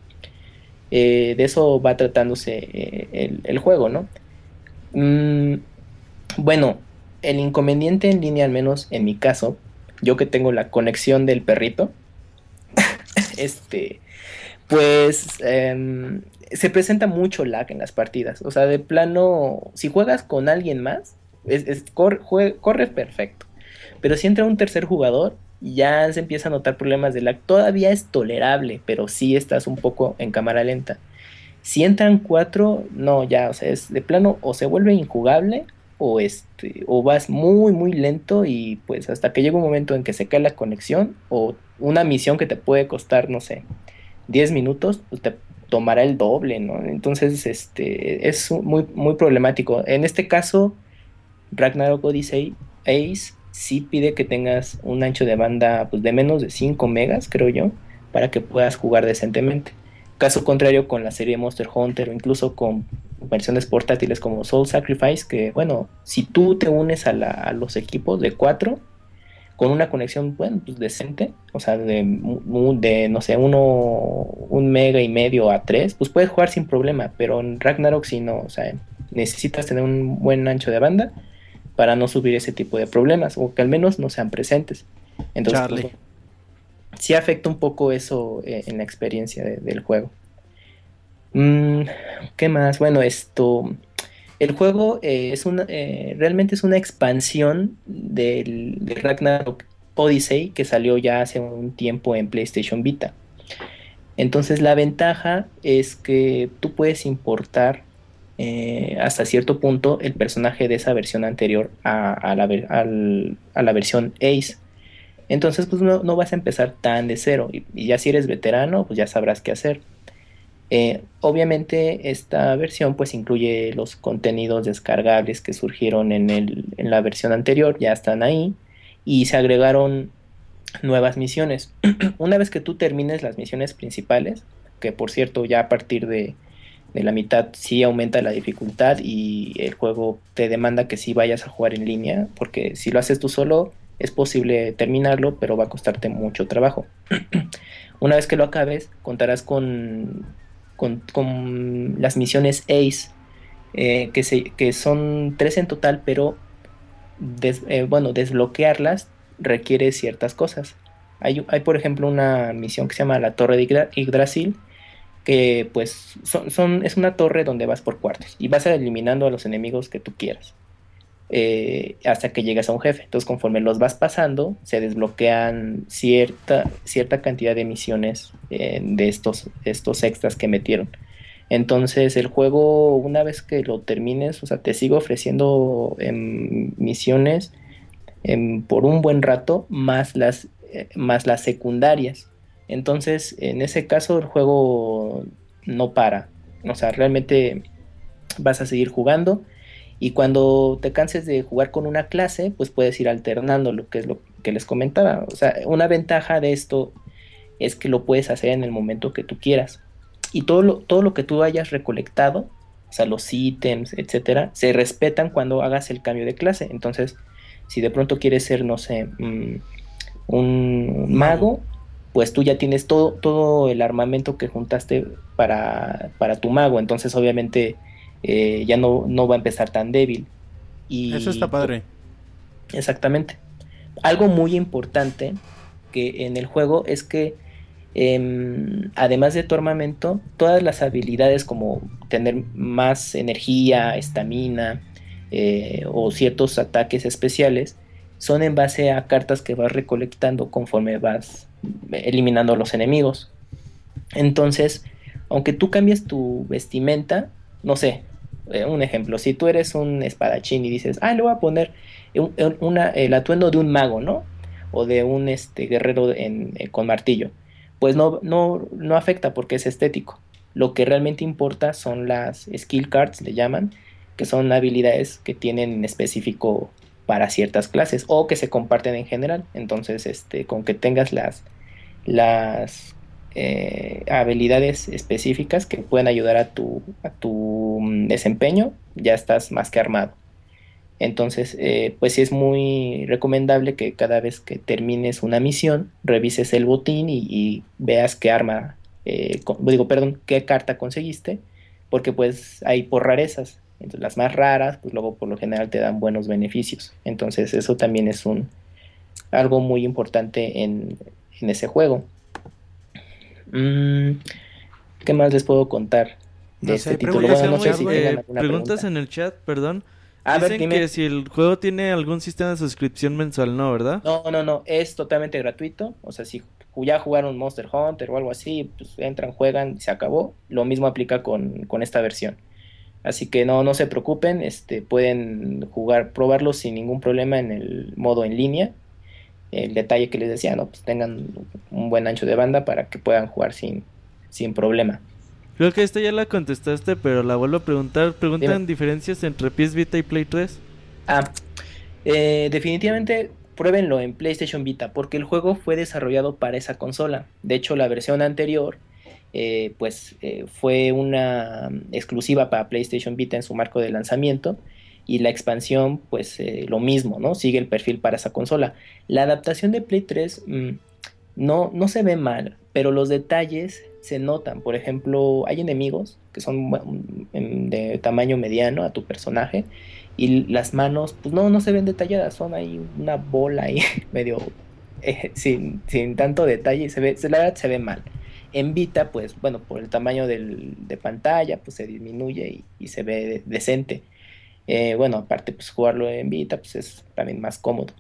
eh, de eso va tratándose eh, el, juego, ¿no? Mm, bueno, el inconveniente en línea, al menos en mi caso, yo que tengo la conexión del perrito, este, pues em, se presenta mucho lag en las partidas. O sea, de plano, si juegas con alguien más, es, corre, perfecto. Pero si entra un tercer jugador, ya se empieza a notar problemas de lag. Todavía es tolerable, pero sí estás un poco en cámara lenta. Si entran cuatro, no, ya, o sea, es de plano o se vuelve injugable o este o vas muy muy lento y pues hasta que llega un momento en que se cae la conexión o una misión que te puede costar no sé 10 minutos pues te tomará el doble no entonces este es muy muy problemático en este caso Ragnarok Odyssey Ace sí pide que tengas un ancho de banda pues de menos de 5 megas creo yo para que puedas jugar decentemente. Caso contrario con la serie Monster Hunter o incluso con versiones portátiles como Soul Sacrifice, que bueno, si tú te unes a, los equipos de 4 con una conexión, bueno, pues decente, o sea, de, de, no sé, uno, un mega y medio a 3, pues puedes jugar sin problema, pero en Ragnarok si no, o sea, necesitas tener un buen ancho de banda para no subir ese tipo de problemas, o que al menos no sean presentes. Entonces, pues, sí afecta un poco eso eh, en la experiencia del juego. Mm, ¿Qué más? Bueno, esto. El juego eh, es una, eh, realmente es una expansión del, Ragnarok Odyssey que salió ya hace un tiempo en PlayStation Vita. Entonces la ventaja es que tú puedes importar eh, hasta cierto punto el personaje de esa versión anterior a, la, a la, versión Ace. Entonces pues no, no, vas a empezar tan de cero y, ya si eres veterano pues ya sabrás qué hacer. Eh, obviamente esta versión pues incluye los contenidos descargables que surgieron en, el, en la versión anterior, ya están ahí y se agregaron nuevas misiones. Una vez que tú termines las misiones principales, que por cierto ya a partir de, de, la mitad sí aumenta la dificultad y el juego te demanda que sí vayas a jugar en línea, porque si lo haces tú solo es posible terminarlo, pero va a costarte mucho trabajo. Una vez que lo acabes, contarás con con, las misiones ACE, eh, que, se, que son tres en total, pero eh, bueno, desbloquearlas requiere ciertas cosas. Hay, hay, por ejemplo, una misión que se llama la Torre de Yggdrasil, que pues son, es una torre donde vas por cuartos y vas eliminando a los enemigos que tú quieras. Eh, hasta que llegas a un jefe. Entonces, conforme los vas pasando, se desbloquean cierta, cierta cantidad de misiones eh, de estos, estos extras que metieron. Entonces, el juego, una vez que lo termines, o sea, te sigo ofreciendo em, misiones em, por un buen rato, más las, eh, más las secundarias. Entonces, en ese caso, el juego no para. O sea, realmente vas a seguir jugando. Y cuando te canses de jugar con una clase, pues puedes ir alternando, lo que es lo que les comentaba. O sea, una ventaja de esto es que lo puedes hacer en el momento que tú quieras. Y todo lo, todo lo que tú hayas recolectado, o sea, los ítems, etcétera, se respetan cuando hagas el cambio de clase. Entonces, si de pronto quieres ser, no sé, mm, un mago, pues tú ya tienes todo, todo el armamento que juntaste para, para tu mago. Entonces, obviamente, eh, ya no, no va a empezar tan débil. Y, Eso está padre. Exactamente. Algo muy importante que en el juego es que em, además de tu armamento, todas las habilidades como tener más energía, estamina eh, o ciertos ataques especiales son en base a cartas que vas recolectando conforme vas eliminando a los enemigos. Entonces, aunque tú cambies tu vestimenta, no sé, eh, un ejemplo, si tú eres un espadachín y dices, ah, le voy a poner un- un- una- el atuendo de un mago, ¿no? O de un este, guerrero eh, con martillo, pues no, no, no afecta porque es estético. Lo que realmente importa son las skill cards, le llaman, que son habilidades que tienen en específico para ciertas clases o que se comparten en general. Entonces, este, con que tengas las, las eh, habilidades específicas que pueden ayudar a tu, a tu mm, desempeño, ya estás más que armado. Entonces, eh, pues sí es muy recomendable que cada vez que termines una misión, revises el botín y, veas qué arma, eh, digo, perdón, qué carta conseguiste, porque pues hay por rarezas. Entonces, las más raras, pues luego por lo general te dan buenos beneficios. Entonces, eso también es un algo muy importante en, en ese juego. Mm, ¿Qué más les puedo contar de No este sé, título? preguntas Bueno, no sé en si el chat, tengan Eh, preguntas pregunta. en el chat, perdón. A ver, Dicen dime. que si el juego tiene algún sistema de suscripción mensual, ¿no? ¿Verdad? No, no, no, es totalmente gratuito. O sea, si ya jugaron Monster Hunter o algo así, pues entran, juegan, se acabó. Lo mismo aplica con, con esta versión. Así que no, no se preocupen, este, pueden jugar, probarlo sin ningún problema en el modo en línea. El detalle que les decía, ¿no? Pues tengan un buen ancho de banda para que puedan jugar sin, sin problema. Creo que esta ya la contestaste, pero la vuelvo a preguntar. Preguntan Dime. diferencias entre PS Vita y Play 3. Ah, eh, definitivamente pruébenlo en PlayStation Vita, porque el juego fue desarrollado para esa consola. De hecho, la versión anterior, eh, pues, eh, fue una mm, exclusiva para PlayStation Vita en su marco de lanzamiento. Y la expansión, pues, eh, lo mismo, ¿no? Sigue el perfil para esa consola. La adaptación de Play 3 mm, no, no se ve mal, pero los detalles se notan. Por ejemplo, hay enemigos que son mm, de tamaño mediano a tu personaje y las manos, pues no, no se ven detalladas, son ahí una bola ahí medio sin, sin tanto detalle se ve, la verdad se ve mal. En Vita, pues bueno, por el tamaño del- de pantalla, pues se disminuye y, se ve de- decente. Eh, bueno, aparte, pues jugarlo en Vita, pues es también más cómodo.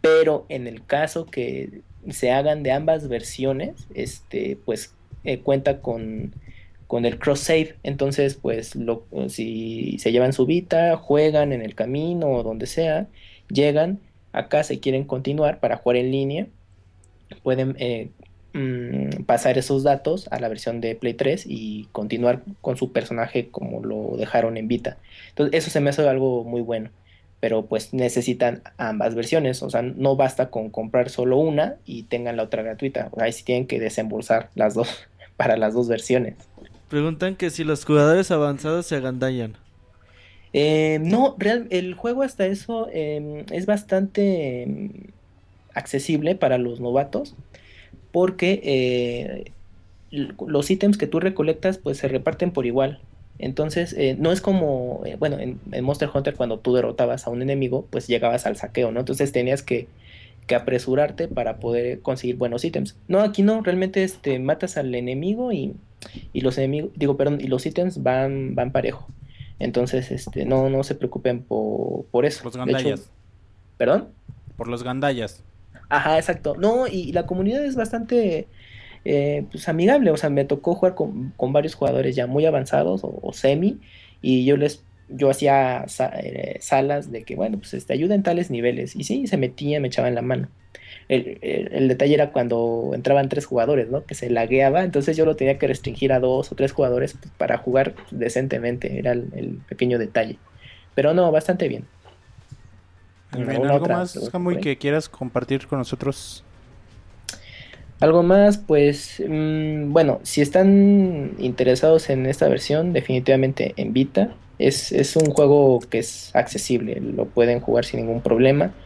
Pero en el caso que se hagan de ambas versiones, este, pues eh, cuenta con, con el cross save. Entonces, pues lo, si se llevan su Vita, juegan en el camino o donde sea, llegan acá, se quieren continuar para jugar en línea, pueden eh, mm, pasar esos datos a la versión de Play 3 y continuar con su personaje como lo dejaron en Vita. Entonces, eso se me hace algo muy bueno. Pero pues necesitan ambas versiones, o sea, no basta con comprar solo una y tengan la otra gratuita. Ahí sí tienen que desembolsar las dos para las dos versiones. Preguntan que si los jugadores avanzados se agandallan. Eh, no, real- el juego hasta eso em, es bastante em, accesible para los novatos porque eh, los ítems que tú recolectas pues se reparten por igual. Entonces eh, no es como, eh, bueno, en, en Monster Hunter cuando tú derrotabas a un enemigo pues llegabas al saqueo, ¿no? Entonces tenías que, que apresurarte para poder conseguir buenos ítems. No, aquí no, realmente este, matas al enemigo y, y los enemigos, digo, perdón, y los ítems van, van parejo. Entonces, este, no, no se preocupen por, por eso. Los hecho- gandallas. ¿Perdón? Por los gandallas. Ajá, exacto. No, y la comunidad es bastante eh, pues, amigable. O sea, me tocó jugar con, con varios jugadores ya muy avanzados o, semi. Y yo les, yo hacía eh, salas de que, bueno, pues este, ayuda en tales niveles. Y sí, se metían, me echaban la mano. el, el- el detalle era cuando entraban tres jugadores, ¿no? Que se lagueaba, entonces yo lo tenía que restringir a dos o tres jugadores pues, para jugar decentemente, era el, el pequeño detalle. Pero no, bastante bien. ¿Algo otra más, ahí. que quieras compartir con nosotros? Algo más, pues, mm, bueno, si están interesados en esta versión, definitivamente en Vita. Es, es un juego que es accesible, lo pueden jugar sin ningún problema.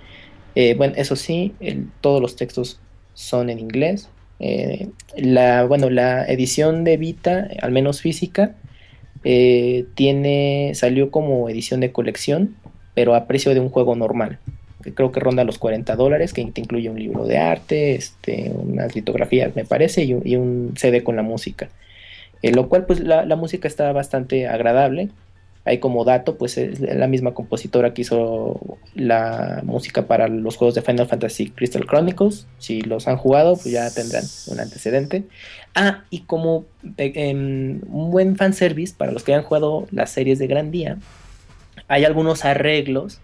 Eh, bueno, eso sí, el- todos los textos son en inglés. Eh, la, bueno, la edición de Vita, al menos física, eh, tiene, salió como edición de colección, pero a precio de un juego normal que creo que ronda los 40 dólares, que incluye un libro de arte, este, unas litografías, me parece, y un, CD con la música. Eh, lo cual, pues, la, la música está bastante agradable. Hay como dato, pues, es la misma compositora que hizo la música para los juegos de Final Fantasy Crystal Chronicles. Si los han jugado, pues ya tendrán un antecedente. Ah, y como eh, em, un buen fanservice para los que hayan jugado las series de Gran Día, hay algunos arreglos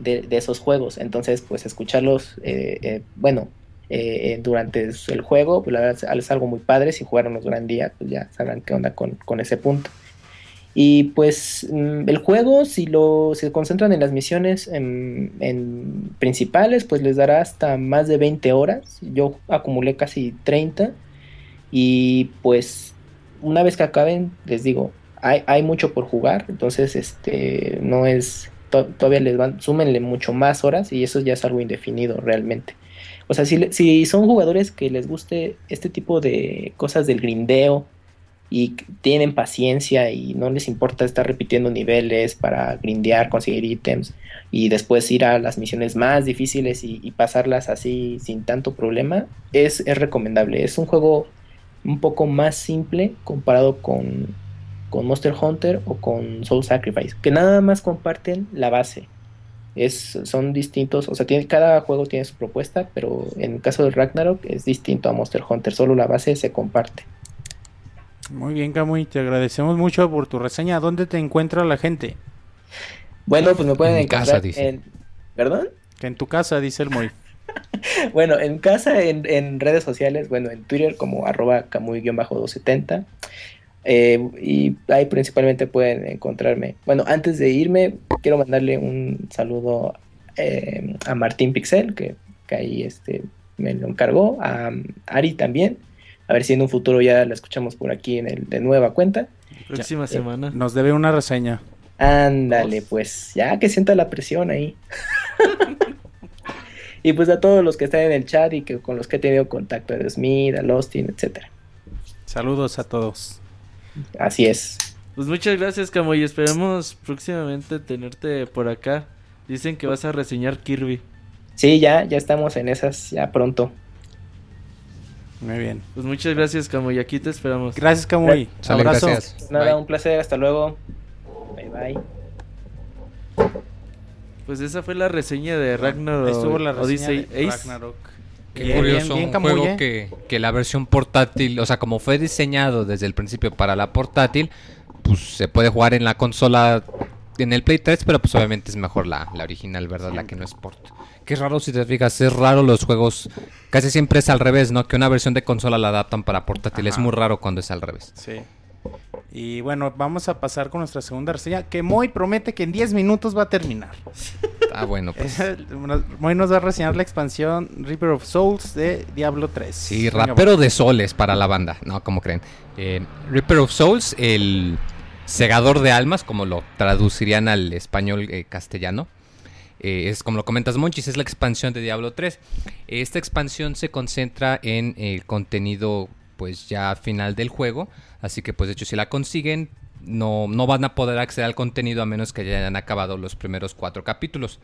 de, esos juegos. Entonces, pues escucharlos, eh, eh, bueno, eh, durante el juego, pues la verdad es algo muy padre. Si jugaron los Gran Día, pues ya sabrán qué onda con, con ese punto. Y pues mm, el juego, si lo se concentran en las misiones en, en principales, pues les dará hasta más de 20 horas. Yo acumulé casi 30. Y pues una vez que acaben, les digo, hay, mucho por jugar. Entonces, este no es. to- todavía les van, súmenle mucho más horas. Y eso ya es algo indefinido realmente. O sea, si, si son jugadores que les guste este tipo de cosas del grindeo y tienen paciencia y no les importa estar repitiendo niveles para grindear, conseguir ítems y después ir a las misiones más difíciles y, y pasarlas así sin tanto problema, es, es recomendable. Es un juego un poco más simple comparado con, con Monster Hunter o con Soul Sacrifice, que nada más comparten la base. Es, son distintos, o sea, tiene, cada juego tiene su propuesta, pero en el caso de Ragnarok es distinto a Monster Hunter, solo la base se comparte. Muy bien, Camuy, te agradecemos mucho por tu reseña. ¿Dónde te encuentra la gente? Bueno, pues me pueden En encontrar casa, dice. en... ¿Perdón? Que en tu casa, dice el Moy. Bueno, en casa, en, en redes sociales, bueno, en Twitter como arroba camuy-270. Eh, y ahí principalmente pueden encontrarme. Bueno, antes de irme, quiero mandarle un saludo eh, a Martín Pixel, que, que ahí este, me lo encargó, a Ari también. A ver si en un futuro ya la escuchamos por aquí en el de nueva cuenta. Próxima semana. Nos debe una reseña. Ándale, pues ya que sienta la presión ahí. y pues a todos los que están en el chat y que con los que he tenido contacto, a Smith, a Lostin, etcétera. Saludos a todos. Así es. Pues muchas gracias, Camoy. Esperemos próximamente tenerte por acá. Dicen que vas a reseñar Kirby. Sí, ya, ya estamos en esas, ya pronto. Muy bien. Pues muchas gracias, Camoy. Aquí te esperamos. Gracias, Camuy. Sale, Abrazo. gracias. Nada, Bye. un placer, hasta luego. Bye bye. Pues esa fue la reseña de Ragnarok Estuvo la reseña Odyssey de Ace. Qué Bien, curioso, bien, bien, un juego que, que la versión portátil, o sea, como fue diseñado desde el principio para la portátil, pues se puede jugar en la consola, en el Play 3, pero pues obviamente es mejor la, la original, ¿verdad? La que no es port. Qué raro si te fijas, es raro los juegos, casi siempre es al revés, ¿no? Que una versión de consola la adaptan para portátil, es muy raro cuando es al revés. Sí. Y bueno, vamos a pasar con nuestra segunda reseña, que Moy promete que en 10 minutos va a terminar. Ah, bueno, pues. Moy nos va a reseñar la expansión Reaper of Souls de Diablo 3. Sí, rapero de soles para la banda, no, como creen. Eh, Reaper of Souls, el segador de almas, como lo traducirían al español eh, castellano. Eh, es como lo comentas, Monchis, es la expansión de Diablo 3. Esta expansión se concentra en el contenido, pues ya final del juego. Así que, pues de hecho, si la consiguen, no, no van a poder acceder al contenido a menos que ya hayan acabado los primeros cuatro capítulos.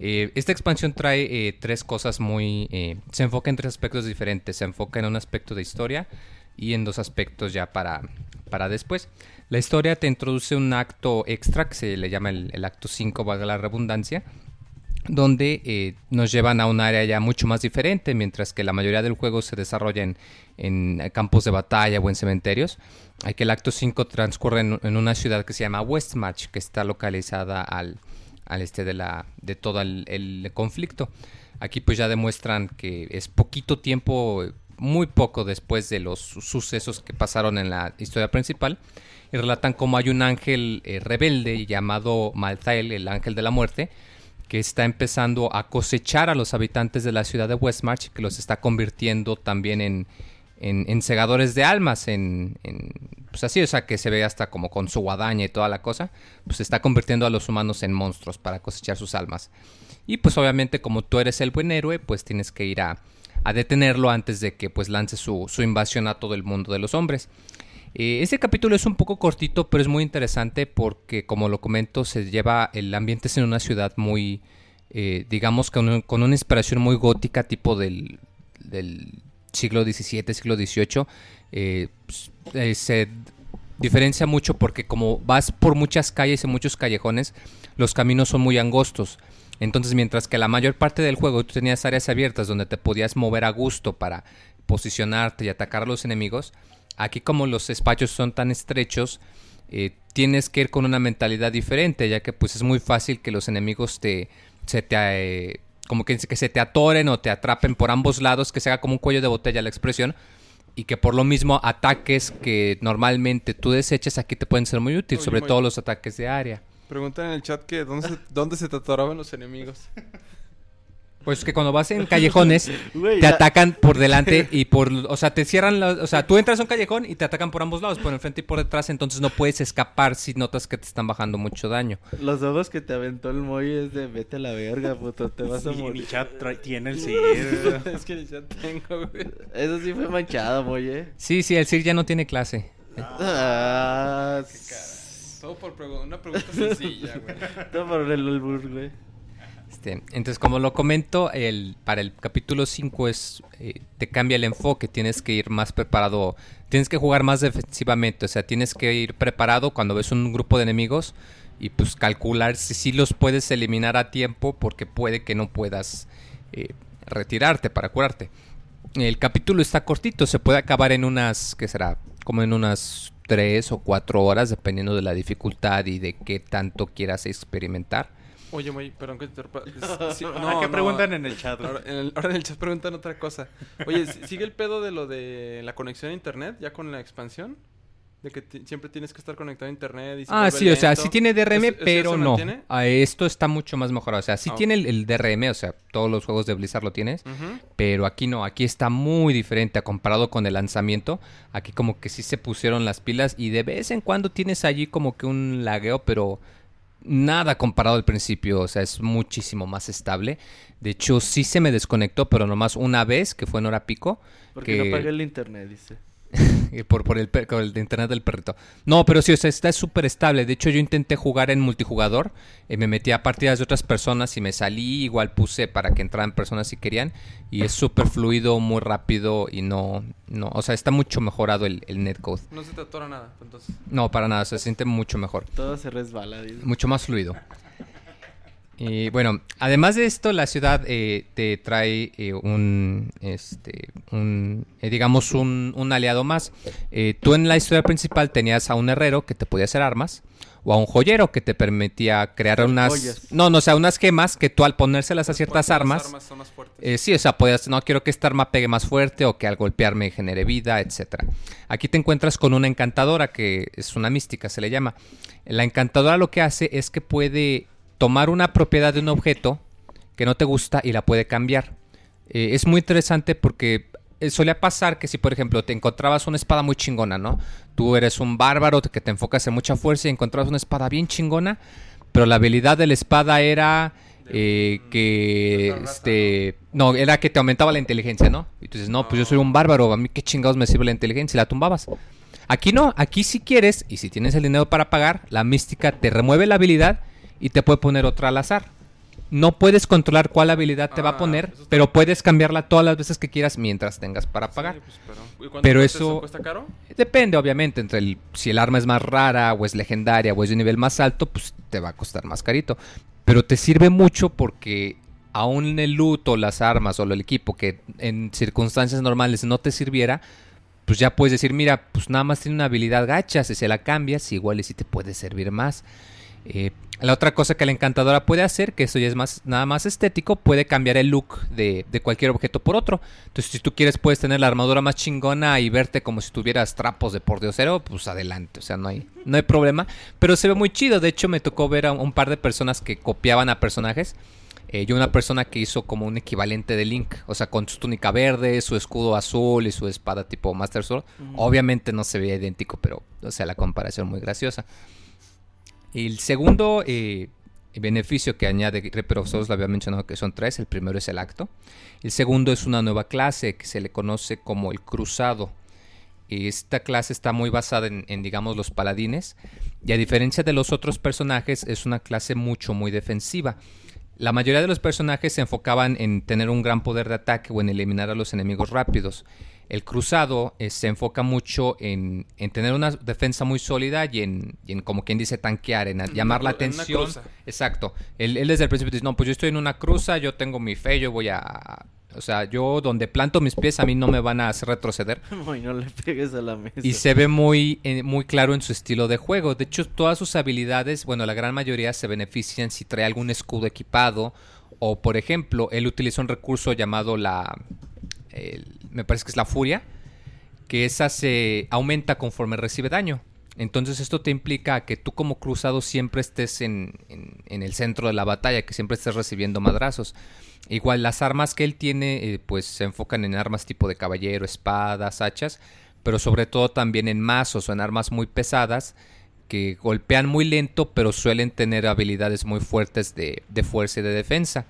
Eh, esta expansión trae eh, tres cosas muy... eh, se enfoca en tres aspectos diferentes. Se enfoca en un aspecto de historia y en dos aspectos ya para, para después. La historia te introduce un acto extra que se le llama el, el acto 5, valga la redundancia, donde eh, nos llevan a un área ya mucho más diferente, mientras que la mayoría del juego se desarrolla en, campos de batalla o en cementerios. Aquí el acto 5 transcurre en, una ciudad que se llama Westmarch, que está localizada al, al este de la de todo el, el conflicto. Aquí pues ya demuestran que es poquito tiempo, muy poco después de los sucesos que pasaron en la historia principal y relatan cómo hay un ángel eh, rebelde llamado Malthael, el ángel de la muerte, que está empezando a cosechar a los habitantes de la ciudad de Westmarch que los está convirtiendo también en, en, en segadores de almas, en, en- pues así, o sea, que se ve hasta como con su guadaña y toda la cosa, pues está convirtiendo a los humanos en monstruos para cosechar sus almas. Y pues obviamente como tú eres el buen héroe, pues tienes que ir a, a detenerlo antes de que pues lance su, su invasión a todo el mundo de los hombres. Eh, este capítulo es un poco cortito, pero es muy interesante porque, como lo comento, se lleva el ambiente en una ciudad muy, eh, digamos, con, con una inspiración muy gótica, tipo del, del siglo XVII, siglo XVIII. Eh, pues, eh, se diferencia mucho porque como vas por muchas calles y muchos callejones, los caminos son muy angostos. Entonces, mientras que la mayor parte del juego tú tenías áreas abiertas donde te podías mover a gusto para posicionarte y atacar a los enemigos, aquí como los espacios son tan estrechos, eh, tienes que ir con una mentalidad diferente, ya que pues es muy fácil que los enemigos te se te eh, como que, que se te atoren o te atrapen por ambos lados, que se haga como un cuello de botella la expresión y que por lo mismo ataques que normalmente tú deseches aquí te pueden ser muy útiles, Oye, sobre muy- todo los ataques de área. Preguntan en el chat que dónde se, dónde se te atoraban los enemigos. Pues que cuando vas en callejones Güey, te atacan por delante y por, o sea, te cierran, la- o sea, tú entras a un callejón y te atacan por ambos lados, por enfrente y por detrás, entonces no puedes escapar si notas que te están bajando mucho daño. Los dados que te aventó el Moy es de vete a la verga, puto, te vas a mi morir. chat trae- tiene el sí. es que ya tengo, güey. Eso sí fue manchado, Moy, eh. Sí, sí, el Sir ya no tiene clase. Ah, Todo por pregu- una pregunta sencilla, güey. todo por el albur, güey. Este, entonces, como lo comento, el, para el capítulo 5 es, eh, te cambia el enfoque, tienes que ir más preparado, tienes que jugar más defensivamente, o sea, tienes que ir preparado cuando ves un grupo de enemigos y pues calcular si sí los puedes eliminar a tiempo porque puede que no puedas eh, retirarte para curarte. El capítulo está cortito, se puede acabar en unas, ¿qué será? Como en unas 3 o 4 horas, dependiendo de la dificultad y de qué tanto quieras experimentar. Oye, güey, perdón que te interrumpa. Es- sí, ¿A qué preguntan en el chat? Ahora en, el, ahora en el chat preguntan otra cosa. Oye, ¿si- ¿sigue el pedo de lo de la conexión a internet ya con la expansión? De que siempre tienes que estar conectado a internet y Ah, sí, o sea, sí tiene DRM, ¿Eso- eso pero no. mantiene? Ah, esto está mucho más mejorado. O sea, sí Ah, tiene el, el DRM, o sea, todos los juegos de Blizzard lo tienes. Pero aquí no, aquí está muy diferente a comparado con el lanzamiento. Aquí como que sí se pusieron las pilas y de vez en cuando tienes allí como que un lagueo, pero nada comparado al principio, o sea, es muchísimo más estable. De hecho, sí se me desconectó, pero nomás una vez, que fue en hora pico. Porque que- no pagué el internet, dice. por, por el, per- con el internet del perrito. No, pero sí, o sea, está súper estable. De hecho, yo intenté jugar en multijugador. eh, me metí a partidas de otras personas y me salí. Igual puse para que entraran personas si querían. Y es súper fluido, muy rápido y no, no... O sea, está mucho mejorado el, el netcode. No se te atora nada, entonces. No, para nada, se siente mucho mejor. Todo se resbala, dice. Mucho más fluido. Y bueno, además de esto, la ciudad eh, te trae eh, un, este, un, eh, digamos, un, un aliado más. Eh, tú en la historia principal tenías a un herrero que te podía hacer armas, o a un joyero que te permitía crear unas, joyas. no, no, o sea, unas gemas que tú al ponérselas a ciertas Las armas, armas son más fuertes. eh, sí, o sea, podías, no quiero que esta arma pegue más fuerte o que al golpearme genere vida, etcétera. Aquí te encuentras con una encantadora que es una mística, se le llama. La encantadora lo que hace es que puede tomar una propiedad de un objeto que no te gusta y la puede cambiar. Eh, es muy interesante porque eh, solía pasar que si, por ejemplo, te encontrabas una espada muy chingona, ¿no? Tú eres un bárbaro que te enfocas en mucha fuerza y encontrabas una espada bien chingona, pero la habilidad de la espada era eh, que raza, este no era que te aumentaba la inteligencia, ¿no? Y tú dices, no, pues yo soy un bárbaro, a mí qué chingados me sirve la inteligencia y la tumbabas. Aquí no, aquí si quieres y si tienes el dinero para pagar, la mística te remueve la habilidad y te puede poner otra al azar. No puedes controlar cuál habilidad te va a Ah, poner, pero bien. puedes cambiarla todas las veces que quieras mientras tengas para pagar. Sí, pues, pero, ¿y cuánto Pero cuesta eso- ¿Cuesta caro? Depende, obviamente, entre el, si el arma es más rara o es legendaria o es de un nivel más alto, pues te va a costar más carito. Pero te sirve mucho porque aún el loot o las armas o el equipo que en circunstancias normales no te sirviera, pues ya puedes decir, mira, pues nada más tiene una habilidad gacha, si se la cambias, igual y sí te puede servir más. Eh, la otra cosa que la encantadora puede hacer, que eso ya es más, nada más estético, puede cambiar el look de, de cualquier objeto por otro. Entonces, si tú quieres, puedes tener la armadura más chingona y verte como si tuvieras trapos de por diosero, pues adelante. O sea, no hay, no hay problema. Pero se ve muy chido. De hecho, me tocó ver a un par de personas que copiaban a personajes. Eh, yo una persona que hizo como un equivalente de Link, o sea, con su túnica verde, su escudo azul y su espada tipo Master Sword. Obviamente no se veía idéntico, pero, o sea, la comparación muy graciosa. El segundo eh, beneficio que añade Reaper of Souls, lo había mencionado que son tres. El primero es el acto. El segundo es una nueva clase que se le conoce como el cruzado. Esta clase está muy basada en, en, digamos, los paladines. Y a diferencia de los otros personajes, es una clase mucho, muy defensiva. La mayoría de los personajes se enfocaban en tener un gran poder de ataque o en eliminar a los enemigos rápidos. El cruzado eh, se enfoca mucho en, en, tener una defensa muy sólida y en, y en como quien dice, tanquear, en llamar la En atención. Exacto. Él, él desde el principio dice, no, pues yo estoy en una cruza, yo tengo mi fe, yo voy a... O sea, yo donde planto mis pies a mí no me van a hacer retroceder. No le pegues a la mesa. Y se ve muy, eh, muy claro en su estilo de juego. De hecho, todas sus habilidades, bueno, la gran mayoría se benefician si trae algún escudo equipado. O, por ejemplo, él utiliza un recurso llamado la... el- me parece que es la furia. Que esa se aumenta conforme recibe daño. Entonces esto te implica que tú como cruzado siempre estés en, en- el centro de la batalla, que siempre estés recibiendo madrazos. Igual las armas que él tiene, eh, pues se enfocan en armas tipo de caballero, espadas, hachas, pero sobre todo también en mazos o en armas muy pesadas que golpean muy lento, pero suelen tener habilidades muy fuertes de, de fuerza y de defensa.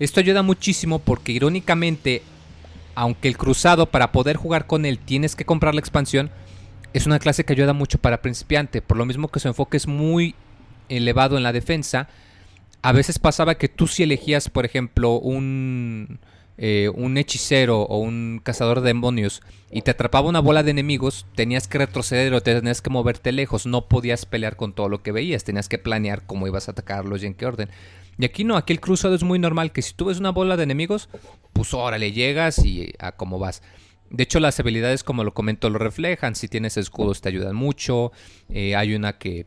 Esto ayuda muchísimo porque irónicamente, aunque el cruzado para poder jugar con él tienes que comprar la expansión, es una clase que ayuda mucho para principiante, por lo mismo que su enfoque es muy elevado en la defensa. A veces pasaba que tú si elegías, por ejemplo, un, eh, un hechicero o un cazador de demonios y te atrapaba una bola de enemigos, tenías que retroceder o tenías que moverte lejos, no podías pelear con todo lo que veías, tenías que planear cómo ibas a atacarlos y en qué orden. Y aquí no, aquí el cruzado es muy normal, que si tú ves una bola de enemigos, pues órale, llegas y a cómo vas. De hecho, las habilidades, como lo comento, lo reflejan. Si tienes escudos, te ayudan mucho. Eh, hay una que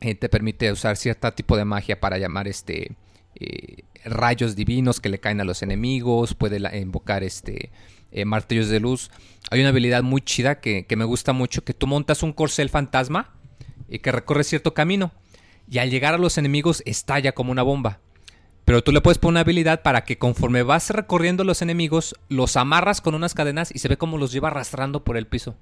eh, te permite usar cierto tipo de magia para llamar este eh, rayos divinos que le caen a los enemigos. Puede invocar este martillos de luz. Hay una habilidad muy chida que, que me gusta mucho, que tú montas un corcel fantasma y que recorre cierto camino. Y al llegar a los enemigos estalla como una bomba. Pero tú le puedes poner una habilidad para que conforme vas recorriendo los enemigos, los amarras con unas cadenas y se ve como los lleva arrastrando por el piso.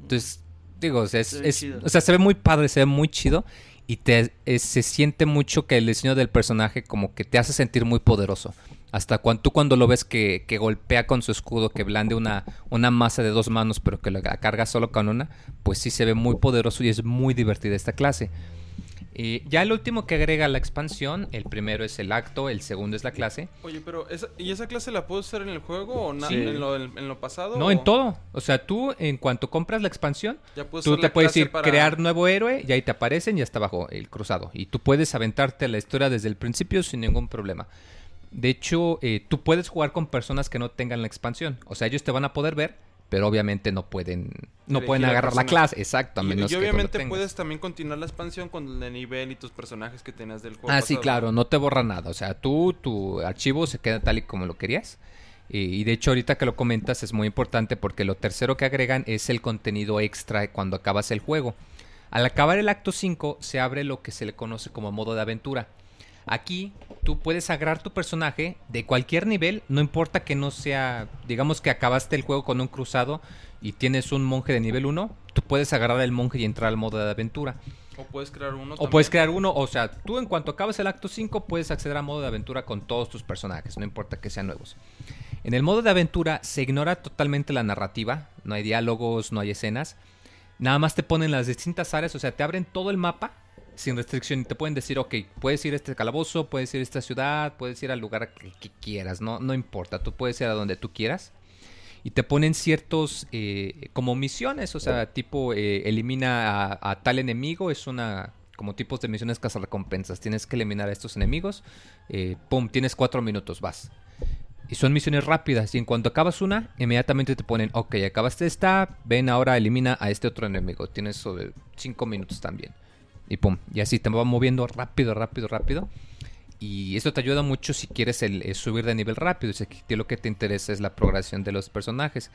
Entonces, digo, o sea, es- Se ve es- chido. o sea, se ve muy padre, se ve muy chido. Y te, eh, se siente mucho que el diseño del personaje como que te hace sentir muy poderoso. Hasta cuando tú cuando lo ves que, que golpea con su escudo, que blande una, una masa de dos manos, pero que la carga solo con una, pues sí se ve muy poderoso y es muy divertida esta clase. Eh, ya el último que agrega la expansión, el primero es el acto, el segundo es la clase. Oye, pero esa, ¿y esa clase la puedo usar en el juego o Sí. en, lo, en lo pasado? No, o en todo. O sea, tú en cuanto compras la expansión, Ya tú te puedes ir para- crear nuevo héroe y ahí te aparecen y está abajo el cruzado. Y tú puedes aventarte la historia desde el principio sin ningún problema. De hecho, eh, tú puedes jugar con personas que no tengan la expansión. O sea, ellos te van a poder ver, pero obviamente no pueden, no Elegir pueden agarrar la clase. Exacto, a Y, menos obviamente puedes también continuar la expansión con el nivel y tus personajes que tenías del juego. Ah, sí, claro, no te borra nada. O sea, tú, tu archivo se queda tal y como lo querías. Y, y de hecho, ahorita que lo comentas es muy importante porque lo tercero que agregan es el contenido extra cuando acabas el juego. Al acabar el acto 5 se abre lo que se le conoce como modo de aventura. Aquí tú puedes agarrar tu personaje de cualquier nivel, no importa que no sea, digamos que acabaste el juego con un cruzado y tienes un monje de nivel 1, tú puedes agarrar el monje y entrar al modo de aventura. O puedes crear uno. O puedes crear uno, o sea, tú en cuanto acabes el acto 5 puedes acceder a modo de aventura con todos tus personajes, no importa que sean nuevos. En el modo de aventura se ignora totalmente la narrativa, no hay diálogos, no hay escenas, nada más te ponen las distintas áreas, o sea, te abren todo el mapa sin restricción te pueden decir, ok, puedes ir a este calabozo, puedes ir a esta ciudad, puedes ir al lugar que, quieras, no, no importa, tú puedes ir a donde tú quieras. Y te ponen ciertos eh, como misiones, o sea, tipo eh, elimina a, tal enemigo, es una como tipos de misiones recompensas. Tienes que eliminar a estos enemigos, eh, pum, tienes cuatro minutos, vas. Y son misiones rápidas. Y en cuanto acabas una, inmediatamente te ponen, ok, acabaste esta, ven ahora, elimina a este otro enemigo. Tienes sobre cinco minutos también. Y pum. Y así te va moviendo rápido, rápido, rápido. Y esto te ayuda mucho si quieres el subir de nivel rápido. Si aquí lo que te interesa es la progresión de los personajes.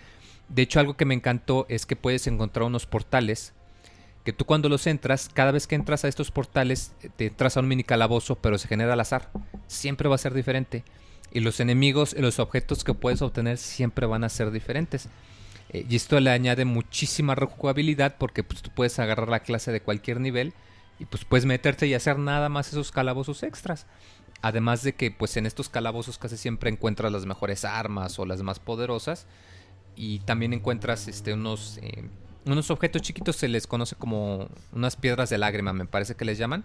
De hecho, algo que me encantó es que puedes encontrar unos portales que tú cuando los entras, cada vez que entras a estos portales, eh, te entras a un mini calabozo, pero se genera al azar. Siempre va a ser diferente. Y los enemigos y los objetos que puedes obtener siempre van a ser diferentes. Eh, y esto le añade muchísima rejugabilidad porque pues, tú puedes agarrar la clase de cualquier nivel y pues puedes meterte y hacer nada más esos calabozos extras. Además de que pues en estos calabozos casi siempre encuentras las mejores armas o las más poderosas. Y también encuentras este, unos, eh, unos objetos chiquitos, se les conoce como unas piedras de lágrima, me parece que les llaman.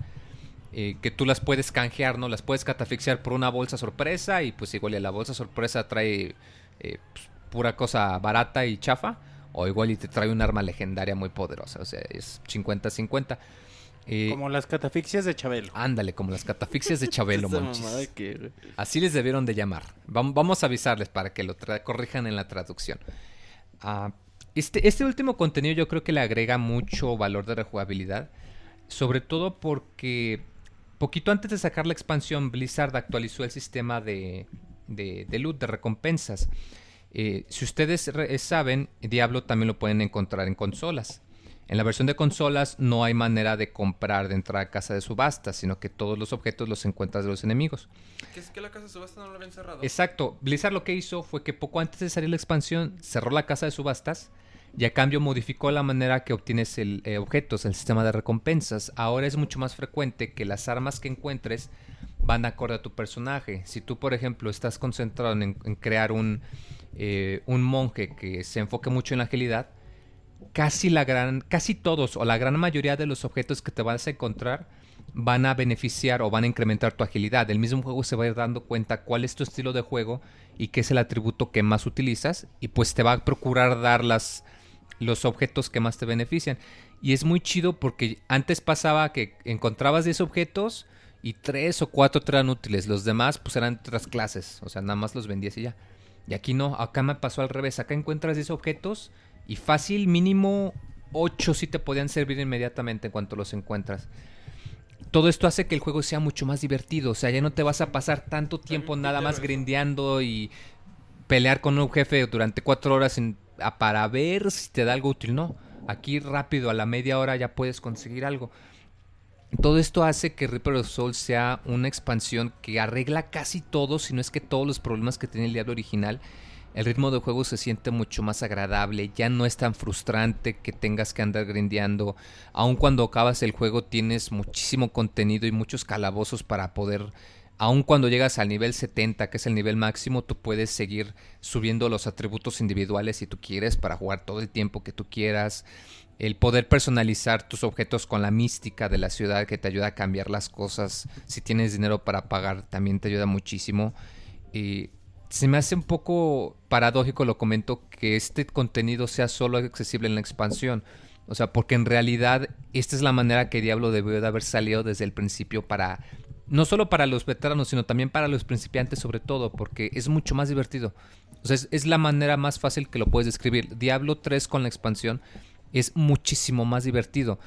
eh, que tú las puedes canjear, ¿no? Las puedes catafixiar por una bolsa sorpresa y pues igual y la bolsa sorpresa trae eh, pues, pura cosa barata y chafa. O igual y te trae un arma legendaria muy poderosa. O sea, es 50-50. Eh, Como las catafixias de Chabelo. Ándale, como las catafixias de Chabelo, monchis. que. Así les debieron de llamar. Vam- Vamos a avisarles para que lo corrijan en la traducción. Ah, este, este último contenido yo creo que le agrega mucho valor de rejugabilidad. Sobre todo porque poquito antes de sacar la expansión, Blizzard actualizó el sistema de, de, de loot, de recompensas. Eh, si ustedes saben, Diablo también lo pueden encontrar en consolas. En la versión de consolas no hay manera de comprar de entrar a casa de subasta, sino que todos los objetos los encuentras de los enemigos. ¿Qué es que la casa de subasta no la habían cerrado? Exacto. Blizzard lo que hizo fue que poco antes de salir la expansión cerró la casa de subastas y a cambio modificó la manera que obtienes el, eh, objetos, el sistema de recompensas. Ahora es mucho más frecuente que las armas que encuentres van acorde a tu personaje. Si tú, por ejemplo, estás concentrado en, en crear un, eh, un monje que se enfoque mucho en la agilidad, casi la gran, casi todos o la gran mayoría de los objetos que te vas a encontrar van a beneficiar o van a incrementar tu agilidad. El mismo juego se va a ir dando cuenta cuál es tu estilo de juego y qué es el atributo que más utilizas y pues te va a procurar dar las, los objetos que más te benefician. Y es muy chido porque antes pasaba que encontrabas 10 objetos y 3 o 4 te eran útiles. Los demás pues eran otras clases. O sea, nada más los vendías y ya. Y aquí no, acá me pasó al revés. Acá encuentras 10 objetos y fácil, mínimo 8 sí te podían servir inmediatamente en cuanto los encuentras. Todo esto hace que el juego sea mucho más divertido. O sea, ya no te vas a pasar tanto tiempo nada más grindeando y pelear con un jefe durante 4 horas en- a- para ver si te da algo útil. No, aquí rápido, a la media hora ya puedes conseguir algo. Todo esto hace que Reaper of Souls sea una expansión que arregla casi todo, si no es que todos los problemas que tenía el Diablo original. El ritmo de juego se siente mucho más agradable, ya no es tan frustrante que tengas que andar grindeando. Aun cuando acabas el juego tienes muchísimo contenido y muchos calabozos para poder... Aun cuando llegas al nivel 70, que es el nivel máximo, tú puedes seguir subiendo los atributos individuales si tú quieres para jugar todo el tiempo que tú quieras el poder personalizar tus objetos con la mística de la ciudad que te ayuda a cambiar las cosas. Si tienes dinero para pagar, también te ayuda muchísimo. Y se me hace un poco paradójico, lo comento, que este contenido sea solo accesible en la expansión. O sea, porque en realidad esta es la manera que Diablo debió de haber salido desde el principio para... No solo para los veteranos, sino también para los principiantes sobre todo, porque es mucho más divertido. O sea, es, la manera más fácil que lo puedes describir. Diablo 3 con la expansión es muchísimo más divertido.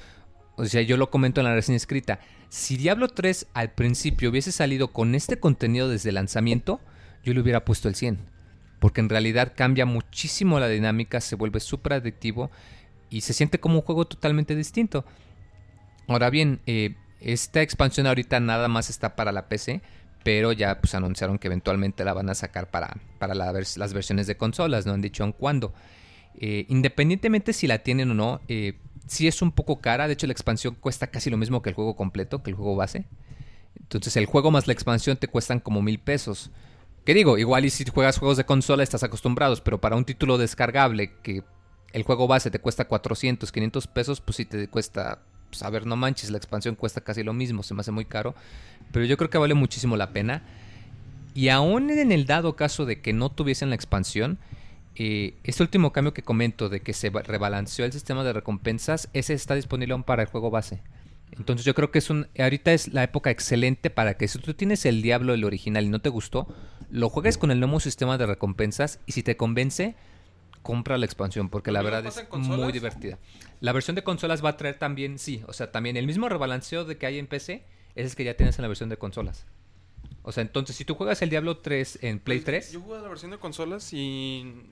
O sea, yo lo comento en la reseña escrita. Si Diablo 3 al principio hubiese salido con este contenido desde el lanzamiento, yo le hubiera puesto el 100. Porque en realidad cambia muchísimo la dinámica, se vuelve súper adictivo y se siente como un juego totalmente distinto. Ahora bien, eh, esta expansión ahorita nada más está para la PC, pero ya pues anunciaron que eventualmente la van a sacar para, para las versiones de consolas, no han dicho en cuándo. Eh, independientemente si la tienen o no, eh, sí es un poco cara. De hecho, la expansión cuesta casi lo mismo que el juego completo, que el juego base. Entonces, el juego más la expansión te cuestan como mil pesos. Que digo, igual y si juegas juegos de consola estás acostumbrados, pero para un título descargable que el juego base te cuesta 400, 500 pesos, pues sí te cuesta, pues a ver, no manches, la expansión cuesta casi lo mismo, se me hace muy caro. Pero yo creo que vale muchísimo la pena. Y aún en el dado caso de que no tuviesen la expansión, eh, este último cambio que comento de que se ba- rebalanceó el sistema de recompensas, ese está disponible aún para el juego base. Entonces yo creo que es un ahorita es la época excelente para que si tú tienes el Diablo el original y no te gustó, lo juegues con el nuevo sistema de recompensas y si te convence, compra la expansión porque la ¿Lo mismo verdad es muy divertida. La versión de consolas va a traer también, sí, o sea, también el mismo rebalanceo de que hay en PC, es que ya tienes en la versión de consolas. O sea, entonces si tú juegas el Diablo 3 en Play Pues, 3, Yo jugué la versión de consolas y.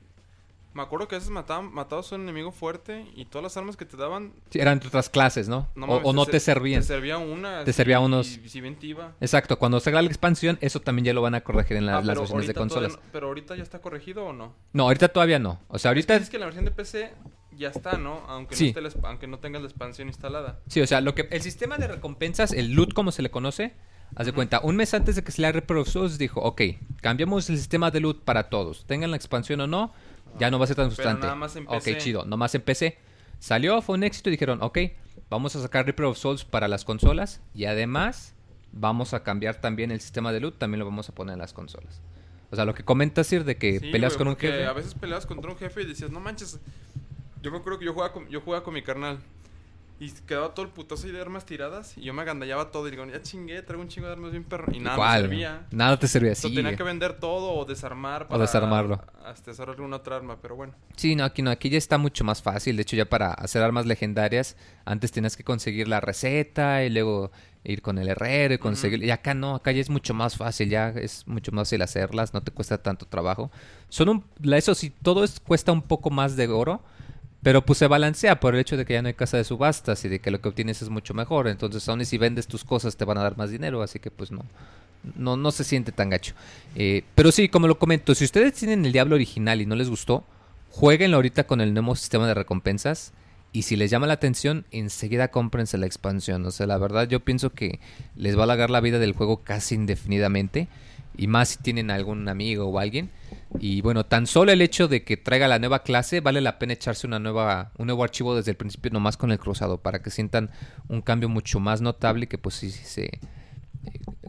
Me acuerdo que a veces mataban, matabas a un enemigo fuerte y todas las armas que te daban. sí, eran de otras clases, ¿no? o, mames, o no te ser- servían. Te servía una. Te servía unos- Y, si bien te iba. Exacto, cuando salga la expansión, eso también ya lo van a corregir en la- Ah, las versiones de consolas. no- pero ahorita ya está corregido o no? No, ahorita todavía no. O sea, ahorita... Es que la versión de PC ya está, ¿no? Aunque, Sí. no, la aunque no tengas la expansión instalada. Sí, o sea, lo que el sistema de recompensas, el loot como se le conoce, haz de cuenta, un mes antes de que Reaper of Souls dijo, ok, cambiamos el sistema de loot para todos, tengan la expansión o no, ya no va a ser tan Pero frustrante. nada más en Ok, PC. chido, nomás en PC. Salió, fue un éxito y dijeron, ok, vamos a sacar Reaper of Souls para las consolas y además vamos a cambiar también el sistema de loot, también lo vamos a poner en las consolas. O sea, lo que comentas, Sir, de que Sí, peleas güey, con un jefe. A veces peleabas contra un jefe y decías, no manches. Yo me acuerdo que yo jugaba con, yo jugaba con mi carnal. Y quedaba todo el putazo ahí de armas tiradas. Y yo me agandallaba todo. Y digo, ya chingué, traigo un chingo de armas bien perro. Y nada ¿Cuál? me servía. Nada te servía sea, así. tenía que vender todo o desarmar. O desarmarlo. Hasta hacerle una otra arma, pero bueno. Sí, no, aquí no, aquí ya está mucho más fácil. De hecho, ya para hacer armas legendarias, antes tenías que conseguir la receta y luego ir con el herrero y conseguir. Y acá no, acá ya es mucho más fácil, ya es mucho más fácil hacerlas, no te cuesta tanto trabajo. Son un, eso sí, todo es, cuesta un poco más de oro, pero pues se balancea por el hecho de que ya no hay casa de subastas y de que lo que obtienes es mucho mejor. Entonces, aún si vendes tus cosas te van a dar más dinero, así que pues no. No, no se siente tan gacho. Eh, pero sí, como lo comento, si ustedes tienen el Diablo original y no les gustó, Jueguenlo ahorita con el nuevo sistema de recompensas. Y si les llama la atención, enseguida cómprense la expansión. O sea, la verdad yo pienso que les va a alargar la vida del juego casi indefinidamente. Y más si tienen algún amigo o alguien. Y bueno, tan solo el hecho de que traiga la nueva clase, vale la pena echarse una nueva, un nuevo archivo desde el principio nomás con el cruzado. Para que sientan un cambio mucho más notable que pues sí, se eh,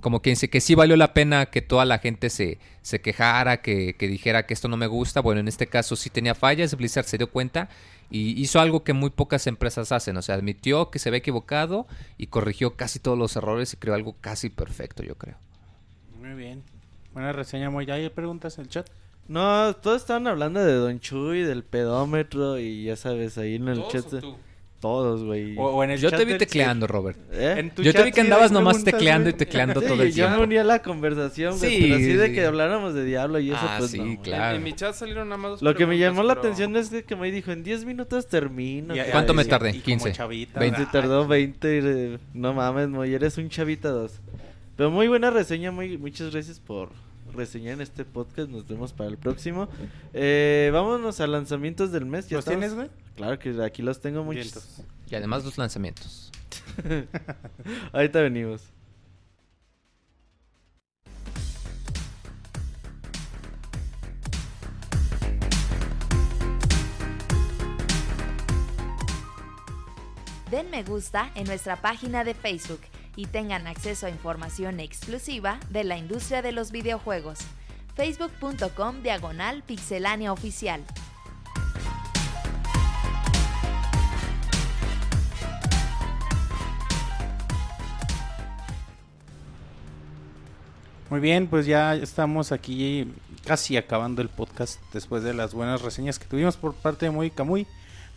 como quien dice que sí valió la pena que toda la gente se, se quejara, que, que dijera que esto no me gusta. Bueno, en este caso sí tenía fallas, Blizzard se dio cuenta y hizo algo que muy pocas empresas hacen. O sea, admitió que se había equivocado y corrigió casi todos los errores y creó algo casi perfecto, yo creo. Muy bien. Buena reseña, muy. ¿Hay preguntas en el chat? No, todos estaban hablando de Don Chuy, del pedómetro y ya sabes, ahí en el ¿Todos chat. o tú? Todos, güey. O, o en el Yo chat te vi tecleando, Robert. ¿Eh? En tu Yo te vi que andabas nomás tecleando y tecleando Sí, todo el yo me tiempo. uní a la conversación, güey, Sí, pero así sí, de que habláramos de Diablo y eso, Ah, pues sí, no, claro. En, en mi chat salieron nada más dos Lo que me llamó la atención es que me dijo, en 10 minutos termino. Y- cabrón". ¿Cuánto me tardé? y como 15, chavita, 20. Se ¿verdad? tardó 20 y, eh, no mames, Moy, eres un chavita dos. Pero muy buena reseña, muy, muchas gracias por reseñar en este podcast. Nos vemos para el próximo. Eh, vámonos a lanzamientos del mes. ¿Ya ¿Los estamos? tienes, güey? Claro que aquí los tengo muchos. Vientos. Y además los lanzamientos. Ahorita venimos. Den me gusta en nuestra página de Facebook y tengan acceso a información exclusiva de la industria de los videojuegos. facebook.com diagonal pixelánea oficial. Muy bien, pues ya estamos aquí casi acabando el podcast después de las buenas reseñas que tuvimos por parte de Muy Camuy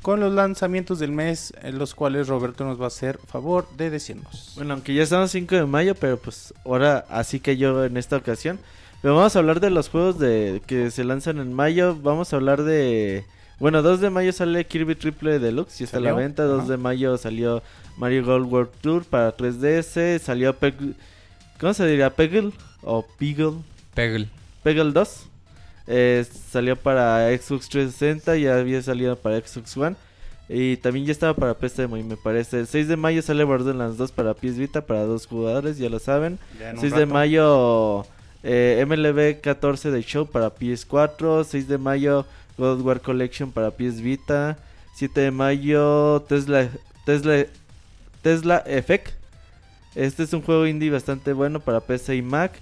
con los lanzamientos del mes, en los cuales Roberto nos va a hacer favor de decirnos. Bueno, aunque ya estamos 5 de mayo, pero pues ahora así que yo en esta ocasión. Pero vamos a hablar de los juegos de que se lanzan en mayo. Vamos a hablar de... Bueno, 2 de mayo sale Kirby Triple Deluxe y está a la venta. 2 Ajá. de mayo salió Mario Gold World Tour para 3DS. Salió Peg... ¿Cómo se diría? Peggle o Peggle. Peggle. Peggle 2. Eh, salió para Xbox 360, ya había salido para Xbox One. Y también ya estaba para PC, me parece. El 6 de mayo sale Borderlands 2 para PS Vita, para dos jugadores, ya lo saben. Ya en un 6 de mayo eh, MLB 14 de Show para PS4. 6 de mayo God of War Collection para PS Vita. 7 de mayo Tesla Tesla Tesla Effect. Este es un juego indie bastante bueno para PC y Mac.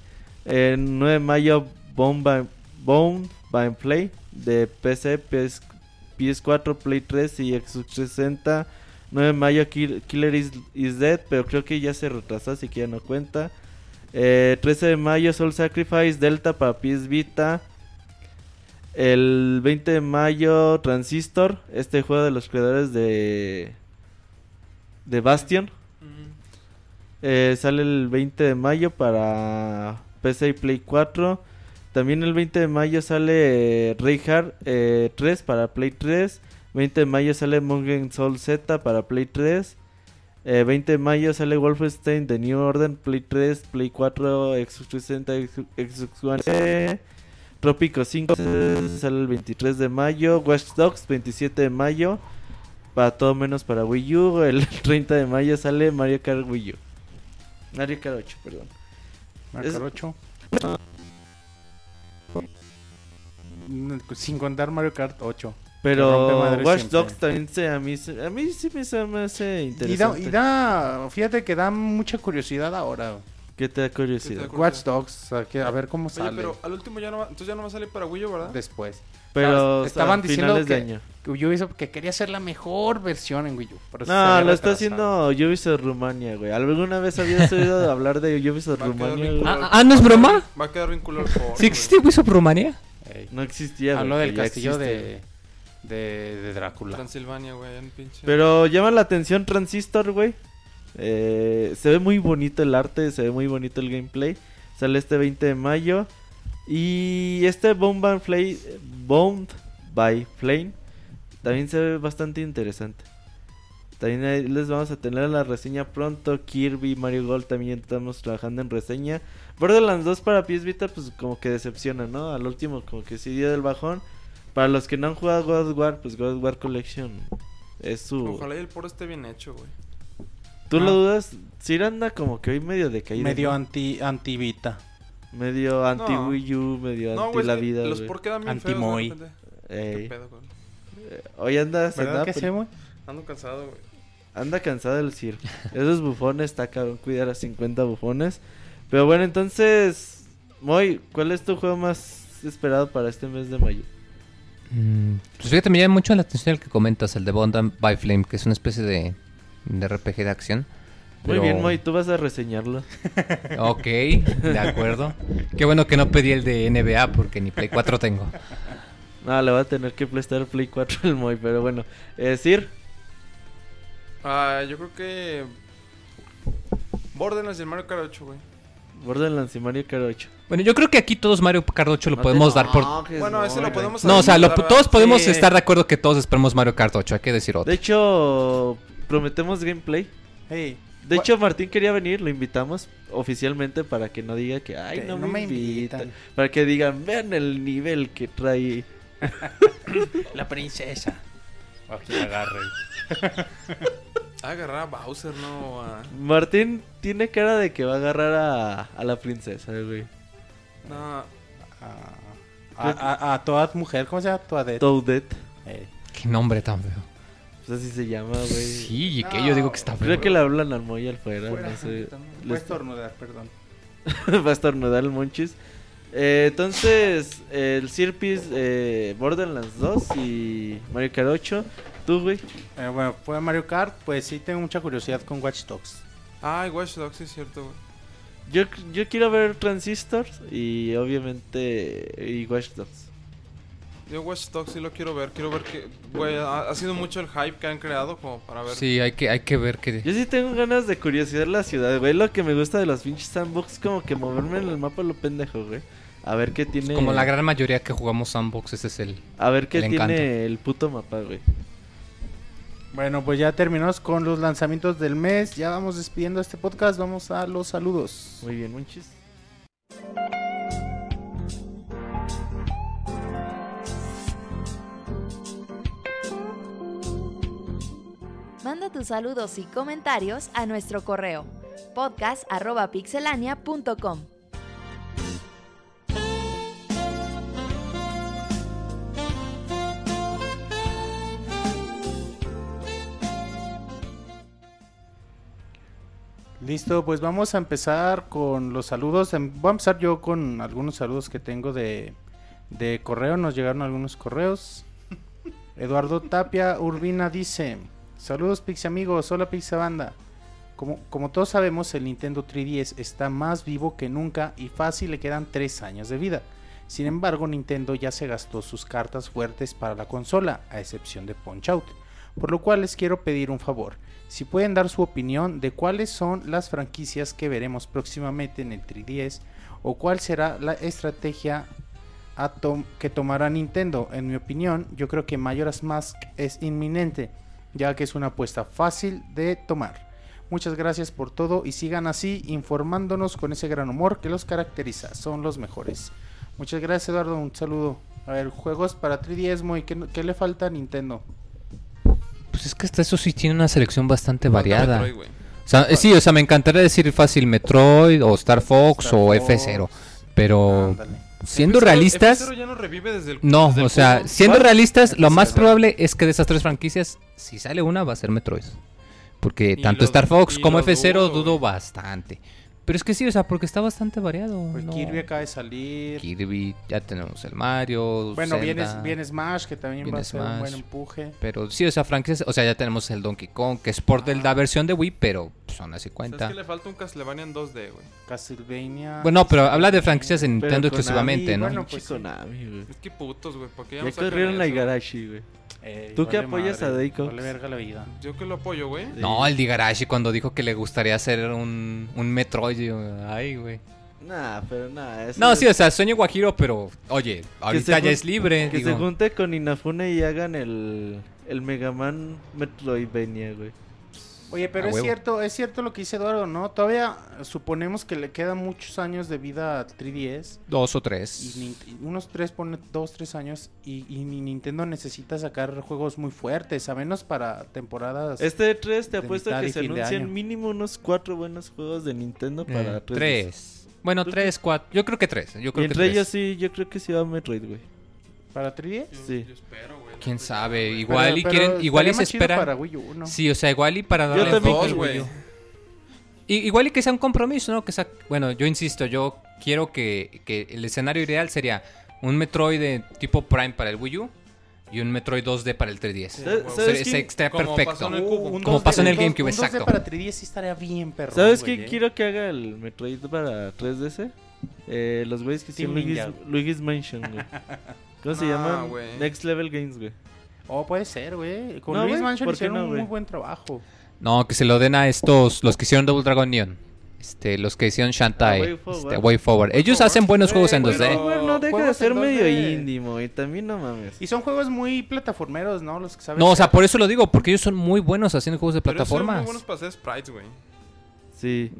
El 9 de mayo Bomba Bone by Play de PC, PS, PS4, Play 3 y Xbox 360. 9 de mayo Kill- Killer is, is Dead, pero creo que ya se retrasó, así que ya no cuenta. Eh, 13 de mayo Soul Sacrifice Delta para PS Vita. El 20 de mayo, Transistor, este juego de los creadores de, de Bastion. Eh, sale el 20 de mayo para PC y Play 4. También el 20 de mayo sale Reinhardt eh, 3 para Play 3. 20 de mayo sale Mongen Soul Z para Play 3. Eh, 20 de mayo sale Wolfenstein The New Order Play 3, Play 4, Xbox 360, Xbox One. Tropico 5 sale el 23 de mayo. Watch Dogs 27 de mayo. Para todo menos para Wii U. El 30 de mayo sale Mario Kart Wii U. Mario Kart 8, perdón. Mario Kart 8. Mm, Sin contar Mario Kart 8. Pero Watch. Dogs también se, a, mí, se- a mí sí me, se me hace Y da, interesante. y da, fíjate que da mucha curiosidad ahora. ¿Qué te da curiosidad? ¿Qué te da Watch Dogs, a, que- a ver cómo Oye, sale pero al último ya no va, entonces ya no va a salir para Wii U, ¿verdad? después. Pero Estaban hasta diciendo finales de que- año. Que Ubisoft que quería hacer la mejor versión en Wii U. No, lo está haciendo Ubisoft Rumania, güey. ¿Alguna vez habías oído hablar de Ubisoft Rumania? Ah, ah, ¿no es broma? Va a quedar vinculado ¿Sí existe Ubisoft Rumania? Ey. No existía, Habló güey, del castillo existe, de, de, de Drácula. Transilvania, güey, en pinche. Pero llama la atención Transistor, güey. Eh, se ve muy bonito el arte, se ve muy bonito el gameplay. Sale este 20 de mayo. Y este Bound by Flame, Bound by Flame también se ve bastante interesante. También ahí les vamos a tener la reseña pronto. Kirby, Mario Gold también estamos trabajando en reseña. Borderlands 2 para PS Vita, pues como que decepciona, ¿no? Al último, como que sí dio del bajón. Para los que no han jugado God of War, pues God of War Collection es su. Ojalá y el port esté bien hecho, güey. ¿Tú Ah. lo dudas? Sir anda como que hoy medio decaído. Medio ¿no? anti, anti-Vita. Medio anti No. Wii U, medio No, anti güey, la vida. los güey. port quedan bien Anti repente. Ey. ¿Qué pedo, güey? Eh, Hoy anda, ¿Verdad que se muy? Ando cansado, güey. anda cansado el Sir. Esos bufones, está cabrón cuidar a 50 bufones. Pero bueno, entonces, Moy, ¿cuál es tu juego más esperado para este mes de mayo? Mm, Pues fíjate, me llama mucho la atención el que comentas, el de Bond by Flame, que es una especie de, de RPG de acción. Muy bien, Moy, tú vas a reseñarlo. Ok, de acuerdo. Qué bueno que no pedí el de NBA porque ni Play 4 tengo. No, le va a tener que prestar Play 4 al Moy, pero bueno. Eh, Sir, Ah, yo creo que. Borderlands y el Mario Kart 8, güey. Borderlands y Mario Kart 8. Bueno, yo creo que aquí todos Mario Kart 8 lo No te podemos dar por... Bueno, ese Moy, lo podemos No, o sea, todos podemos Sí. estar de acuerdo que todos esperamos Mario Kart 8, hay que decir otro. De hecho, prometemos gameplay. Hey, De hecho, Martín quería venir, lo invitamos oficialmente para que no diga que, ay, Que no, no me me invitan. invitan. Para que digan, vean el nivel que trae. la princesa. Aquí agarre. Ah, agarrar a Bowser, no a. Martín tiene cara de que va a agarrar a, a la princesa, güey. No. A, a, a, a toda mujer, ¿cómo se llama? Toadette. Toadette. Eh, Qué nombre tan feo. Pues así se llama, güey. Sí, y que yo digo que está feo. Creo que le hablan al Moy afuera, fuera. no sé. Voy a estornudar, perdón. va a estornudar el Monchis. Eh, entonces, el Sirpis, eh, Borderlands 2 y Mario Kart 8. Tú, güey. Eh, bueno, fue Mario Kart, pues sí tengo mucha curiosidad con Watch Dogs. Ay, Watch Dogs, sí es cierto, güey. Yo, yo quiero ver Transistors y obviamente y Watch Dogs. Yo Watch Dogs sí lo quiero ver. Quiero ver que. Güey, ha, ha sido mucho el hype que han creado como para ver. Sí, hay que, hay que ver que... Yo sí tengo ganas de curiosidad la ciudad, güey. Lo que me gusta de los pinches sandbox es como que moverme en el mapa lo pendejo, güey. A ver qué tiene. Como la gran mayoría que jugamos sandbox, ese es el... A ver qué el tiene encanto. el puto mapa, güey. Bueno, pues ya terminamos con los lanzamientos del mes. Ya vamos despidiendo este podcast. Vamos a los saludos. Muy bien, Monchis. Manda tus saludos y comentarios a nuestro correo podcast@pixelania.com. Listo, pues vamos a empezar con los saludos. Em, Voy a empezar yo con algunos saludos que tengo de, de correo. Nos llegaron algunos correos. Eduardo Tapia Urbina dice: Saludos Pixie amigos, hola Pixie banda. Como, como todos sabemos, el Nintendo 3DS está más vivo que nunca y fácil le quedan 3 años de vida. Sin embargo, Nintendo ya se gastó sus cartas fuertes para la consola, a excepción de Punch Out. Por lo cual les quiero pedir un favor. Si pueden dar su opinión de cuáles son las franquicias que veremos próximamente en el 3DS o cuál será la estrategia que tomará Nintendo. En mi opinión, yo creo que Majora's Mask es inminente, ya que es una apuesta fácil de tomar. Muchas gracias por todo y sigan así informándonos con ese gran humor que los caracteriza. Son los mejores. Muchas gracias Eduardo, un saludo. A ver, juegos para 3DS, Moy, ¿qué, qué le falta a Nintendo? Pues es que hasta eso sí tiene una selección bastante variada. Metroid. O sea, sí, o sea, me encantaría decir fácil Metroid o Star Fox Star o Fox. F0. Pero siendo F0 realistas, F0 ya no revive desde el no, desde el o sea, siendo ¿Cuál? realistas, lo F0. más probable es que de esas tres franquicias, si sale una, va a ser Metroid. Porque Y tanto Star Fox como lo F0 dudo, bastante. Pero es que sí, o sea, porque está bastante variado. Pues no. Kirby acaba de salir. Kirby, ya tenemos el Mario. Bueno, viene, Zelda. viene Smash, que también va Viene a ser un buen empuje. Pero sí, o sea, franquicias, o sea, ya tenemos el Donkey Kong, que es por de la versión de Wii, pero aún así O sea, cuenta. es que le falta un Castlevania en 2D, güey. Castlevania. Bueno, pero habla de franquicias de Pero Nintendo exclusivamente, ¿no? bueno, pues sí. Konami, güey. Es que putos, güey. ¿Por qué ya, Ya corrieron a eso? Igarashi, güey. Eh, ¿Tú qué apoyas a madre, Deiko? Vale verga la vida. Yo que lo apoyo, güey. No, el Digarashi cuando dijo que le gustaría hacer un, un Metroid. Ay, güey. Nah, pero nah. eso No, es- sí, o sea, sueño Guajiro, pero oye, ahorita se ya jun- es libre. Que digo. se junte con Inafune y hagan el, el Mega Man Metroidvania, güey. Oye, pero A es huevo. cierto, es cierto lo que dice Eduardo, ¿no? Todavía suponemos que le quedan muchos años de vida a 3DS. Dos o Y tres. Y unos tres, pone dos, tres años. Y, y ni Nintendo necesita sacar juegos muy fuertes, a menos para temporadas. Este 3 te De apuesto que y se anuncian mínimo unos cuatro buenos juegos de Nintendo para Eh, 3DS. tres. Bueno, ¿Tú tres, cuatro. Yo creo que tres. Yo Y creo que entre tres. ellos sí, yo creo que sí va Metroid, güey. ¿Para 3DS? Yo, Sí. yo espero. Quién sabe, igual Pero- y pero quieren, igual y se esperan. para Wii U, ¿no? Sí, o sea, igual y para Yo darle Dos, al güey. Igual y que sea un compromiso, ¿no? Que sea, bueno, yo insisto, yo quiero que, que el escenario ideal sería un Metroid de tipo Prime para el Wii U y un Metroid 2D para el 3DS. Sí, ¿Sabes- güey. sabes Se- quién- se- Está como perfecto. pasó en el Uh, cubo. un Como 2D, pasó en el un GameCube, 2D exacto. para 3DS sí estaría bien, perro. ¿Sabes quién eh? quiero que haga el Metroid para 3DS? Eh, los güeyes que hicieron Luigi's. Luigi's Mansion, güey. ¿Cómo se Ah, llaman? güey. Next Level Games, güey. Oh, puede ser, güey. Con No, Luis güey, Mansion ¿por qué hicieron no, un muy güey? buen trabajo. No, que se lo den a estos, los que hicieron Double Dragon Neon. Este, los que hicieron Shantae. Ah, Way Forward. este, Way Forward. Ellos Forward. hacen buenos juegos en Güey, 2D. pero- Güey, no deja de juegos ser en medio 2D. indie, y también no mames. Y son juegos muy plataformeros, ¿no? Los que saben. No, o sea, por eso lo digo, porque ellos son muy buenos haciendo juegos de Pero esos son muy plataformas. buenos para hacer sprites, güey. Sí.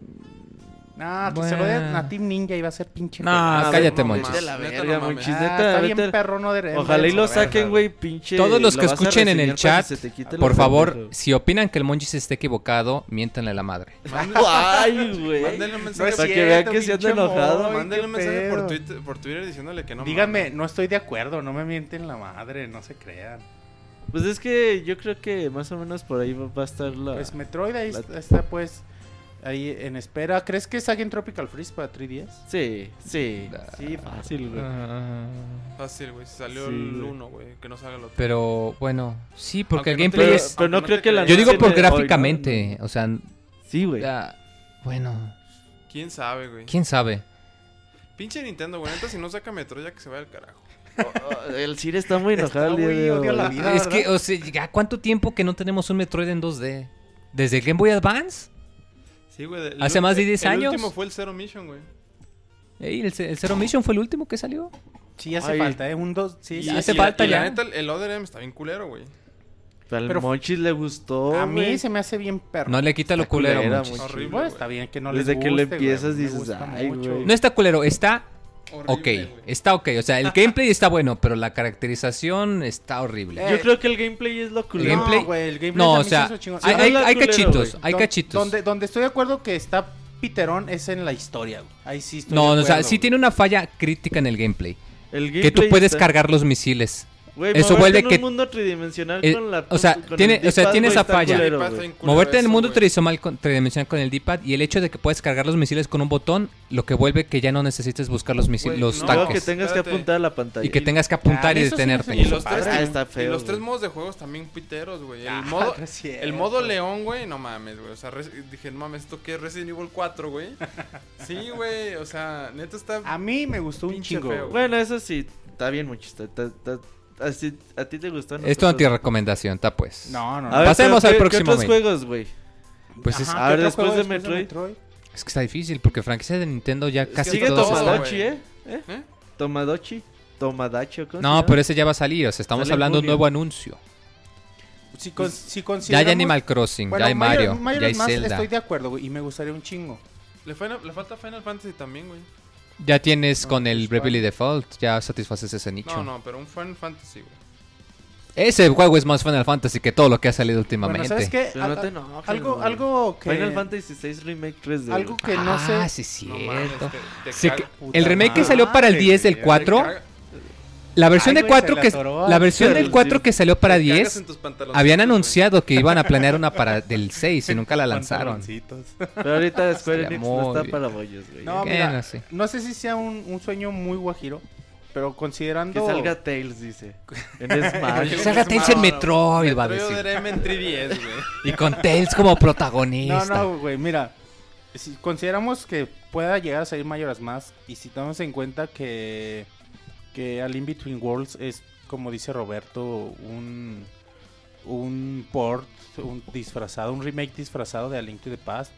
Ah, que se lo den a Team Ninja y va a ser pinche. No, cállate, no Monchis. la verga, no. Ah, está bien perro, no de Ojalá y lo saquen, güey, pinche. Todos los lo que escuchen en el chat, que se te quite lo por favor, pendejo. si opinan que el Monchis esté equivocado, miéntanle la madre. Ay, güey. Mándenle un mensaje. Para que vean que se anda enojado. Mándenle un mensaje por. Twitter, por Twitter diciéndole que no Díganme, no estoy de acuerdo, no me mienten la madre, no se crean. Pues es que yo creo que más o menos por ahí va a estar la. Pues Metroid ahí está, pues ahí en espera. ¿Crees que saquen Tropical Freeze para 3DS? Sí, sí. Sí, fácil, güey. Fácil, güey. Si salió Sí, el güey. 1, güey. Que no salga el otro. Pero bueno, sí, porque Aunque el no te gameplay Pero, es... pero no creo que la. Yo digo por de hoy, ¿no? gráficamente, o sea, Sí, güey. ya, bueno, ¿Quién sabe, güey? quién sabe. Pinche Nintendo, güey. Neta, si no saca Metro, ya que se vaya al carajo. Oh, oh, el Sir está muy enojado Está el día muy de odio hoy. la vida. es ¿verdad? que, o sea, ya cuánto tiempo que no tenemos un Metroid en 2D? ¿Desde el Game Boy Advance? Sí, güey. el- ¿Hace más de 10 el años? último fue el Zero Mission, güey. Ey, el, el Zero Mission fue el último que salió. Sí, hace Ay. falta, ¿eh? Un dos, sí, hace y- falta y ya. La neta, el- el Other M está bien culero, güey. Pero al Pero- Monchis le gustó. A mí güey. se me hace bien perro. No le quita lo Está culero, culera, Monchis. Horrible, güey. está bien que no Desde les que le guste, empiezas güey, dices, "Ay, mucho". güey". No está culero, está ok. Horrible, güey. Está ok. O sea, el gameplay está bueno, pero la caracterización está horrible. Eh, Yo creo que el gameplay es lo El culero. gameplay- No, güey, el gameplay No, o sea, hay, culero, cachitos, hay cachitos. Donde, donde estoy de acuerdo que está Piterón es en la historia, güey. Ahí sí estoy No, de o sea, acuerdo, sí tiene una falla crítica en el gameplay. El Que tú puedes está- cargar los misiles Eso vuelve en que- un mundo tridimensional eh, con la o sea, con tiene- o sea, tiene esa falla. culero, Moverte en el mundo tridimensional con, tridimensional con el D-pad y el hecho de que puedes cargar los misiles con un botón, lo que vuelve que ya no necesites buscar los misiles, los no, tanques. que tengas que apuntar a la pantalla. y que tengas que apuntar Ah, y sí detenerte. Y los, tres, Ah, está feo, y los tres modos de juegos también piteros, güey. El Ah, modo, el modo león, güey, no mames, güey. O sea, res- dije, no mames, ¿esto qué es Resident Evil 4, güey? Sí, güey, o sea, neta está... A mí me gustó un chingo. feo. Bueno, eso sí, está bien mucho. está- está- está- así- ¿A ti te gustó? Esto Nosotros- anti-recomendación, está pues. No, no, A no. ver, Pasemos pero al ¿qué- próximo ¿Qué otros mail. juegos, güey? Pues es, Ajá, a ver, ¿qué otro después juego de Metroid. es que está difícil porque franquicia de Nintendo ya casi que Sigue todos todo, güey. ¿eh? ¿Eh? ¿Eh? Tomadochi. Tomadachi, ¿o cómo se No, pero ese ya va a salir, o sea, estamos Sale hablando de un nuevo anuncio. Si, con- si Ya hay Animal Crossing, Bueno, ya hay Mario, Mayor- ya hay más Zelda. estoy de acuerdo, güey, y me gustaría un chingo. Le, Final- le falta Final Fantasy también, güey. Ya tienes No, con el pues, Bravely. Default, ya satisfaces ese nicho. No, no, pero un Final Fantasy, güey. Ese juego es más Final Fantasy que todo lo que ha salido Bueno, últimamente. ¿sabes qué? No Al- algo, algo que... Final Fantasy VI Remake 3D. Algo que no ah, sé... sí, No cierto. te- te Sí, que- Puta el remake que salió para el 10 del güey, 4, te caga- la versión Ay, de güey, 4 se que atoró la versión del Sí. 4 que salió para te cagas 10 en tus pantaloncitos, habían anunciado que iban a planear una para del 6 y nunca la lanzaron. Pero ahorita Square Enix no está bien. para bollos, güey. No, mira, No sé. no sé si sea un, un sueño muy guajiro, pero Que considerando... salga Tails, dice. En Smash. Que salga Tails en Metroid, va a decir. En 3DS, güey. Y con Tails como No, protagonista. no, güey, mira. Si consideramos que pueda llegar a salir Mayoras más y si tomamos en cuenta que, que Al In Between Worlds es, como dice Roberto, un, un port, un disfrazado, un remake disfrazado de A Link to the Past,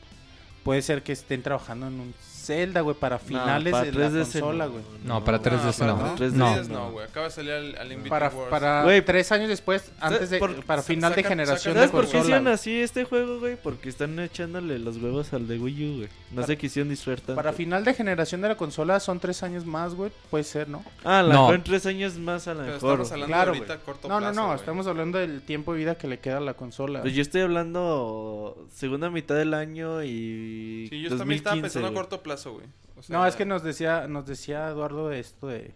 puede ser que estén trabajando en un Zelda, güey, para finales para de la 3DS consola, no, güey. No, para 3DS para no. 3DS No. no, güey. Acaba de salir al, al In Para, Güey, tres años después, antes de, por- para final de generación saca- de ¿Sabes por qué consola. hicieron así este juego, güey? Porque están echándole los huevos al de Wii U, güey. No se quisieron distraer tanto. Para final de generación de la consola son tres años más, güey. Puede ser, ¿no? Ah, a lo No. mejor en tres años más a lo Pero mejor. estamos hablando Claro, de ahorita a corto No, plazo, no, no. güey. Estamos hablando del tiempo de vida que le queda a la consola. Pues yo estoy hablando segunda mitad del año y. Sí, yo también estaba 2015, pensando a corto plazo, güey. O sea, no, es que nos decía, nos decía Eduardo de esto de.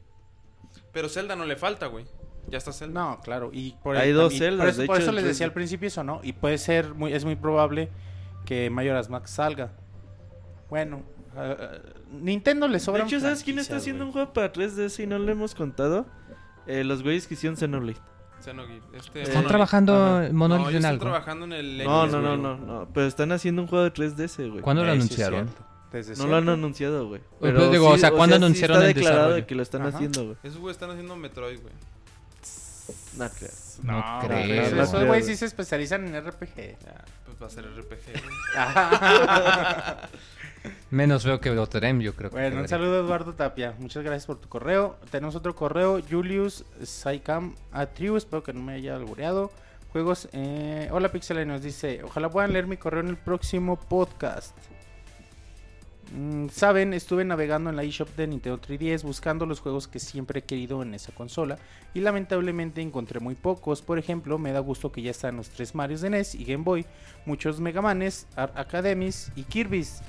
Pero Zelda no le falta, güey. Ya está Zelda. No, claro. Y por Hay y dos por Zeldas, eso, de por hecho, eso les decía al principio eso, ¿no? Y puede ser, muy, es muy probable que Majora's Max salga. Bueno, ah, Nintendo le De sobra. hecho, ¿sabes quién está haciendo un juego para 3DS y no lo hemos contado? Eh, los güeyes que hicieron Xenoblade. Este, Están trabajando en No, Monolith en están algo. trabajando en el No, no, no, no, no. Pero están haciendo un juego de 3DS, güey. ¿Cuándo lo anunciaron? No lo han anunciado, güey. Pero Pero digo, o sea, ¿cuándo anunciaron está el declarado desarrollo? de que lo están Ajá. haciendo, güey. Esos güey están haciendo Metroid, güey. No creo. No No, creo. Esos güey sí se especializan en RPG. Ya, pues va a ser RPG, güey. Menos veo que Dotterem, yo creo que. Bueno, un saludo Eduardo Tapia. Muchas gracias por tu correo. Tenemos otro correo, Julius Saikam Atriu. Espero que no me haya albureado. Juegos. Eh... Hola Pixel nos dice: Ojalá puedan leer mi correo en el próximo podcast. Mm, Saben, estuve navegando en la eShop de Nintendo 3DS buscando los juegos que siempre he querido en esa consola y lamentablemente encontré muy pocos. Por ejemplo, me da gusto que ya están los tres Marios de NES y Game Boy, muchos Megamanes, Art Academies y Kirby's.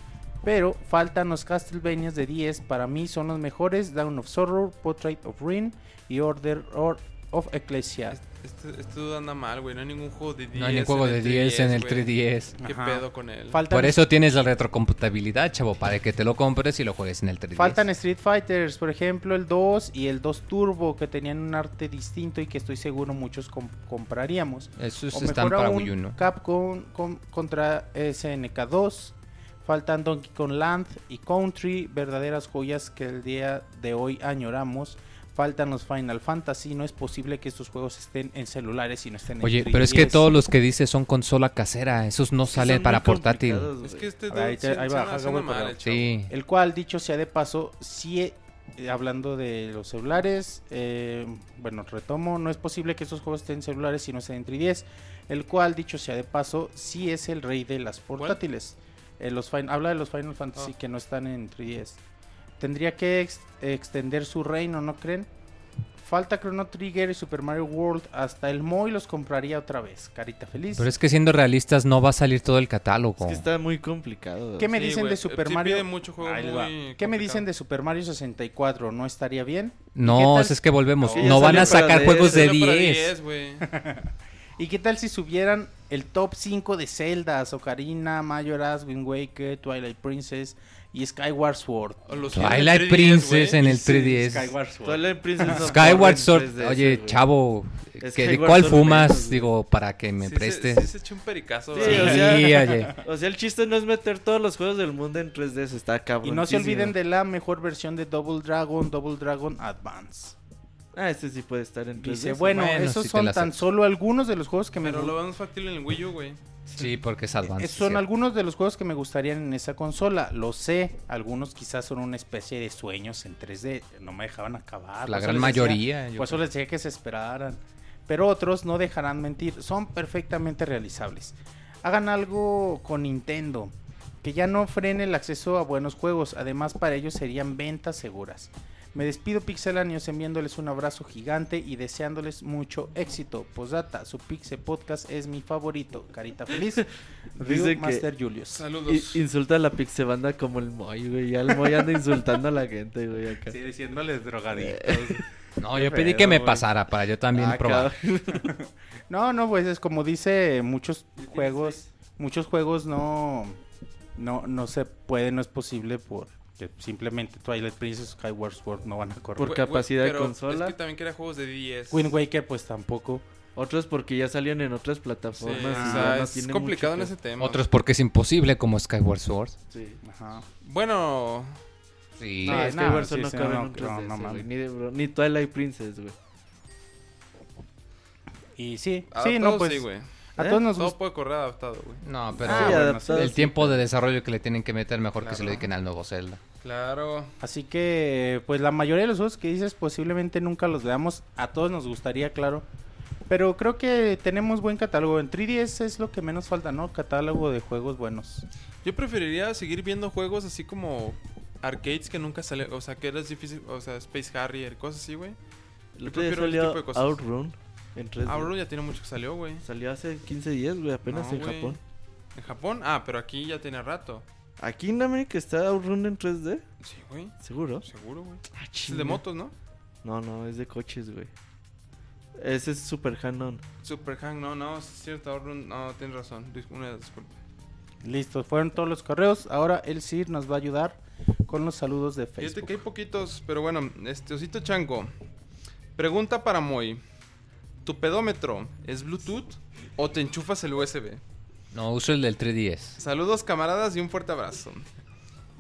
Pero faltan los Castlevanias de 10, para mí son los mejores, Down of Sorrow, Portrait of Ruin y Order or- of Ecclesia. Este, este anda mal, güey. No hay ningún juego de 10. No hay ni juego en de el 10 en el güey. 3DS. ¿Qué Ajá. pedo con él? Faltan, Por eso tienes la retrocomputabilidad, chavo, para que te lo compres y lo juegues en el 3DS. faltan Street Fighters, por ejemplo, el 2 y el 2 Turbo, que tenían un arte distinto y que estoy seguro muchos com- compraríamos. Esos O están mejor para aún, Wii U, ¿no? Capcom con- contra SNK 2. Faltan Donkey Kong Land y Country, verdaderas joyas que el día de hoy añoramos. Faltan los Final Fantasy, no es posible que estos juegos estén en celulares y no estén en Oye, pero es que 3DS. todos los que dices son consola casera. Esos no salen para portátil. Es que este ver, ahí te- ahí va, el. Sí. El cual, dicho sea de paso, sí, eh, hablando de los celulares, eh, bueno, retomo, no es posible que estos juegos estén en celulares y no estén en 3DS. El cual, dicho sea de paso, sí es el rey de las portátiles. Eh, los fin- habla de los Final Fantasy Ah. que no están en 3DS. Tendría que ex- extender su reino, ¿no creen? falta Chrono Trigger y Super Mario World. Hasta el Moy los compraría otra vez. Carita feliz. Pero es que siendo realistas no va a salir todo el Es catálogo. que está muy complicado. ¿Qué me Sí, dicen de Super sí Mario? pide mucho juego muy. ¿Qué me dicen de Super Mario 64? ¿No estaría bien? ¿Y qué No, es que volvemos. No van a sacar juegos de Solo para 10. güey. ¿Y qué tal si subieran el top 5 de Zelda, Ocarina, Majora's, Wind Waker, Twilight Princess y Skyward Sword? Twilight 3DS, Princess en el Sí, 3DS. Skyward Sword. Twilight Princess of Skyward Sword. 3DS, Oye, chavo, ¿que ¿de cuál Sword fumas? menos. Digo, para que me Sí, preste. Se, sí se echó un pericazo. Sí, o sea- Sí, oye. O sea, el chiste no es meter todos los juegos del mundo en 3DS, está cabrón. Y no se olviden de la mejor versión de Double Dragon, Double Dragon Advance. Ah, este sí puede estar en 3DS. Dice, bueno, Bueno, esos son tan solo algunos de los juegos que me Pero lo vemos factible en el Wii U, güey. Sí, porque es Advance. Eh, Son algunos de los juegos que me gustarían en esa consola. Lo sé, algunos quizás son una especie de sueños en 3D. No me dejaban acabar. La gran decía- mayoría. yo Por eso creo. les decía que se esperaran. Pero otros no dejarán mentir. Son perfectamente realizables. Hagan algo con Nintendo. Que ya no frene el acceso a buenos juegos. Además, para ellos serían ventas seguras. Me despido pixelanios enviándoles un abrazo gigante y deseándoles mucho éxito. Posdata, su Pixel Podcast es mi favorito. Carita feliz. Dice Ryu que- Master Julius. Saludos. Insulta a la Pixebanda como el Moy, güey. Ya el Moy anda insultando a la gente, güey, acá. Sí, diciéndoles drogaditos. No, yo pedí que me pasara para yo también Ah, probar. No, no, pues es como dice muchos juegos, muchos juegos no, no, no se puede, no es posible por que simplemente Twilight Princess, Skyward Sword no van a correr. Por capacidad de pero consola. Es que también quería juegos de 10. Wind Waker pues tampoco. Otros porque ya salieron en otras Sí, plataformas. o y sea, ya no es tiene complicado en ese tema. Otros porque es imposible como Skyward Sword. que- Sí. Ajá. Bueno, Sí. No, Skyward sí, Sword no sí, cabe no, en un no, 3DS, no güey, mames. ni, de bro- ni Twilight Princess, güey. Y sí, adaptado sí, no pues sí, güey. A ¿Eh? todos nos Todo gusta. puede correr adaptado, güey. No, pero Ah, Sí, bueno, adaptado, el sí, tiempo de desarrollo que le tienen que meter mejor que se Claro. lo dediquen al nuevo Zelda. Claro. Así que pues la mayoría de los juegos que dices posiblemente nunca los veamos. A todos nos gustaría, claro. Pero creo que tenemos buen catálogo. En 3DS es lo que menos falta, ¿no? Catálogo de juegos buenos. Yo preferiría seguir viendo juegos así como arcades que nunca salieron. O sea, que eras difícil. O sea, Space Harrier, cosas así, güey. Yo prefiero ese tipo de cosas. Outrun en 3D. Ahora ya tiene mucho que salió, güey. Salió hace 15 días, güey, apenas No, en güey. Japón. ¿En Japón? Ah, pero aquí ya tiene rato. Aquí en América está Outrun en 3D, Sí, güey. seguro. Seguro, güey. Ah, Es de motos, ¿no? No, no, es de coches, güey. Ese es Super Canon. Super Hang, no, no, es cierto. Outrun- No, tienes razón. Una disculpa. Listo, fueron todos los correos. Ahora el CIR nos va a ayudar con los saludos de Fíjate Facebook. que hay poquitos, pero bueno, este Osito Chanco. Pregunta para Moy. ¿Tu pedómetro es Bluetooth o te enchufas el USB? No, uso el del 3DS. Saludos camaradas y un fuerte abrazo.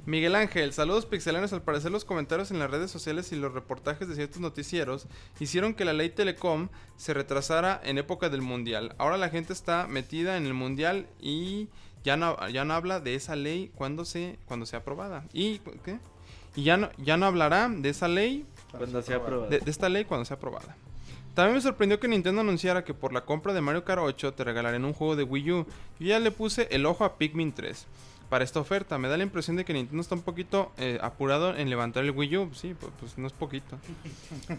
Miguel Ángel, saludos pixelanos. Al parecer los comentarios en las redes sociales y los reportajes de ciertos noticieros hicieron que la ley Telecom se retrasara en época del Mundial. Ahora la gente está metida en el Mundial y ya no, ya no habla de esa ley cuando, se, cuando sea aprobada. ¿Y qué? Y ya no, ya no hablará de esa ley Cuando sea aprobado. de, de esta ley cuando sea aprobada. También me sorprendió que Nintendo anunciara que por la compra de Mario Kart 8 te regalarían un juego de Wii U. Yo ya le puse el ojo a Pikmin 3 para esta oferta. Me da la impresión de que Nintendo está un poquito eh, apurado en levantar el Wii U. Sí, pues, pues no es poquito.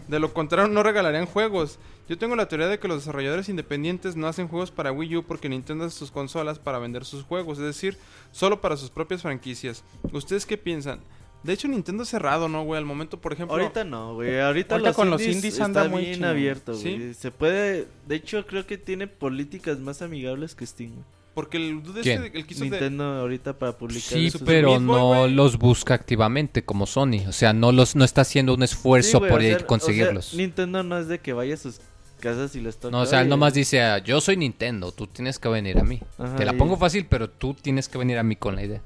De lo contrario, no regalarían juegos. Yo tengo la teoría de que los desarrolladores independientes no hacen juegos para Wii U porque Nintendo hace sus consolas para vender sus juegos, es decir, solo para sus propias franquicias. ¿Ustedes qué piensan? De hecho, Nintendo es cerrado, ¿no, güey? Al momento, por ejemplo... Ahorita no, güey. Ahorita, Ahorita los con los indies, anda está muy bien abierto, Sí. güey. Se puede... De hecho, creo que tiene políticas más amigables que Steam. güey. Porque el dude ¿Quién? este, el quiso de- Nintendo ahorita para publicar Sí, pero Boy, no los busca activamente como Sony. O sea, no los no está haciendo un Sí, esfuerzo por o sea, ir o sea, conseguirlos. Nintendo no es de que vaya a sus casas y les toque. no, o sea, él "Oye, nomás dice, ah, yo soy Nintendo, tú tienes que venir a mí. Ajá, Te la y- pongo fácil, pero tú tienes que venir a mí con la idea.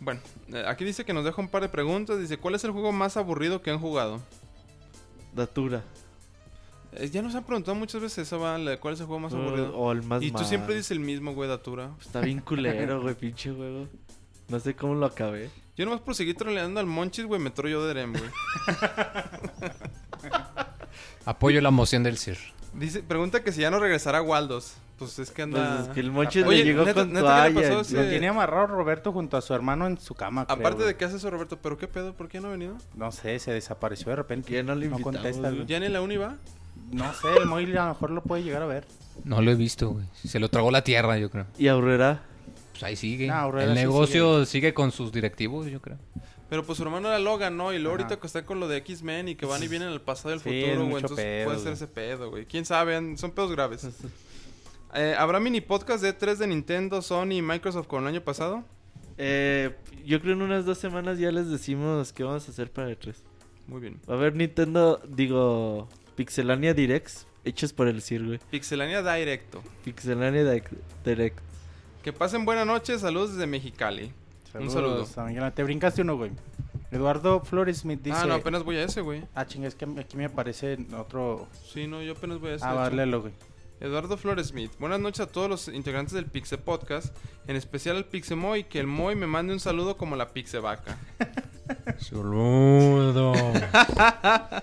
Bueno, eh, aquí dice que nos deja un par de preguntas. Dice, ¿cuál es el juego más aburrido que han jugado? Datura. Eh, ya nos han preguntado muchas veces eso, ¿va? ¿Cuál es el juego más aburrido? O el más y tú siempre dices el mismo, güey, Datura. Está bien culero, güey, pinche juego. No sé cómo lo acabé. Yo nomás por seguir troleando al Monchis, güey, me yo de Erem, güey. Apoyo la moción del CIR. Dice, pregunta que si ya no regresará Waldos. Pues es que Pues anda... es que el moche Oye, le llegó neta- con neta, ¿qué le toalla. pasó? Sí. Lo tiene amarrado Roberto junto a su hermano en su cama. creo, Aparte de que hace eso Roberto, ¿pero qué pedo? ¿Por qué no ha venido? No sé, se desapareció de repente. Ya no le no contesta, güey. ¿Ya ni en la uni va? No sé, el Moy a lo mejor lo puede llegar a ver. No lo he visto, güey. Se lo tragó la tierra, yo creo. Y Aurrera. Pues ahí sigue. El sí negocio sigue. con sus directivos, yo creo. Pero pues su hermano era Logan, ¿no? Y luego Ajá. ahorita que está con lo de X-Men y que van y vienen al pasado y al Sí, futuro, es güey. Entonces pedo, puede ser ese pedo, güey. ¿Quién sabe? Son pedos graves. Eh, ¿Habrá mini podcast de 3 de Nintendo, Sony y Microsoft con el año pasado? Eh, yo creo en unas dos semanas ya les decimos qué vamos a hacer para el 3. Muy bien. Va a haber Nintendo, digo, Pixelania Directs hechos por el CIR, güey. Pixelania Directo. Pixelania Di- Direct. Que pasen buena noche. Saludos desde Mexicali. Un saludo. A Miguel. Te brincaste uno, güey. Eduardo Flores Smith dice... Ah, no, apenas voy a ese, güey. Ah, chinga, es que aquí me aparece otro... Sí, no, yo apenas voy a ese. Ah, vale, lo, güey. Eduardo Flores Smith. Buenas noches a todos los integrantes del Pixe Podcast. En especial al Pixe Moy. Que el Moy me mande un saludo como la Pixe Vaca. Saludo.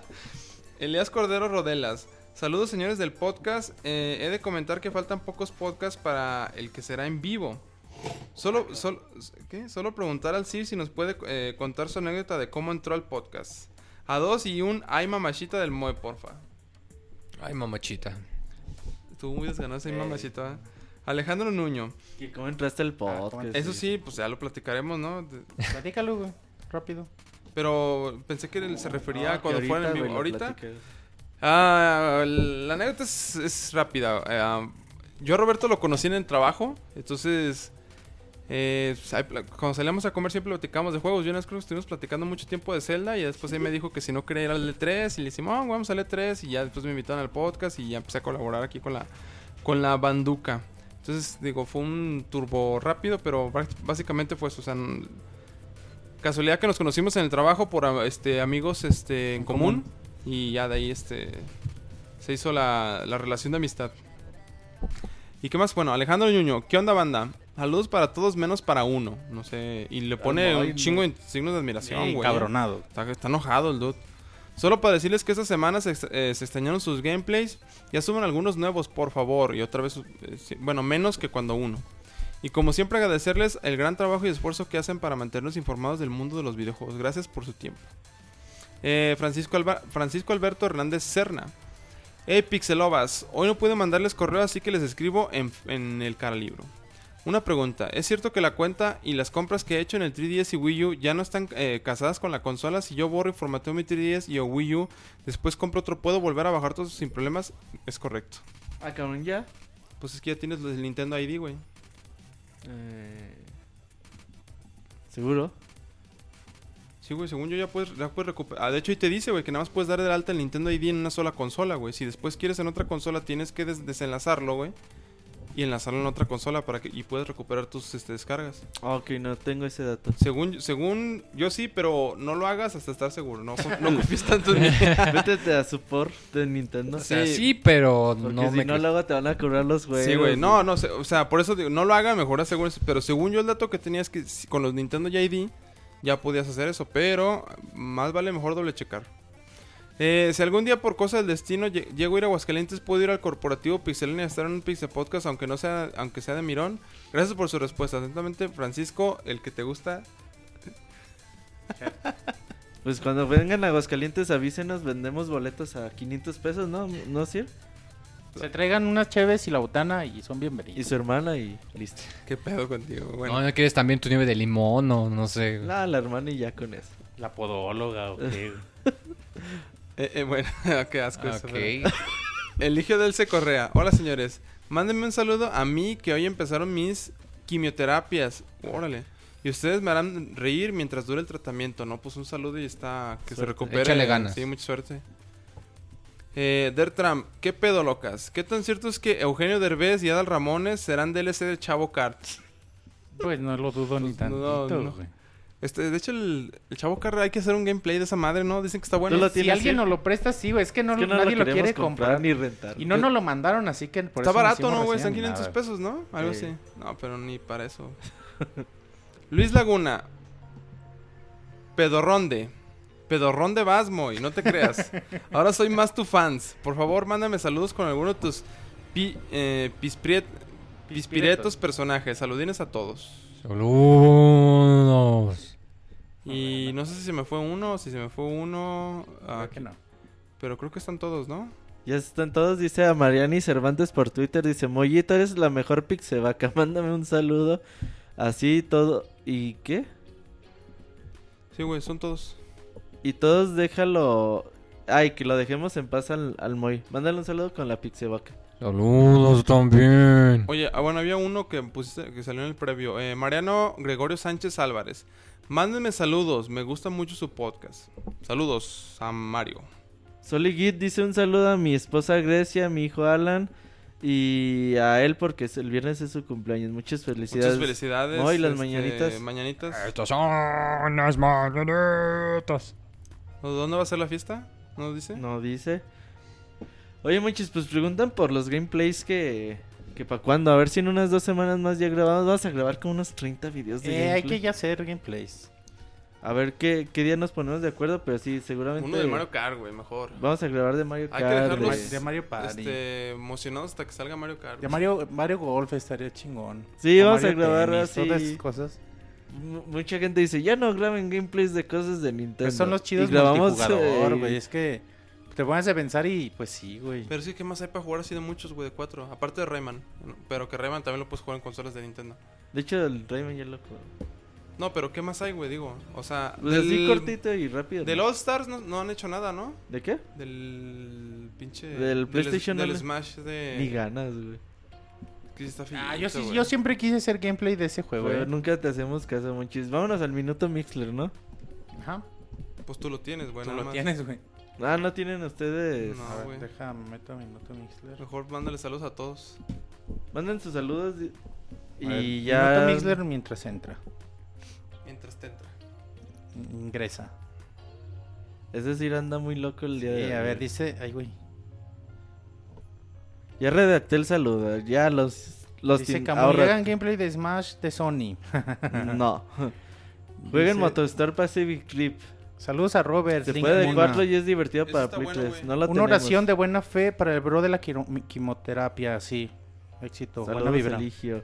Elías Cordero Rodelas. Saludos señores del podcast. Eh, he de comentar que faltan pocos podcasts para el que será en vivo. Solo, solo, ¿qué? Solo preguntar al Sir si nos puede eh, contar su anécdota de cómo entró al podcast. A dos y un ay mamachita del Moe, porfa. Ay, mamachita. Estuvo muy desganado ese ay mamachita. ¿eh? Alejandro Nuño. ¿Y cómo entraste al ¿cómo podcast? Eso sí, pues ya lo platicaremos, ¿no? Platícalo, güey. Rápido. Pero pensé que él se refería No, a cuando fuera en vivo. Ahorita. Ah, la anécdota es, es rápida. Eh, ah, yo a Roberto lo conocí en el trabajo, entonces eh, pues, ahí cuando salíamos a comer siempre platicamos de juegos. Yo una vez creo que estuvimos platicando mucho tiempo de Zelda y después él me dijo que si no quería ir al E3 y le decimos, "Ah, vamos al E3 y ya después me invitaron al podcast y ya empecé a colaborar aquí con la con la banduca. Entonces digo, fue un turbo rápido, pero bá- básicamente fue eso, o sea, casualidad que nos conocimos en el trabajo por ah, este amigos este en común y ya de ahí este se hizo la, la relación de amistad. ¿Y qué más? Bueno, Alejandro Ñuño, ¿qué onda banda? Saludos para todos menos para uno. No sé, y le pone Ay, un no. chingo de signos de admiración, güey. cabronado. Está, está enojado el dude. Solo para decirles que esta semana se, eh, se extrañaron sus gameplays. Ya suben algunos nuevos, por favor. Y otra vez, eh, bueno, menos que cuando uno. Y como siempre agradecerles el gran trabajo y esfuerzo que hacen para mantenernos informados del mundo de los videojuegos. Gracias por su tiempo. Eh, Francisco, Alba- Francisco Alberto Hernández Serna. Hey Pixelovas, hoy no pude mandarles correo así que les escribo en, en el cara libro. Una pregunta, ¿es cierto que la cuenta y las compras que he hecho en el 3DS y Wii U ya no están eh, casadas con la consola? Si yo borro y formateo mi 3DS y o Wii U, después compro otro, ¿puedo volver a bajar todos sin problemas? Es correcto. Ah, cabrón, ya. Pues es que ya tienes el Nintendo ID, güey. Eh, ¿Seguro? Sí, güey, según yo ya puedes, ya puedes recuperar. Ah, de hecho, ahí te dice, güey, que nada más puedes dar de alta el Nintendo ID en una sola consola, güey. Si después quieres en otra consola, tienes que des- desenlazarlo, güey. Y enlazarlo en otra consola para que y puedes recuperar tus este, descargas. Ok, no tengo ese dato. Según, según yo sí, pero no lo hagas hasta estar seguro. No, no confíes tanto en mí. Vete a support de Nintendo. O sea, Sí. sí, pero Porque no si me no, creo. luego te van a cobrar los juegos. Sí, güey, no, no sé, o sea, por eso digo, no lo hagan, mejor asegúrense. Pero según yo, el dato que tenías que con los Nintendo ID ya podías hacer eso, pero más vale mejor doble checar. Eh, si algún día por cosa del destino lle- llego a ir a Aguascalientes, puedo ir al corporativo Pixelania a estar en un Pixel Podcast, aunque no sea, aunque sea de Mirón. Gracias por su respuesta. Atentamente, Francisco, el que te gusta. Pues cuando vengan a Aguascalientes, avísenos, vendemos boletos a 500 pesos, ¿no? ¿No, Sir? Se traigan unas cheves y la botana y son Y bienvenidos. su hermana y listo. ¿Qué pedo contigo? Bueno, No, ¿no quieres también tu nieve de limón o no sé? No, la hermana y ya con eso. La podóloga, o qué. eh, eh, bueno, qué asco eso, Eligio Delce Correa. Hola señores. Mándenme un saludo a mí que hoy empezaron mis quimioterapias. Órale. Y ustedes me harán reír mientras dure el tratamiento, ¿no? Pues un saludo y está... Que se recupere. Échale ganas. Sí, mucha suerte. Eh, Dertram, ¿qué pedo locas? ¿Qué tan cierto es que Eugenio Derbez y Adal Ramones serán DLC de Chavo Kart? Pues no lo dudo ni Pues, tantito, no, no. Este, de hecho, el, el Chavo Kart hay que hacer un gameplay de esa madre, ¿no? Dicen que está bueno. Si alguien sí. nos lo presta, sí, güey. Es que, no, Es que no nadie lo, quiere comprar. ni rentar. Y no nos lo mandaron, así que por Está eso barato, ¿no, güey? Están ni 500 nada. pesos, ¿no? Algo Sí. así. No, pero ni para eso. Luis Laguna. Pedorronde. Pedorronde vas, Moy, no te creas. Ahora soy más tu fans. Por favor, mándame saludos con alguno de tus Pi, eh, Pispiret- Pispiretos personajes. Saludines a todos. Saludos. Y no sé si se me fue uno o si se me fue uno. ah, Creo que no. Pero creo que están todos, ¿no? Ya están todos, dice a Mariani Cervantes por Twitter, dice, Mollito, eres la mejor pixevaca, mándame un saludo. Así todo. ¿Y qué? Sí, güey, son todos. Y todos déjalo... Ay, que lo dejemos en paz al, al Moy. Mándale un saludo con la pixevaca. Saludos también. Oye, ah, bueno, había uno que pusiste, que salió en el previo. Eh, Mariano Gregorio Sánchez Álvarez. Mándenme saludos, me gusta mucho su podcast. Saludos a Mario. Soligit dice un saludo a mi esposa Grecia, a mi hijo Alan y a él porque es- el viernes es su cumpleaños. Muchas felicidades. Muchas felicidades. Moy, las este, mañanitas. Mañanitas. Estas son las mañanitas. ¿Dónde va a ser la fiesta? ¿No dice? No dice. Oye, muchos, pues preguntan por los gameplays que... Que para cuándo, a ver si en unas dos semanas más ya grabamos. Vamos a grabar como unos 30 videos de Eh, hay que ya hacer gameplays. A ver qué, qué día nos ponemos de acuerdo, pero sí, seguramente... Uno de Mario Kart, güey, mejor. Vamos a grabar de Mario Hay que Kart. dejarlos- De Mario Party. Este, emocionados hasta que salga Mario Kart. De Mario, Mario Golf estaría chingón. Sí, O vamos a grabar Tennis, así. Todas esas cosas. M- Mucha gente dice, ya no graben gameplays de cosas de Nintendo. Pero son los chidos Y grabamos, multijugador, eh, güey. Es que te pones a pensar y pues sí, güey. Pero sí, ¿qué más hay para jugar así de muchos, güey? De cuatro. Aparte de Rayman. Pero que Rayman también lo puedes jugar en consolas de Nintendo. De hecho, el Rayman ya lo juego. No, pero ¿qué más hay, güey? Digo, o sea... Pues así cortito y rápido. Del ¿no? All Stars no, no han hecho nada, ¿no? ¿De qué? Del pinche... Del PlayStation Del, le- Smash de... Ni ganas, güey. Que sí está Ah, yo, sí, güey. yo siempre quise hacer gameplay de ese juego, Pero eh. nunca te hacemos caso, monchis. Vámonos al minuto Mixler, ¿no? Ajá. Pues tú lo tienes, güey. Tú nada lo más. tienes, güey. Ah, no tienen ustedes. No. A ver, déjame, meto a Minuto Mixler. Mejor mándale saludos a todos. Manden sus saludos y, A ver, y ya. Minuto Mixler mientras entra. Mientras te entra. Ingresa. Es decir, anda muy loco el día Sí, de a hoy. ver, dice... Ay, güey. Ya redacté el saludo. Ya los. los dice tin- gameplay de Smash de Sony. No. Jueguen Dice, Motostar Pacific Clip. Saludos a Robert. Se Link puede. 4 y es divertido Eso para está Play bueno, 3. güey. No la Una oración de buena fe para el bro de la quimioterapia, sí. Éxito, buena Saludos, vibra. Eligio.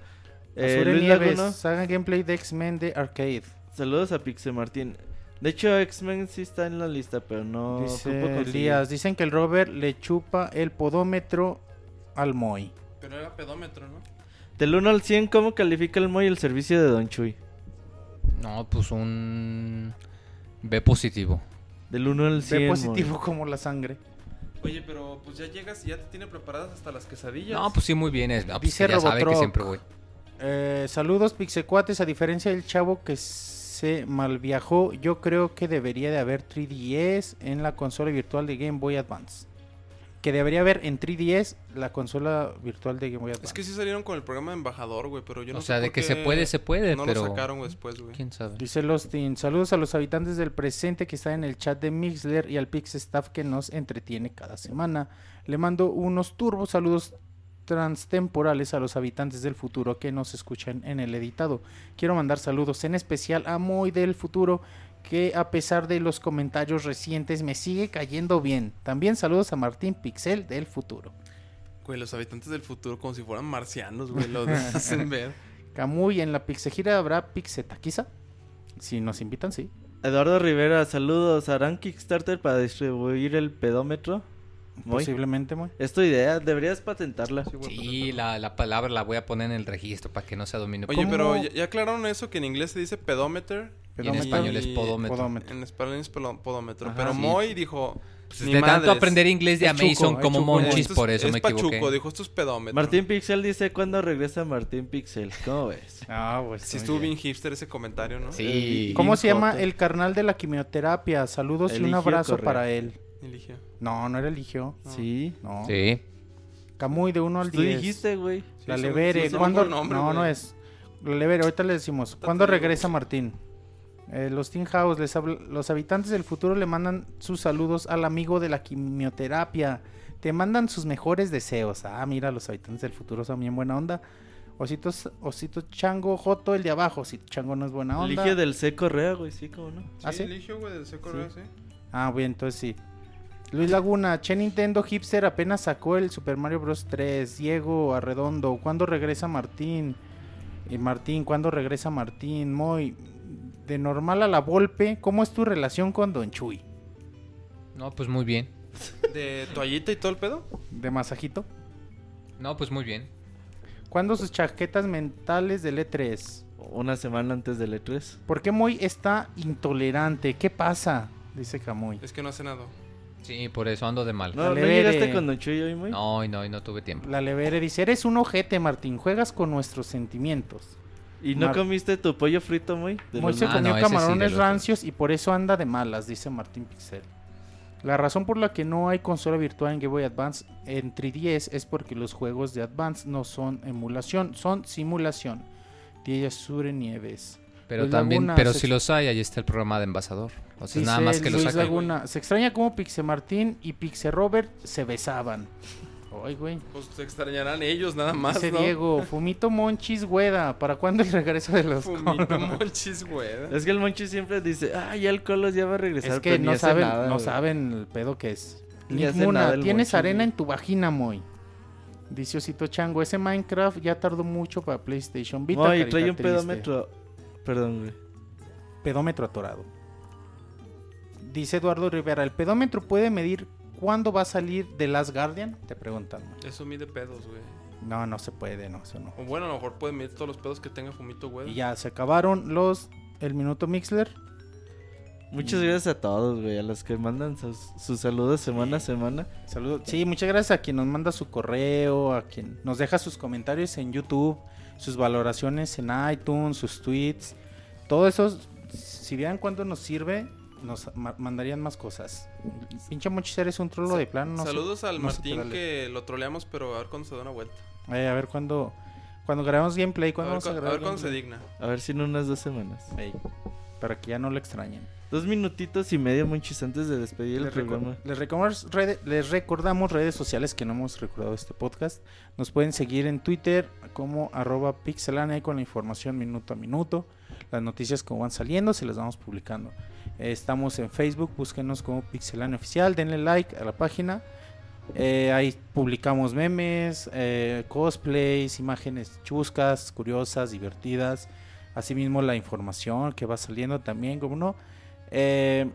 Eh, Luis Nieves, Laguno, hagan gameplay de X-Men de Arcade. saludos a Pixe Martín. De hecho, X-Men sí está en la lista, pero no. Dice dicen que el Robert le chupa el podómetro al Moy. Pero era pedómetro, ¿no? Del 1 al 100, ¿cómo califica el Moy el servicio de Don Chuy? No, pues un B positivo. Del 1 al 100. Ve Moy. positivo como la sangre. Oye, pero pues ya llegas y ya te tiene preparadas hasta las quesadillas. No, pues sí, muy bien. es- no, pues Dice que ya sabe que Robotroc. siempre voy. Eh, saludos Pixecuates, a diferencia del chavo que se malviajó, yo creo que debería de haber 3DS en la consola virtual de Game Boy Advance. Que debería haber en 3DS la consola virtual de Game Boy Advance. Es que sí salieron con el programa de embajador, güey, pero yo no o sé sea, de que se puede, se puede, No pero... lo sacaron después, güey. ¿Quién sabe? Dice Lostin, saludos a los habitantes del presente que están en el chat de Mixler y al Pix Staff que nos entretiene cada semana. Le mando unos turbos saludos transtemporales a los habitantes del futuro que nos escuchan en el editado. Quiero mandar saludos en especial a Moy del futuro que a pesar de los comentarios recientes me sigue cayendo bien. También saludos a Martín Pixel del futuro. Güey, los habitantes del futuro como si fueran marcianos, güey, lo hacen ver. Camuy, en la Pixegira habrá Pixeta, quizá. Si nos invitan, sí. Eduardo Rivera, saludos. ¿Harán Kickstarter para distribuir el pedómetro? Moy. Posiblemente, Moy. Es tu idea, deberías patentarla. Sí, la, la palabra la voy a poner en el registro para que no sea dominio. Oye, ¿Cómo? pero ya, ya aclararon eso que en inglés se dice pedometer. En español es podómetro. Podómetro. En español es podómetro. Ajá, pero sí. Moy dijo. Pues "Ni de tanto madres, aprender inglés de Amazon como chuco, monchis, es- por eso es me pachuco, equivoqué. dijo, esto es pedómetro. Martín Pixel dice cuándo regresa Martín Pixel. ¿Cómo ves? Ah, pues. Sí estuvo bien. hipster ese comentario, ¿no? Sí. ¿Cómo se llama el carnal de la quimioterapia? Saludos y un Eligio abrazo Correa. para él. Eligio. No, no era Eligio. Sí. No. Sí. Camuy de 1 al Tú 10. dijiste, güey. La Sí, Levere. sí, sí, ¿Cuándo? nombre, no, güey. no es. La Levere, ahorita le decimos. ¿Cuándo regresa Martín? Eh, los Teen House, les habla- los habitantes del futuro le mandan sus saludos al amigo de la quimioterapia. Te mandan sus mejores deseos. Ah, mira, los habitantes del futuro son bien buena onda. Ositos, Osito Chango, Joto, el de abajo. Osito Chango no es buena onda. Elige del C Correa, güey. Sí, cómo no. ¿Ah, sí, güey, del C. Correa, sí. Ah, bien, entonces sí. Luis Laguna, Che Nintendo Hipster apenas sacó el Super Mario Bros. 3. Diego Arredondo, ¿cuándo regresa Martín? Y Martín, ¿cuándo regresa Martín? Muy de normal a la Volpe, ¿cómo es tu relación con Don Chuy? No, pues muy bien. ¿De toallita y todo el pedo? ¿De masajito? No, pues muy bien. ¿Cuándo sus chaquetas mentales del E3? Una semana antes del E E3. ¿Por qué Moy está intolerante? ¿Qué pasa? Dice Camuy. Es que no hace nada. Sí, por eso ando de mal. ¿No, ¿no llegaste con Don Chuy hoy, muy? No, y no, no tuve tiempo. La Levere dice, eres un ojete, Martín, juegas con nuestros sentimientos. ¿Y no Mar- comiste tu pollo frito, muy? Los- se Ah, comió no, sí, camarones rancios y por eso anda de malas, dice Martín Pixel. La razón por la que no hay consola virtual en Game Boy Advance en 3DS es porque los juegos de Advance no son emulación, son simulación. Tía Sure Nieves. Pero Luis también, Laguna, pero se- si los hay, ahí está el programa de envasador. O sea, Dice nada más que los Luis saquen. Laguna, Se extraña cómo Pixe Martín y Pixe Robert se besaban. Ay, güey. Pues se extrañarán ellos nada más, Dice ¿no? Diego, Fumito Monchis Güeda, ¿para cuándo el regreso de los Fumito Colos? monchis, güey. Es que el Monchi siempre dice, ah, ya el Colos ya va a regresar. Es que pero no saben, nada, no güey. saben el pedo que es. Ni Muna, tienes Monchis, arena güey. en tu vagina, Moy. Dice Osito Chango, ese Minecraft ya tardó mucho para PlayStation Vita. Moy, trae un triste. pedómetro. Perdón, güey. Pedómetro atorado. Dice Eduardo Rivera, ¿el pedómetro puede medir cuándo va a salir The Last Guardian? Te preguntan. Eso mide pedos, güey. No, no se puede, no, eso no. O bueno, a lo mejor puede medir todos los pedos que tenga Fumito, güey. Y ya, se acabaron los... El minuto Mixler. Muchas gracias a todos, güey. A los que mandan sus, sus saludos semana a semana. Saludos. Sí, muchas gracias a quien nos manda su correo, a quien nos deja sus comentarios en YouTube, sus valoraciones en iTunes, sus tweets. Todo eso, si vieran cuánto nos sirve, nos ma- mandarían más cosas. Pinche Monchis, eres un trolo de plano. No sé- Saludos al no Martín que lo troleamos, pero a ver cuándo se da una vuelta. Eh, a ver cuándo, cuando grabamos gameplay, A cuándo ver, vamos a cu- a grabar ver cuándo se digna. A ver si en unas dos semanas. Ey, para que ya no lo extrañen. Dos minutitos y medio, Monchis, antes de despedir el Les, reco- programa. les recordamos rede- les recordamos redes sociales que no hemos recordado este podcast. Nos pueden seguir en Twitter como arroba pixelania y con la información minuto a minuto. Las noticias como van saliendo se las vamos publicando. Eh, estamos en Facebook, búsquenos como Pixelania Oficial, denle like a la página. Eh, ahí publicamos memes, eh, cosplays, imágenes chuscas, curiosas, divertidas. Asimismo la información que va saliendo también, como no. Eh,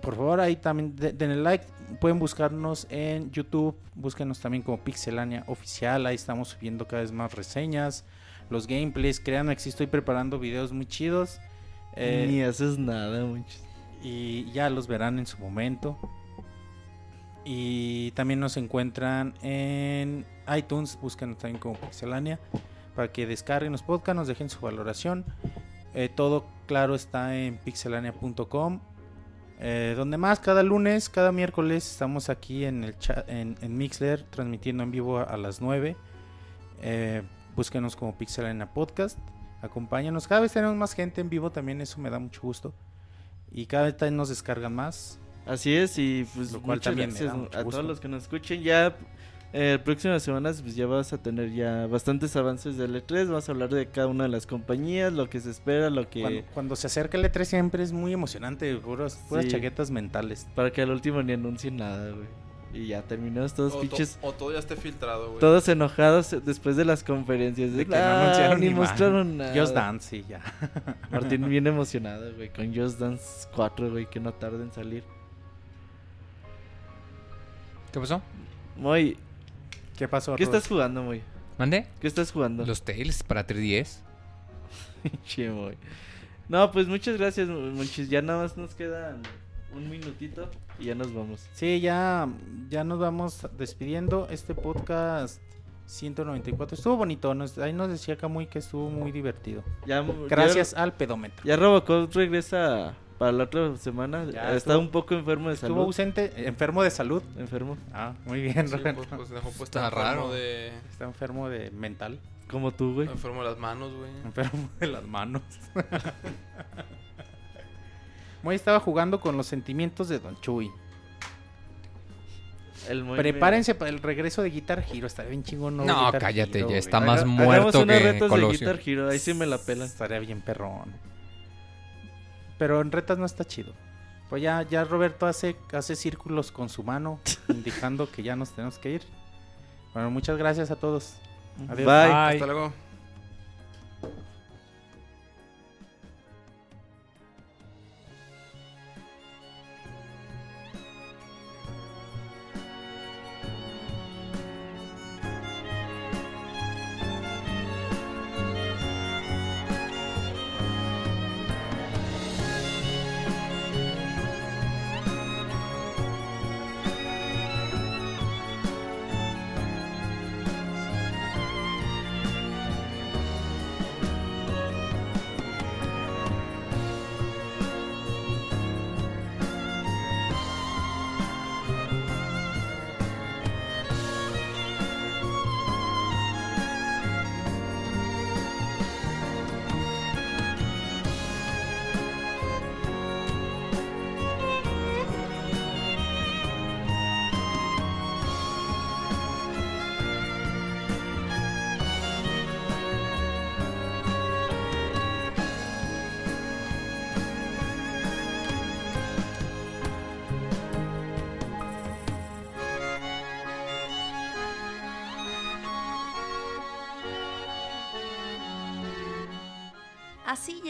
por favor, ahí también de- denle like. Pueden buscarnos en YouTube. Búsquenos también como Pixelania Oficial. Ahí estamos subiendo cada vez más reseñas. Los gameplays. Créanme que estoy preparando videos muy chidos. Eh, Ni haces nada, Monchis. y ya los verán en su momento. Y también nos encuentran en iTunes, búsquenos también como Pixelania para que descarguen los podcasts, nos dejen su valoración. Eh, todo claro está en pixelania.com. Eh, donde más, cada lunes, cada miércoles estamos aquí en el chat, en, en Mixler, transmitiendo en vivo a, a las 9. Eh, búsquenos como Pixelania Podcast. Acompáñanos. Cada vez tenemos más gente en vivo también, eso me da mucho gusto. Y cada vez nos descargan más. Así es, y pues Lo cual muchas también gracias a todos los que nos escuchen. Ya eh, próximas semanas pues ya vas a tener ya bastantes avances del E3. Vamos a hablar de cada una de las compañías, lo que se espera, lo que... Cuando, cuando se acerca el E3 siempre es muy emocionante, puras, puras Sí. chaquetas mentales. Para que al último ni anuncien nada, güey. Y ya terminamos todos O, to- pinches... o todo ya esté filtrado, güey. Todos enojados después de las conferencias. De, De que no "Ah, anunciaron ni ni más". mostraron nada. Just Dance, sí, ya. Martín bien emocionado, güey, con Just Dance 4, güey, que no tarda en salir. ¿Qué pasó? Moy, ¿Qué pasó? ¿qué Rod? estás jugando, Moy? ¿Mande? ¿Qué estás jugando? Los Tails para 3DS. Che, Moy. No, pues muchas gracias, Monchis. Ya nada más nos quedan un minutito y ya nos vamos. Sí, ya, ya nos vamos despidiendo. Este podcast 194 estuvo bonito. Nos, ahí nos decía Camuy que estuvo muy divertido. Ya, Gracias al pedómetro. Ya, Robocop regresa para la otra semana. Ya Está estuvo- un poco enfermo de Estuvo salud. ausente, enfermo de salud. Enfermo. Ah, muy bien, Sí, pues, pues dejó Está enfermo raro. de... Está enfermo de mental. Como tú, güey. Enfermo de las manos, güey. Enfermo de las manos. Moy estaba jugando con los sentimientos de Don Chuy. El Prepárense para el regreso de Guitar Hero. Está bien chingón. nuevo No, Guitar cállate, Hero, ya güey. está me- más Haga- muerto que retos de. Guitar Hero. Ahí sí me la pelan. Estaría bien perrón. Pero en retas no está chido. Pues ya, ya Roberto hace, hace círculos con su mano, indicando que ya nos tenemos que ir. Bueno, muchas gracias a todos. Adiós. Bye. Hasta luego.